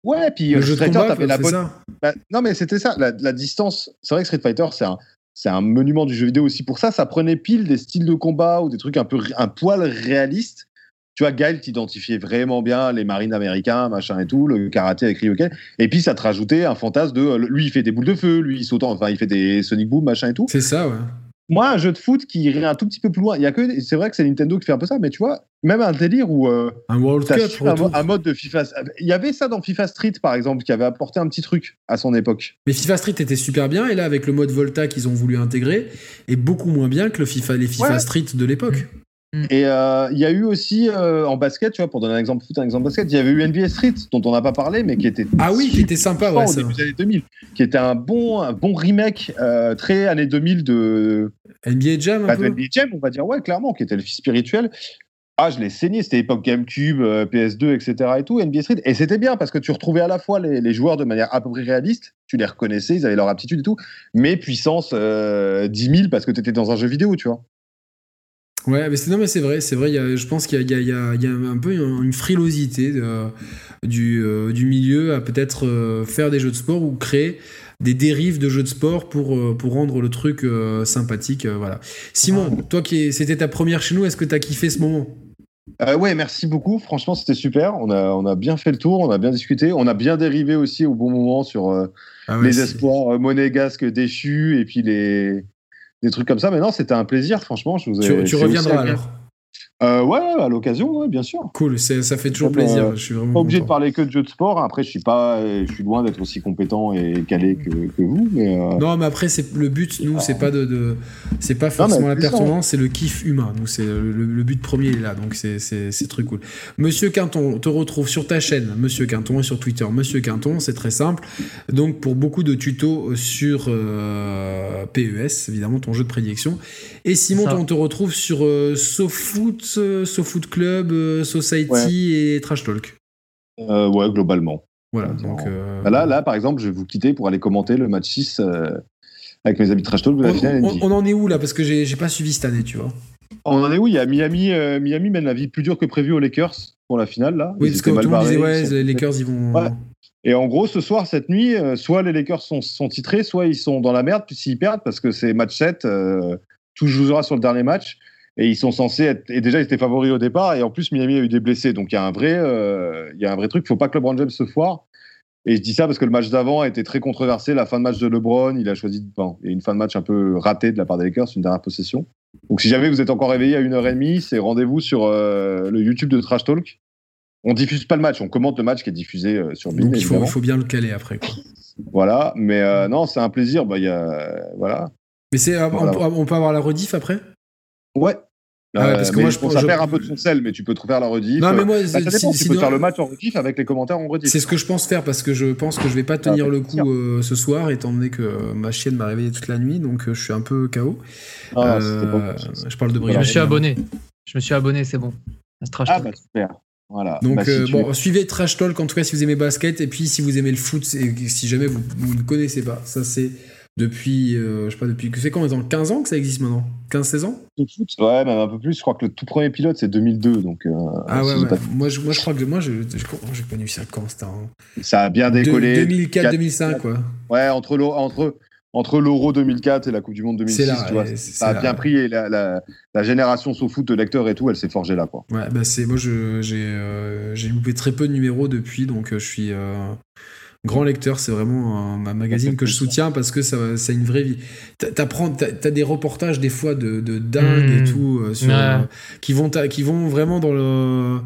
Speaker 2: ouais, puis le euh, jeu Street Fighter, la bonne. Bah, non, mais c'était ça, la, distance. C'est vrai que Street Fighter, c'est un c'est un monument du jeu vidéo aussi pour ça. Ça prenait pile des styles de combat ou des trucs un peu un poil réalistes tu vois, Gaël t'identifiait vraiment bien les marines américains, machin et tout, le karaté avec Ryoken. Et puis, ça te rajoutait un fantasme de lui, il fait des boules de feu, lui, il saute, enfin, il fait des Sonic Boom, machin et tout.
Speaker 1: C'est ça, ouais.
Speaker 2: Moi, un jeu de foot qui irait un tout petit peu plus loin, il y a que, c'est vrai que c'est Nintendo qui fait un peu ça, mais tu vois, même un délire où. Euh,
Speaker 1: un World Cup,
Speaker 2: un, mode de FIFA. Il y avait ça dans FIFA Street, par exemple, qui avait apporté un petit truc à son époque.
Speaker 1: Mais FIFA Street était super bien, et là, avec le mode Volta qu'ils ont voulu intégrer, est beaucoup moins bien que le FIFA, les FIFA Street de l'époque.
Speaker 2: Mm. Et euh, il y a eu aussi euh, en basket, tu vois, pour donner un exemple foot, un exemple basket, il y avait eu NBA Street, dont on n'a pas parlé, mais qui était
Speaker 1: ah oui, qui était sympa, ouais,
Speaker 2: au début des années 2000, qui était un bon, un bon remake euh, très années 2000 de
Speaker 1: NBA Jam, un peu.
Speaker 2: NBA Jam, on va dire, ouais, clairement, qui était le fils spirituel. Ah, je l'ai saigné, c'était époque GameCube, PS2, etc. et tout, NBA Street. Et c'était bien parce que tu retrouvais à la fois les, les, joueurs de manière à peu près réaliste, tu les reconnaissais, ils avaient leur aptitude et tout, mais puissance 10 000 parce que tu étais dans un jeu vidéo, tu vois.
Speaker 1: Ouais, mais c'est non, mais c'est vrai, c'est vrai. je pense qu'il y, y, a un peu une frilosité du, euh, du milieu à peut-être euh, faire des jeux de sport ou créer des dérives de jeux de sport pour, euh, pour rendre le truc sympathique. voilà. Simon, ah. toi qui c'était ta première chez nous, est-ce que tu as kiffé ce moment?
Speaker 2: Ouais, merci beaucoup. Franchement, c'était super. On a, on a bien fait le tour, on a bien discuté, on a bien dérivé aussi au bon moment sur ah les espoirs monégasques déchus et puis les, des trucs comme ça. Mais non, c'était un plaisir, franchement. Je vous
Speaker 1: ai, tu, reviendras alors
Speaker 2: euh, ouais, à l'occasion, bien sûr.
Speaker 1: Cool, ça fait toujours plaisir. Euh, je suis vraiment
Speaker 2: pas obligé de parler que de jeux de sport. Après, je suis pas, je suis loin d'être aussi compétent et calé que, vous. Mais euh,
Speaker 1: Non, mais après, c'est le but. Nous, c'est pas de, c'est pas forcément la performance, c'est le kiff humain. Nous, c'est le, but premier est là, donc c'est très cool. Monsieur Quinton, on te retrouve sur ta chaîne, Monsieur Quinton, et sur Twitter, Monsieur Quinton. C'est très simple. Donc, pour beaucoup de tutos sur PES, évidemment, ton jeu de prédilection. Et Simon, on te retrouve sur SoFoot SoFoot Club, euh, Society et Trash Talk.
Speaker 2: Euh, ouais, globalement.
Speaker 1: Voilà. Donc, euh,
Speaker 2: bah là, là, par exemple, je vais vous quitter pour aller commenter le match 6 avec mes amis Trash Talk de la
Speaker 1: on,
Speaker 2: finale.
Speaker 1: On, en est où là? Parce que j'ai pas suivi cette année, tu vois.
Speaker 2: On en est où? Il y a Miami, Miami mène la vie plus dure que prévu aux Lakers pour la finale là.
Speaker 1: Oui, parce que tout le monde disait ouais, les Lakers ils vont.
Speaker 2: Et en gros, ce soir, cette nuit, soit les Lakers sont, sont, titrés, soit ils sont dans la merde, puis s'ils perdent, parce que c'est match 7, tout jouera sur le dernier match. Et ils sont censés être. Et déjà, ils étaient favoris au départ. Et en plus, Miami a eu des blessés. Donc, il y a un vrai, euh, il y a un vrai truc. Il ne faut pas que LeBron James se foire. Et je dis ça parce que le match d'avant a été très controversé. La fin de match de LeBron, il a choisi. Bon, il y a une fin de match un peu ratée de la part des Lakers, une dernière possession. Donc, si jamais vous êtes encore réveillé à 1h30, c'est rendez-vous sur euh, le YouTube de Trash Talk. On diffuse pas le match, on commente le match qui est diffusé euh, sur
Speaker 1: Donc, il faut, il faut, bien le caler après. Quoi.
Speaker 2: Voilà, mais non, c'est un plaisir. Bah, y a, voilà.
Speaker 1: Mais c'est, on, peut avoir la rediff après?
Speaker 2: Ouais,
Speaker 1: ah parce que moi, je,
Speaker 2: ça perd un peu de son sel, mais tu peux te refaire la rediff.
Speaker 1: Non, mais moi,
Speaker 2: bah, tu peux faire le match en rediff avec les commentaires en rediff.
Speaker 1: C'est ce que je pense faire parce que je pense que je vais pas tenir le coup euh, ce soir, étant donné que ma chienne m'a réveillé toute la nuit, donc euh, je suis un peu KO. Ah, euh, je parle de Brian.
Speaker 3: Je me suis abonné. Je me suis abonné, c'est bon.
Speaker 2: Ah, bah super. Voilà.
Speaker 1: Donc, bah, bon, suivez Trash Talk en tout cas si vous aimez basket et puis si vous aimez le foot et si jamais vous, vous ne connaissez pas, ça c'est depuis, euh, je sais pas, depuis, c'est quand maintenant 15 ans que ça existe maintenant? 15-16 ans?
Speaker 2: Ouais, même un peu plus. Je crois que le tout premier pilote, c'est 2002. Donc, euh,
Speaker 1: ah ouais, Moi, je, moi, je crois que moi, j'ai connu ça quand c'était
Speaker 2: Ça a bien décollé.
Speaker 1: 2004-2005, quoi.
Speaker 2: Ouais, entre l'euro entre, entre l'Euro 2004 et la Coupe du Monde 2006, tu vois, ça a bien pris. Et la, la, la génération sous foot de lecteurs et tout, elle s'est forgée là, quoi.
Speaker 1: Ouais, bah c'est moi, j'ai euh, j'ai loupé très peu de numéros depuis, donc je suis grand lecteur, c'est vraiment un, magazine que je soutiens parce que ça, c'est une vraie vie. T'apprends, t'as, des reportages des fois de, de dingue et mmh. tout euh, euh, qui vont, qui vont vraiment dans le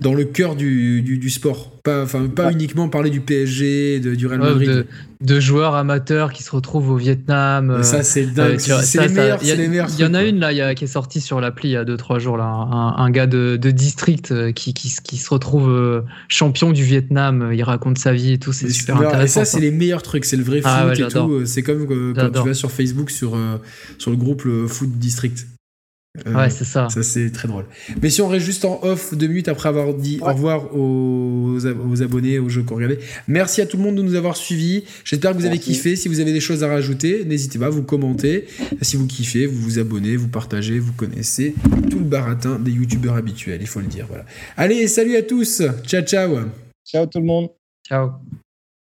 Speaker 1: dans le cœur du, du, sport. Pas, pas uniquement parler du PSG, de, du Real Madrid.
Speaker 3: de, joueurs amateurs qui se retrouvent au Vietnam.
Speaker 1: ça, c'est dingue. Euh, c'est les meilleurs.
Speaker 3: Il y, en a une là, y a, qui est sortie sur l'appli il y a 2-3 jours. Là, un, gars de, district euh, qui, qui, qui, se retrouve euh, champion du Vietnam. Il raconte sa vie et tout. C'est super intéressant. Et
Speaker 1: ça, c'est les meilleurs trucs. C'est le vrai ah foot et tout. C'est comme quand tu vas sur Facebook sur, sur le groupe le Foot District.
Speaker 3: Euh, ouais, c'est ça.
Speaker 1: Ça, c'est très drôle. Mais si on reste juste en off deux minutes après avoir dit au revoir aux, aux, abonnés, aux jeux qu'on regardait. Merci à tout le monde de nous avoir suivis. J'espère que vous avez kiffé. Si vous avez des choses à rajouter, n'hésitez pas à vous commenter. Si vous kiffez, vous vous abonnez, vous partagez, vous connaissez tout le baratin des youtubeurs habituels, il faut le dire. Voilà. Allez, salut à tous. Ciao, ciao.
Speaker 2: Ciao tout le monde.
Speaker 3: Ciao.